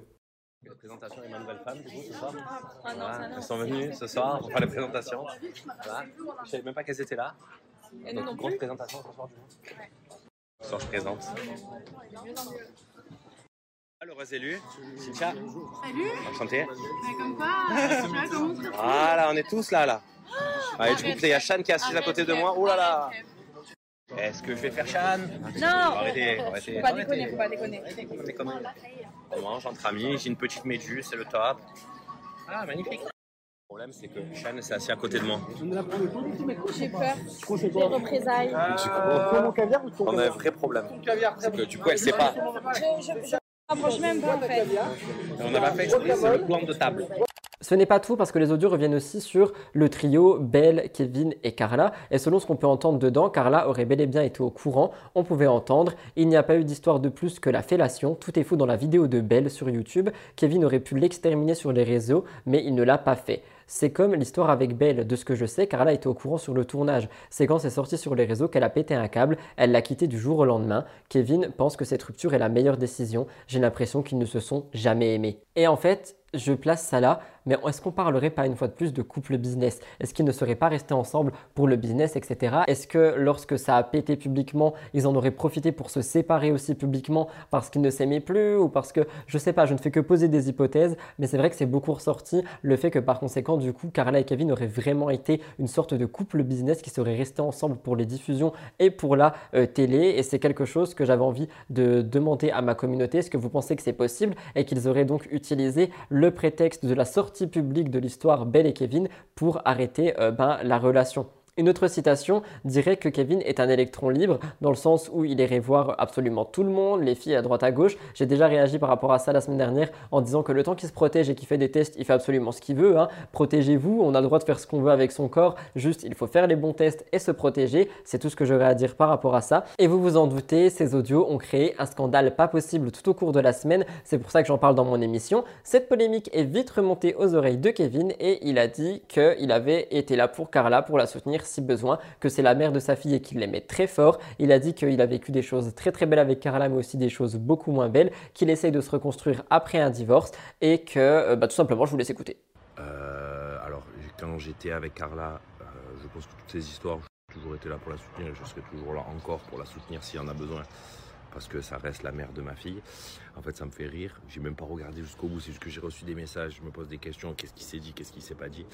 La présentation et ma nouvelle femme, du coup, ce soir. Voilà, elles sont venues ce soir pour faire la présentation. Voilà. Je savais même pas qu'elles étaient là. Et nous Donc, non grosse plus. présentation ce soir, du coup. Ce soir, je présente. L'heureuse élue, Cynthia. Salut Enchanté. Comme quoi, tu vois comment on se Voilà, on est tous là, là. Allez, du coup, il y a Shan qui est assise à côté de moi. Oh là là. Est-ce que je vais faire Shan Non. Arrêtez, arrêtez. Faut pas déconner, faut pas déconner. Faut pas déconner. On mange entre amis, j'ai une petite méduse, c'est le top. Ah, magnifique. Le problème, c'est que Shan s'est assis à côté de moi. J'ai peur des représailles. On a un vrai problème. C'est que du coup, elle sait pas. Je, je, je m'approche même pas en fait. On n'a pas fait exprès, c'est le plan de table. Ce n'est pas tout parce que les audios reviennent aussi sur le trio Belle, Kevin et Carla. Et selon ce qu'on peut entendre dedans, Carla aurait bel et bien été au courant. On pouvait entendre il n'y a pas eu d'histoire de plus que la fellation. Tout est fou dans la vidéo de Belle sur YouTube. Kevin aurait pu l'exterminer sur les réseaux, mais il ne l'a pas fait. C'est comme l'histoire avec Belle, de ce que je sais, Carla était au courant sur le tournage. C'est quand c'est sorti sur les réseaux qu'elle a pété un câble, elle l'a quitté du jour au lendemain. Kevin pense que cette rupture est la meilleure décision. J'ai l'impression qu'ils ne se sont jamais aimés. Et en fait, je place ça là, mais est-ce qu'on parlerait pas une fois de plus de couple business? Est-ce qu'ils ne seraient pas restés ensemble pour le business, etc. Est-ce que lorsque ça a pété publiquement, ils en auraient profité pour se séparer aussi publiquement parce qu'ils ne s'aimaient plus ou parce que, je sais pas, je ne fais que poser des hypothèses, mais c'est vrai que c'est beaucoup ressorti le fait que par conséquent, du coup, Carla et Kevin auraient vraiment été une sorte de couple business qui serait resté ensemble pour les diffusions et pour la euh, télé. Et c'est quelque chose que j'avais envie de demander à ma communauté. Est-ce que vous pensez que c'est possible et qu'ils auraient donc utilisé le prétexte de la sortie publique de l'histoire Belle et Kevin pour arrêter euh, ben, la relation une autre citation dirait que Kevin est un électron libre dans le sens où il irait voir absolument tout le monde, les filles à droite à gauche. J'ai déjà réagi par rapport à ça la semaine dernière en disant que le temps qu'il se protège et qu'il fait des tests, il fait absolument ce qu'il veut. Hein. Protégez-vous, on a le droit de faire ce qu'on veut avec son corps, juste il faut faire les bons tests et se protéger. C'est tout ce que j'aurais à dire par rapport à ça. Et vous vous en doutez, ces audios ont créé un scandale pas possible tout au cours de la semaine. C'est pour ça que j'en parle dans mon émission. Cette polémique est vite remontée aux oreilles de Kevin et il a dit qu'il avait été là pour Carla pour la soutenir si besoin, que c'est la mère de sa fille et qu'il l'aimait très fort. Il a dit qu'il a vécu des choses très très belles avec Carla, mais aussi des choses beaucoup moins belles, qu'il essaye de se reconstruire après un divorce et que euh, bah, tout simplement je vous laisse écouter. Euh, alors quand j'étais avec Carla, euh, je pense que toutes ces histoires, j'ai toujours été là pour la soutenir et je serai toujours là encore pour la soutenir s'il y en a besoin parce que ça reste la mère de ma fille. En fait, ça me fait rire. J'ai même pas regardé jusqu'au bout. C'est juste que j'ai reçu des messages, je me pose des questions. Qu'est-ce qui s'est dit, qu'est-ce qui s'est pas dit?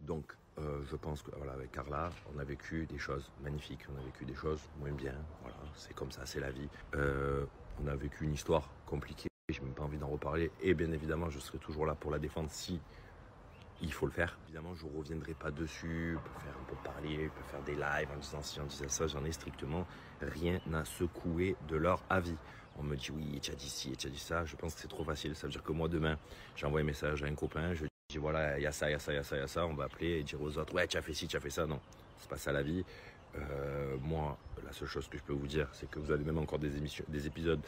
Donc, euh, je pense que voilà, avec Carla, on a vécu des choses magnifiques, on a vécu des choses moins bien. Voilà, c'est comme ça, c'est la vie. Euh, on a vécu une histoire compliquée. J'ai même pas envie d'en reparler. Et bien évidemment, je serai toujours là pour la défendre si il faut le faire. Évidemment, je ne reviendrai pas dessus. On peut, faire, on peut parler, on peut faire des lives en disant si on disait ça. J'en ai strictement rien à secouer de leur avis. On me dit oui, tu as dit ci, tu as dit ça. Je pense que c'est trop facile. Ça veut dire que moi, demain, j'envoie un message à un copain. Je dis voilà, il y a ça, il y a ça, il y a ça, il y a ça. On va appeler et dire aux autres ouais, tu as fait ci, tu as fait ça. Non, c'est pas ça la vie. Euh, moi, la seule chose que je peux vous dire, c'est que vous avez même encore des, émissions, des épisodes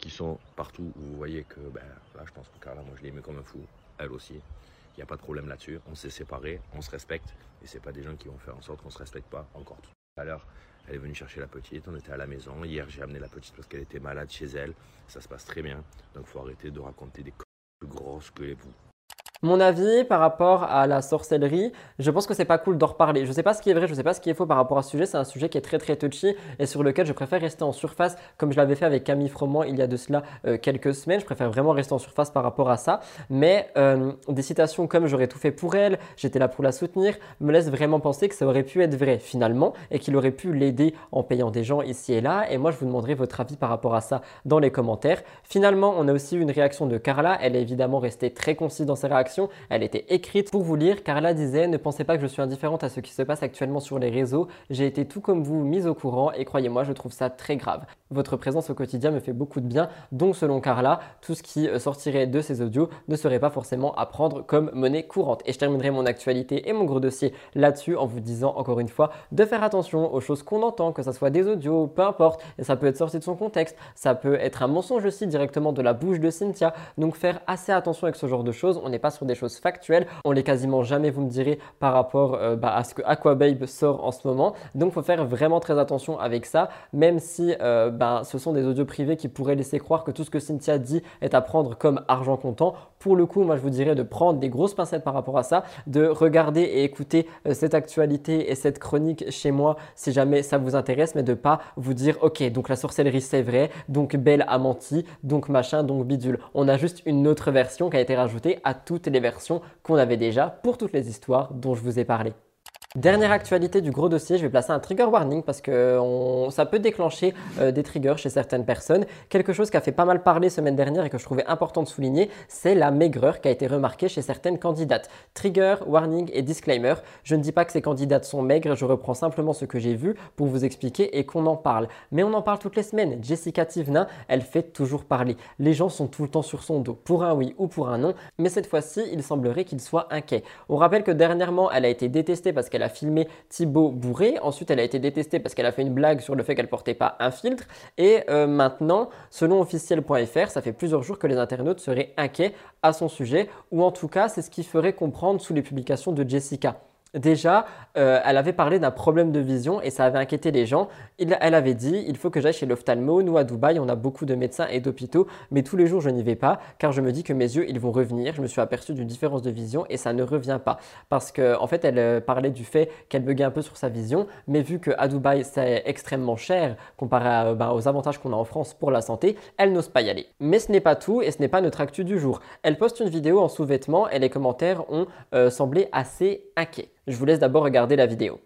qui sont partout où vous voyez que, ben, là, je pense que Carla, moi, je l'ai aimé comme un fou. Elle aussi. Il n'y a pas de problème là-dessus. On s'est séparés, on se respecte. Et c'est pas des gens qui vont faire en sorte qu'on se respecte pas. Encore tout à l'heure, elle est venue chercher la petite. On était à la maison. Hier, j'ai amené la petite parce qu'elle était malade chez elle. Ça se passe très bien. Donc, faut arrêter de raconter des plus grosses que vous. Mon avis par rapport à la sorcellerie, je pense que c'est pas cool d'en reparler. Je sais pas ce qui est vrai, je sais pas ce qui est faux par rapport à ce sujet. C'est un sujet qui est très très touchy et sur lequel je préfère rester en surface, comme je l'avais fait avec Camille Froment il y a de cela euh, quelques semaines. Je préfère vraiment rester en surface par rapport à ça. Mais euh, des citations comme j'aurais tout fait pour elle, j'étais là pour la soutenir, me laissent vraiment penser que ça aurait pu être vrai finalement et qu'il aurait pu l'aider en payant des gens ici et là. Et moi, je vous demanderai votre avis par rapport à ça dans les commentaires. Finalement, on a aussi eu une réaction de Carla. Elle est évidemment restée très concise dans ses réactions. Elle était écrite pour vous lire. Carla disait Ne pensez pas que je suis indifférente à ce qui se passe actuellement sur les réseaux. J'ai été tout comme vous mise au courant et croyez-moi, je trouve ça très grave. Votre présence au quotidien me fait beaucoup de bien. Donc, selon Carla, tout ce qui euh, sortirait de ces audios ne serait pas forcément à prendre comme monnaie courante. Et je terminerai mon actualité et mon gros dossier là-dessus en vous disant encore une fois de faire attention aux choses qu'on entend, que ce soit des audios, peu importe. Et ça peut être sorti de son contexte, ça peut être un mensonge aussi directement de la bouche de Cynthia. Donc, faire assez attention avec ce genre de choses. On n'est pas sur des choses factuelles. On l'est quasiment jamais, vous me direz, par rapport euh, bah, à ce que Aquababe sort en ce moment. Donc, il faut faire vraiment très attention avec ça, même si euh, bah, ce sont des audios privés qui pourraient laisser croire que tout ce que Cynthia dit est à prendre comme argent comptant. Pour le coup, moi, je vous dirais de prendre des grosses pincettes par rapport à ça, de regarder et écouter euh, cette actualité et cette chronique chez moi si jamais ça vous intéresse, mais de pas vous dire, ok, donc la sorcellerie c'est vrai, donc Belle a menti, donc machin, donc bidule. On a juste une autre version qui a été rajoutée à les versions qu'on avait déjà pour toutes les histoires dont je vous ai parlé. Dernière actualité du gros dossier, je vais placer un trigger warning parce que ça peut déclencher euh, des triggers chez certaines personnes. Quelque chose qui a fait pas mal parler semaine dernière et que je trouvais important de souligner, c'est la maigreur qui a été remarquée chez certaines candidates. Trigger, warning et disclaimer. Je ne dis pas que ces candidates sont maigres, je reprends simplement ce que j'ai vu pour vous expliquer et qu'on en parle. Mais on en parle toutes les semaines. Jessica Tivna, elle fait toujours parler. Les gens sont tout le temps sur son dos, pour un oui ou pour un non, mais cette fois-ci, il semblerait qu'il soit inquiet. On rappelle que dernièrement, elle a été détestée parce qu'elle a filmé Thibaut bourré. Ensuite, elle a été détestée parce qu'elle a fait une blague sur le fait qu'elle portait pas un filtre. Et euh, maintenant, selon officiel.fr, ça fait plusieurs jours que les internautes seraient inquiets à son sujet, ou en tout cas, c'est ce qui ferait comprendre sous les publications de Jessica. Déjà, euh, elle avait parlé d'un problème de vision et ça avait inquiété les gens. elle avait dit il faut que j'aille chez l'ophtalmo. Nous, à Dubaï, on a beaucoup de médecins et d'hôpitaux, mais tous les jours, je n'y vais pas car je me dis que mes yeux, ils vont revenir. Je me suis aperçu d'une différence de vision et ça ne revient pas. Parce qu'en en fait, elle euh, parlait du fait qu'elle buguait un peu sur sa vision, mais vu qu'à Dubaï, c'est extrêmement cher comparé ben, aux avantages qu'on a en France pour la santé, elle n'ose pas y aller. Mais ce n'est pas tout et ce n'est pas notre actu du jour. Elle poste une vidéo en sous-vêtements et les commentaires ont euh, semblé assez inquiets. Je vous laisse d'abord regarder la vidéo.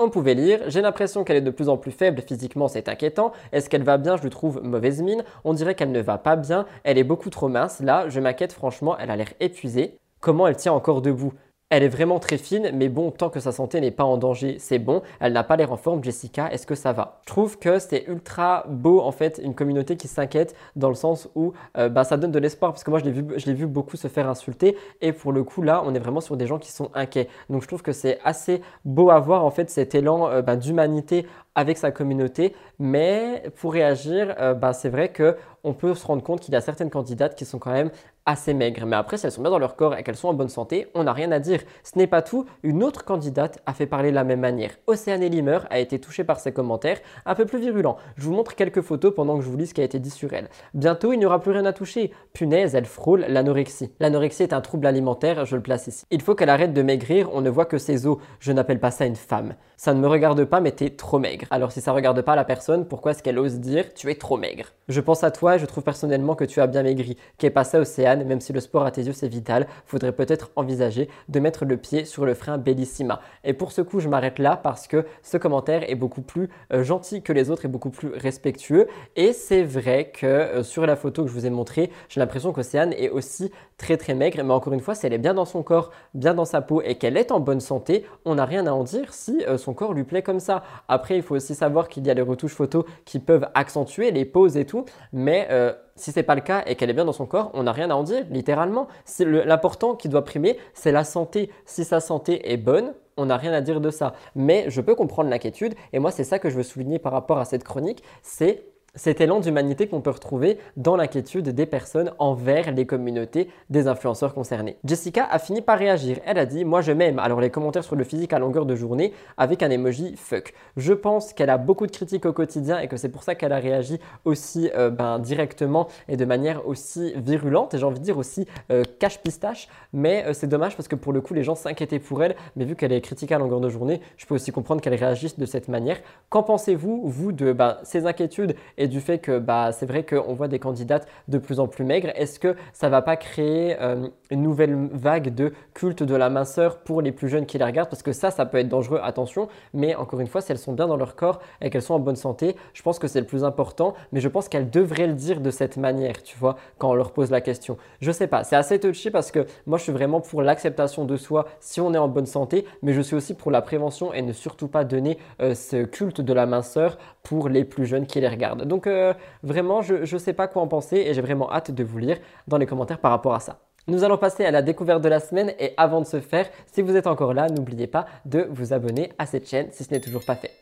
On pouvait lire, j'ai l'impression qu'elle est de plus en plus faible physiquement, c'est inquiétant. Est-ce qu'elle va bien? Je lui trouve mauvaise mine. On dirait qu'elle ne va pas bien. Elle est beaucoup trop mince. Là, je m'inquiète franchement, elle a l'air épuisée. Comment elle tient encore debout? Elle est vraiment très fine, mais bon, tant que sa santé n'est pas en danger, c'est bon. Elle n'a pas l'air en forme, Jessica, est-ce que ça va? Je trouve que c'est ultra beau, en fait, une communauté qui s'inquiète dans le sens où euh, bah, ça donne de l'espoir, parce que moi, je l'ai vu, vu beaucoup se faire insulter, et pour le coup, là, on est vraiment sur des gens qui sont inquiets. Donc, je trouve que c'est assez beau à voir, en fait, cet élan euh, bah, d'humanité avec sa communauté, mais pour réagir, euh, bah, c'est vrai qu'on peut se rendre compte qu'il y a certaines candidates qui sont quand même assez maigres. Mais après, si elles sont bien dans leur corps et qu'elles sont en bonne santé, on n'a rien à dire. Ce n'est pas tout. Une autre candidate a fait parler de la même manière. Océane Limer a été touchée par ses commentaires un peu plus virulents. Je vous montre quelques photos pendant que je vous lis ce qui a été dit sur elle. Bientôt, il n'y aura plus rien à toucher. Punaise, elle frôle l'anorexie. L'anorexie est un trouble alimentaire, je le place ici. Il faut qu'elle arrête de maigrir, on ne voit que ses os. Je n'appelle pas ça une femme. Ça ne me regarde pas, mais t'es trop maigre. Alors si ça regarde pas la personne, pourquoi est-ce qu'elle ose dire tu es trop maigre Je pense à toi et je trouve personnellement que tu as bien maigri. Qu'est pas ça Même si le sport à tes yeux c'est vital, faudrait peut-être envisager de mettre le pied sur le frein Bellissima. Et pour ce coup, je m'arrête là parce que ce commentaire est beaucoup plus euh, gentil que les autres et beaucoup plus respectueux. Et c'est vrai que euh, sur la photo que je vous ai montrée, j'ai l'impression qu'Océane est aussi très très maigre. Mais encore une fois, si elle est bien dans son corps, bien dans sa peau et qu'elle est en bonne santé, on n'a rien à en dire si euh, son corps lui plaît comme ça. Après, il faut aussi savoir qu'il y a les retouches photos qui peuvent accentuer les poses et tout, mais si c'est pas le cas et qu'elle est bien dans son corps, on n'a rien à en dire, littéralement. L'important qui doit primer, c'est la santé. Si sa santé est bonne, on n'a rien à dire de ça. Mais je peux comprendre l'inquiétude, et moi c'est ça que je veux souligner par rapport à cette chronique, c'est cet élan d'humanité qu'on peut retrouver dans l'inquiétude des personnes envers les communautés des influenceurs concernés. Jessica a fini par réagir. Elle a dit Moi je m'aime. Alors les commentaires sur le physique à longueur de journée avec un emoji fuck. Je pense qu'elle a beaucoup de critiques au quotidien et que c'est pour ça qu'elle a réagi aussi euh, ben, directement et de manière aussi virulente et j'ai envie de dire aussi euh, cache-pistache. Mais euh, c'est dommage parce que pour le coup les gens s'inquiétaient pour elle. Mais vu qu'elle est critiquée à longueur de journée, je peux aussi comprendre qu'elle réagisse de cette manière. Qu'en pensez-vous, vous, de ben, ces inquiétudes et du fait que bah, c'est vrai qu'on voit des candidates de plus en plus maigres. Est-ce que ça va pas créer euh, une nouvelle vague de culte de la minceur pour les plus jeunes qui les regardent? Parce que ça, ça peut être dangereux, attention. Mais encore une fois, si elles sont bien dans leur corps et qu'elles sont en bonne santé, je pense que c'est le plus important. Mais je pense qu'elles devraient le dire de cette manière, tu vois, quand on leur pose la question. Je sais pas, c'est assez touchy parce que moi, je suis vraiment pour l'acceptation de soi si on est en bonne santé, mais je suis aussi pour la prévention et ne surtout pas donner euh, ce culte de la minceur pour les plus jeunes qui les regardent. Donc euh, vraiment, je ne sais pas quoi en penser et j'ai vraiment hâte de vous lire dans les commentaires par rapport à ça. Nous allons passer à la découverte de la semaine et avant de se faire, si vous êtes encore là, n'oubliez pas de vous abonner à cette chaîne si ce n'est toujours pas fait.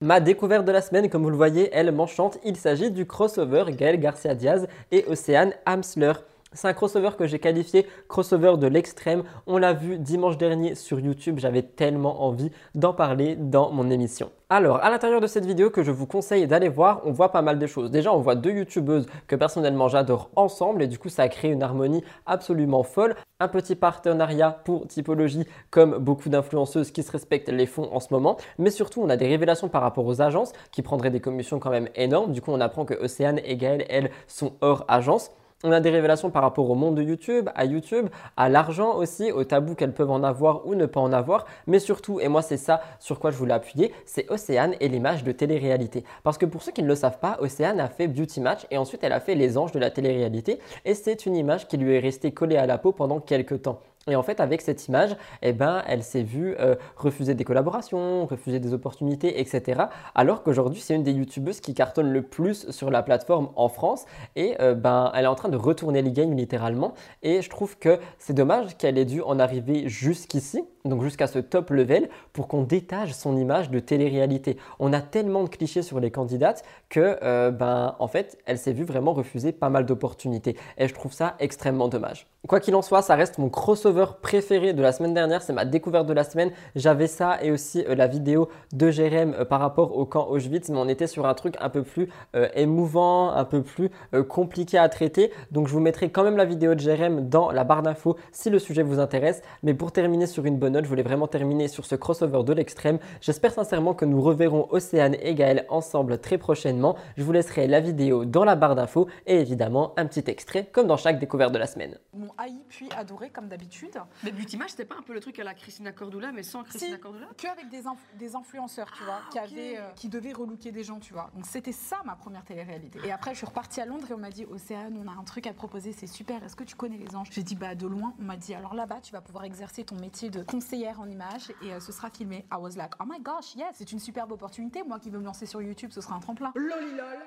Ma découverte de la semaine, comme vous le voyez, elle m'enchante. Il s'agit du crossover Gaël Garcia Diaz et Océane Hamsler. C'est un crossover que j'ai qualifié crossover de l'extrême. On l'a vu dimanche dernier sur YouTube. J'avais tellement envie d'en parler dans mon émission. Alors, à l'intérieur de cette vidéo que je vous conseille d'aller voir, on voit pas mal de choses. Déjà, on voit deux youtubeuses que personnellement j'adore ensemble et du coup, ça a créé une harmonie absolument folle. Un petit partenariat pour typologie comme beaucoup d'influenceuses qui se respectent les fonds en ce moment. Mais surtout, on a des révélations par rapport aux agences qui prendraient des commissions quand même énormes. Du coup, on apprend que Océane et Gaëlle, elles, sont hors agence. On a des révélations par rapport au monde de YouTube, à YouTube, à l'argent aussi, aux tabous qu'elles peuvent en avoir ou ne pas en avoir, mais surtout, et moi c'est ça sur quoi je voulais appuyer, c'est Océane et l'image de télé-réalité. Parce que pour ceux qui ne le savent pas, Océane a fait Beauty Match et ensuite elle a fait Les Anges de la télé-réalité et c'est une image qui lui est restée collée à la peau pendant quelques temps. Et en fait, avec cette image, eh ben, elle s'est vue euh, refuser des collaborations, refuser des opportunités, etc. Alors qu'aujourd'hui, c'est une des youtubeuses qui cartonne le plus sur la plateforme en France. Et euh, ben, elle est en train de retourner les games littéralement. Et je trouve que c'est dommage qu'elle ait dû en arriver jusqu'ici donc jusqu'à ce top level, pour qu'on détache son image de télé-réalité. On a tellement de clichés sur les candidates que, euh, ben, en fait, elle s'est vue vraiment refuser pas mal d'opportunités. Et je trouve ça extrêmement dommage. Quoi qu'il en soit, ça reste mon crossover préféré de la semaine dernière. C'est ma découverte de la semaine. J'avais ça et aussi euh, la vidéo de Jérém euh, par rapport au camp Auschwitz, mais on était sur un truc un peu plus émouvant, un peu plus compliqué à traiter. Donc je vous mettrai quand même la vidéo de Jérém dans la barre d'infos si le sujet vous intéresse. Mais pour terminer sur une bonne note, je voulais vraiment terminer sur ce crossover de l'extrême. J'espère sincèrement que nous reverrons Océane et Gaël ensemble très prochainement. Je vous laisserai la vidéo dans la barre d'infos et évidemment un petit extrait comme dans chaque découverte de la semaine haï puis adoré comme d'habitude. Mais Match, c'était pas un peu le truc à la Christina Cordula, mais sans Christina si, Cordula? Que avec des, des influenceurs, tu vois, qui, avaient, euh, qui devaient relooker des gens, tu vois. Donc c'était ça ma première télé-réalité. Et après, je suis repartie à Londres et on m'a dit Océane, on a un truc à te proposer, c'est super. Est-ce que tu connais les anges? J'ai dit bah de loin. On m'a dit alors là-bas, tu vas pouvoir exercer ton métier de conseillère en images et euh, ce sera filmé. I was like oh my gosh, yes, c'est une superbe opportunité. Moi qui veux me lancer sur YouTube, ce sera un tremplin. Lolilol.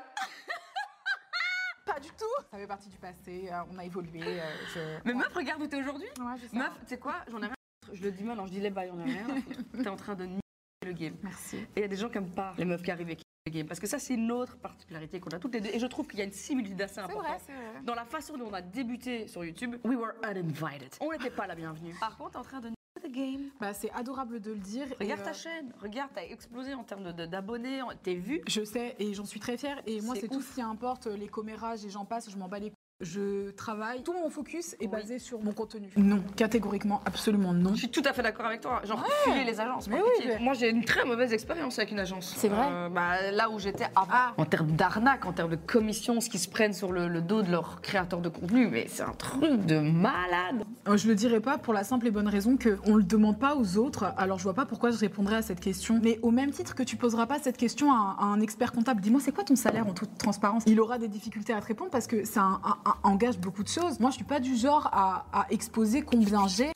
Pas du tout. Ça fait partie du passé. Euh, on a évolué. Euh, Mais meuf, regarde où t'es aujourd'hui. Meuf, tu sais quoi J'en ai rien. Je le dis mal, je dis les bails, j'en ai rien. T'es en train de nier le game. Merci. Et il y a des gens qui aiment pas les meufs qui arrivent et qui le game. Parce que ça, c'est une autre particularité qu'on a toutes les deux. Et je trouve qu'il y a une similitude assez importante. Vrai, vrai. Dans la façon dont on a débuté sur YouTube, we were uninvited. On n'était pas la bienvenue. Par contre, t'es en train de the game. Bah, c'est adorable de le dire. Regarde et ta chaîne, regarde, t'as explosé en termes d'abonnés, t'es vu. Je sais et j'en suis très fière. Et moi, c'est tout ce qui importe, les commérages et j'en passe, je m'en bats les je travaille. Tout mon focus est basé sur mon contenu. Non, catégoriquement, absolument non. Je suis tout à fait d'accord avec toi. Genre, ouais. les agences. Mais oui, Moi, j'ai une très mauvaise expérience avec une agence. C'est vrai. Euh, bah, là où j'étais avant. Ah. En termes d'arnaque, en termes de commission, ce qui se prennent sur le, dos de leurs créateurs de contenu, mais c'est un truc de malade. Euh, je le dirais pas pour la simple et bonne raison que on le demande pas aux autres. Alors, je vois pas pourquoi je répondrais à cette question. Mais au même titre que tu poseras pas cette question à un, expert comptable, dis-moi, c'est quoi ton salaire en toute transparence? Il aura des difficultés à te répondre parce que ça engage beaucoup de moi, je suis pas du genre à, à exposer combien j'ai.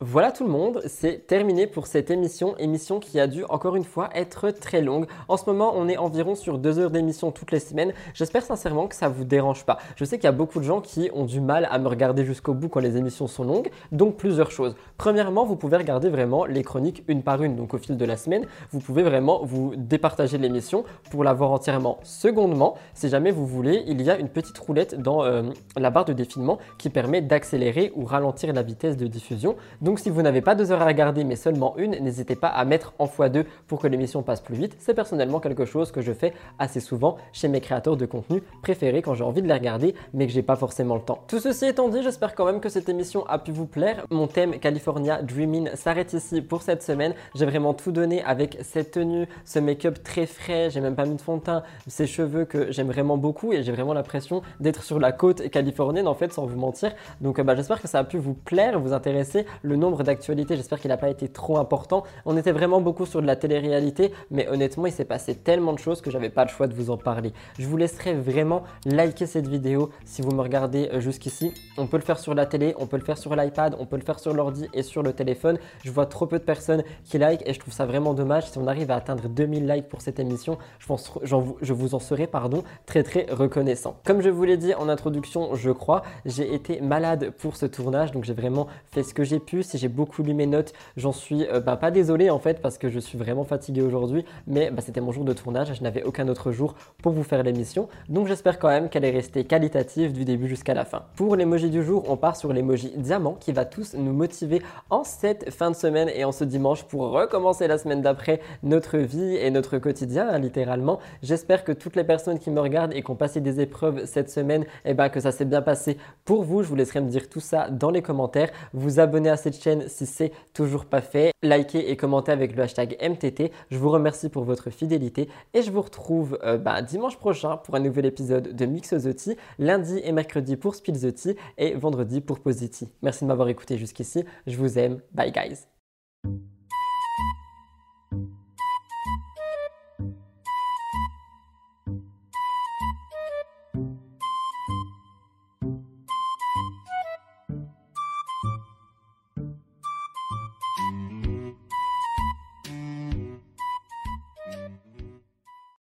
Voilà tout le monde, c'est terminé pour cette émission, émission qui a dû encore une fois être très longue. En ce moment, on est environ sur deux heures d'émission toutes les semaines. J'espère sincèrement que ça vous dérange pas. Je sais qu'il y a beaucoup de gens qui ont du mal à me regarder jusqu'au bout quand les émissions sont longues, donc plusieurs choses. Premièrement, vous pouvez regarder vraiment les chroniques une par une, donc au fil de la semaine, vous pouvez vraiment vous départager l'émission pour la voir entièrement. Secondement, si jamais vous voulez, il y a une petite roulette dans euh, la barre de défilement qui permet d'accélérer ou ralentir la vitesse de diffusion. Si vous n'avez pas deux heures à regarder mais seulement une, n'hésitez pas à mettre en x2 pour que l'émission passe plus vite. C'est personnellement quelque chose que je fais assez souvent chez mes créateurs de contenu préférés quand j'ai envie de les regarder mais que j'ai pas forcément le temps. Tout ceci étant dit, j'espère quand même que cette émission a pu vous plaire. Mon thème California Dreaming s'arrête ici pour cette semaine. J'ai vraiment tout donné avec cette tenue, ce make-up très frais, j'ai même pas mis de fond de teint, ces cheveux que j'aime vraiment beaucoup et j'ai vraiment l'impression d'être sur la côte californienne en fait sans vous mentir. Donc bah, j'espère que ça a pu vous plaire, vous intéresser. Nombre d'actualité, j'espère qu'il n'a pas été trop important. On était vraiment beaucoup sur de la télé-réalité, mais honnêtement, il s'est passé tellement de choses que j'avais pas le choix de vous en parler. Je vous laisserai vraiment liker cette vidéo si vous me regardez euh, jusqu'ici. On peut le faire sur la télé, on peut le faire sur l'iPad, on peut le faire sur l'ordi et sur le téléphone. Je vois trop peu de personnes qui like et je trouve ça vraiment dommage. Si on arrive à atteindre 2000 likes pour cette émission, je, pense, je vous en serai pardon, très très reconnaissant. Comme je vous l'ai dit en introduction, je crois, j'ai été malade pour ce tournage, donc j'ai vraiment fait ce que j'ai pu. Si j'ai beaucoup lu mes notes. J'en suis euh, bah, pas désolé en fait parce que je suis vraiment fatigué aujourd'hui, mais bah, c'était mon jour de tournage. Je n'avais aucun autre jour pour vous faire l'émission. Donc j'espère quand même qu'elle est restée qualitative du début jusqu'à la fin. Pour l'emoji du jour, on part sur l'emoji diamant qui va tous nous motiver en cette fin de semaine et en ce dimanche pour recommencer la semaine d'après notre vie et notre quotidien hein, littéralement. J'espère que toutes les personnes qui me regardent et qui ont passé des épreuves cette semaine, et eh ben, que ça s'est bien passé pour vous. Je vous laisserai me dire tout ça dans les commentaires. Vous abonner à chaîne si c'est toujours pas fait. Likez et commentez avec le hashtag MTT. Je vous remercie pour votre fidélité et je vous retrouve euh, bah, dimanche prochain pour un nouvel épisode de Mix the Tea, lundi et mercredi pour Spill the Tea et vendredi pour Positi. Merci de m'avoir écouté jusqu'ici. Je vous aime. Bye guys.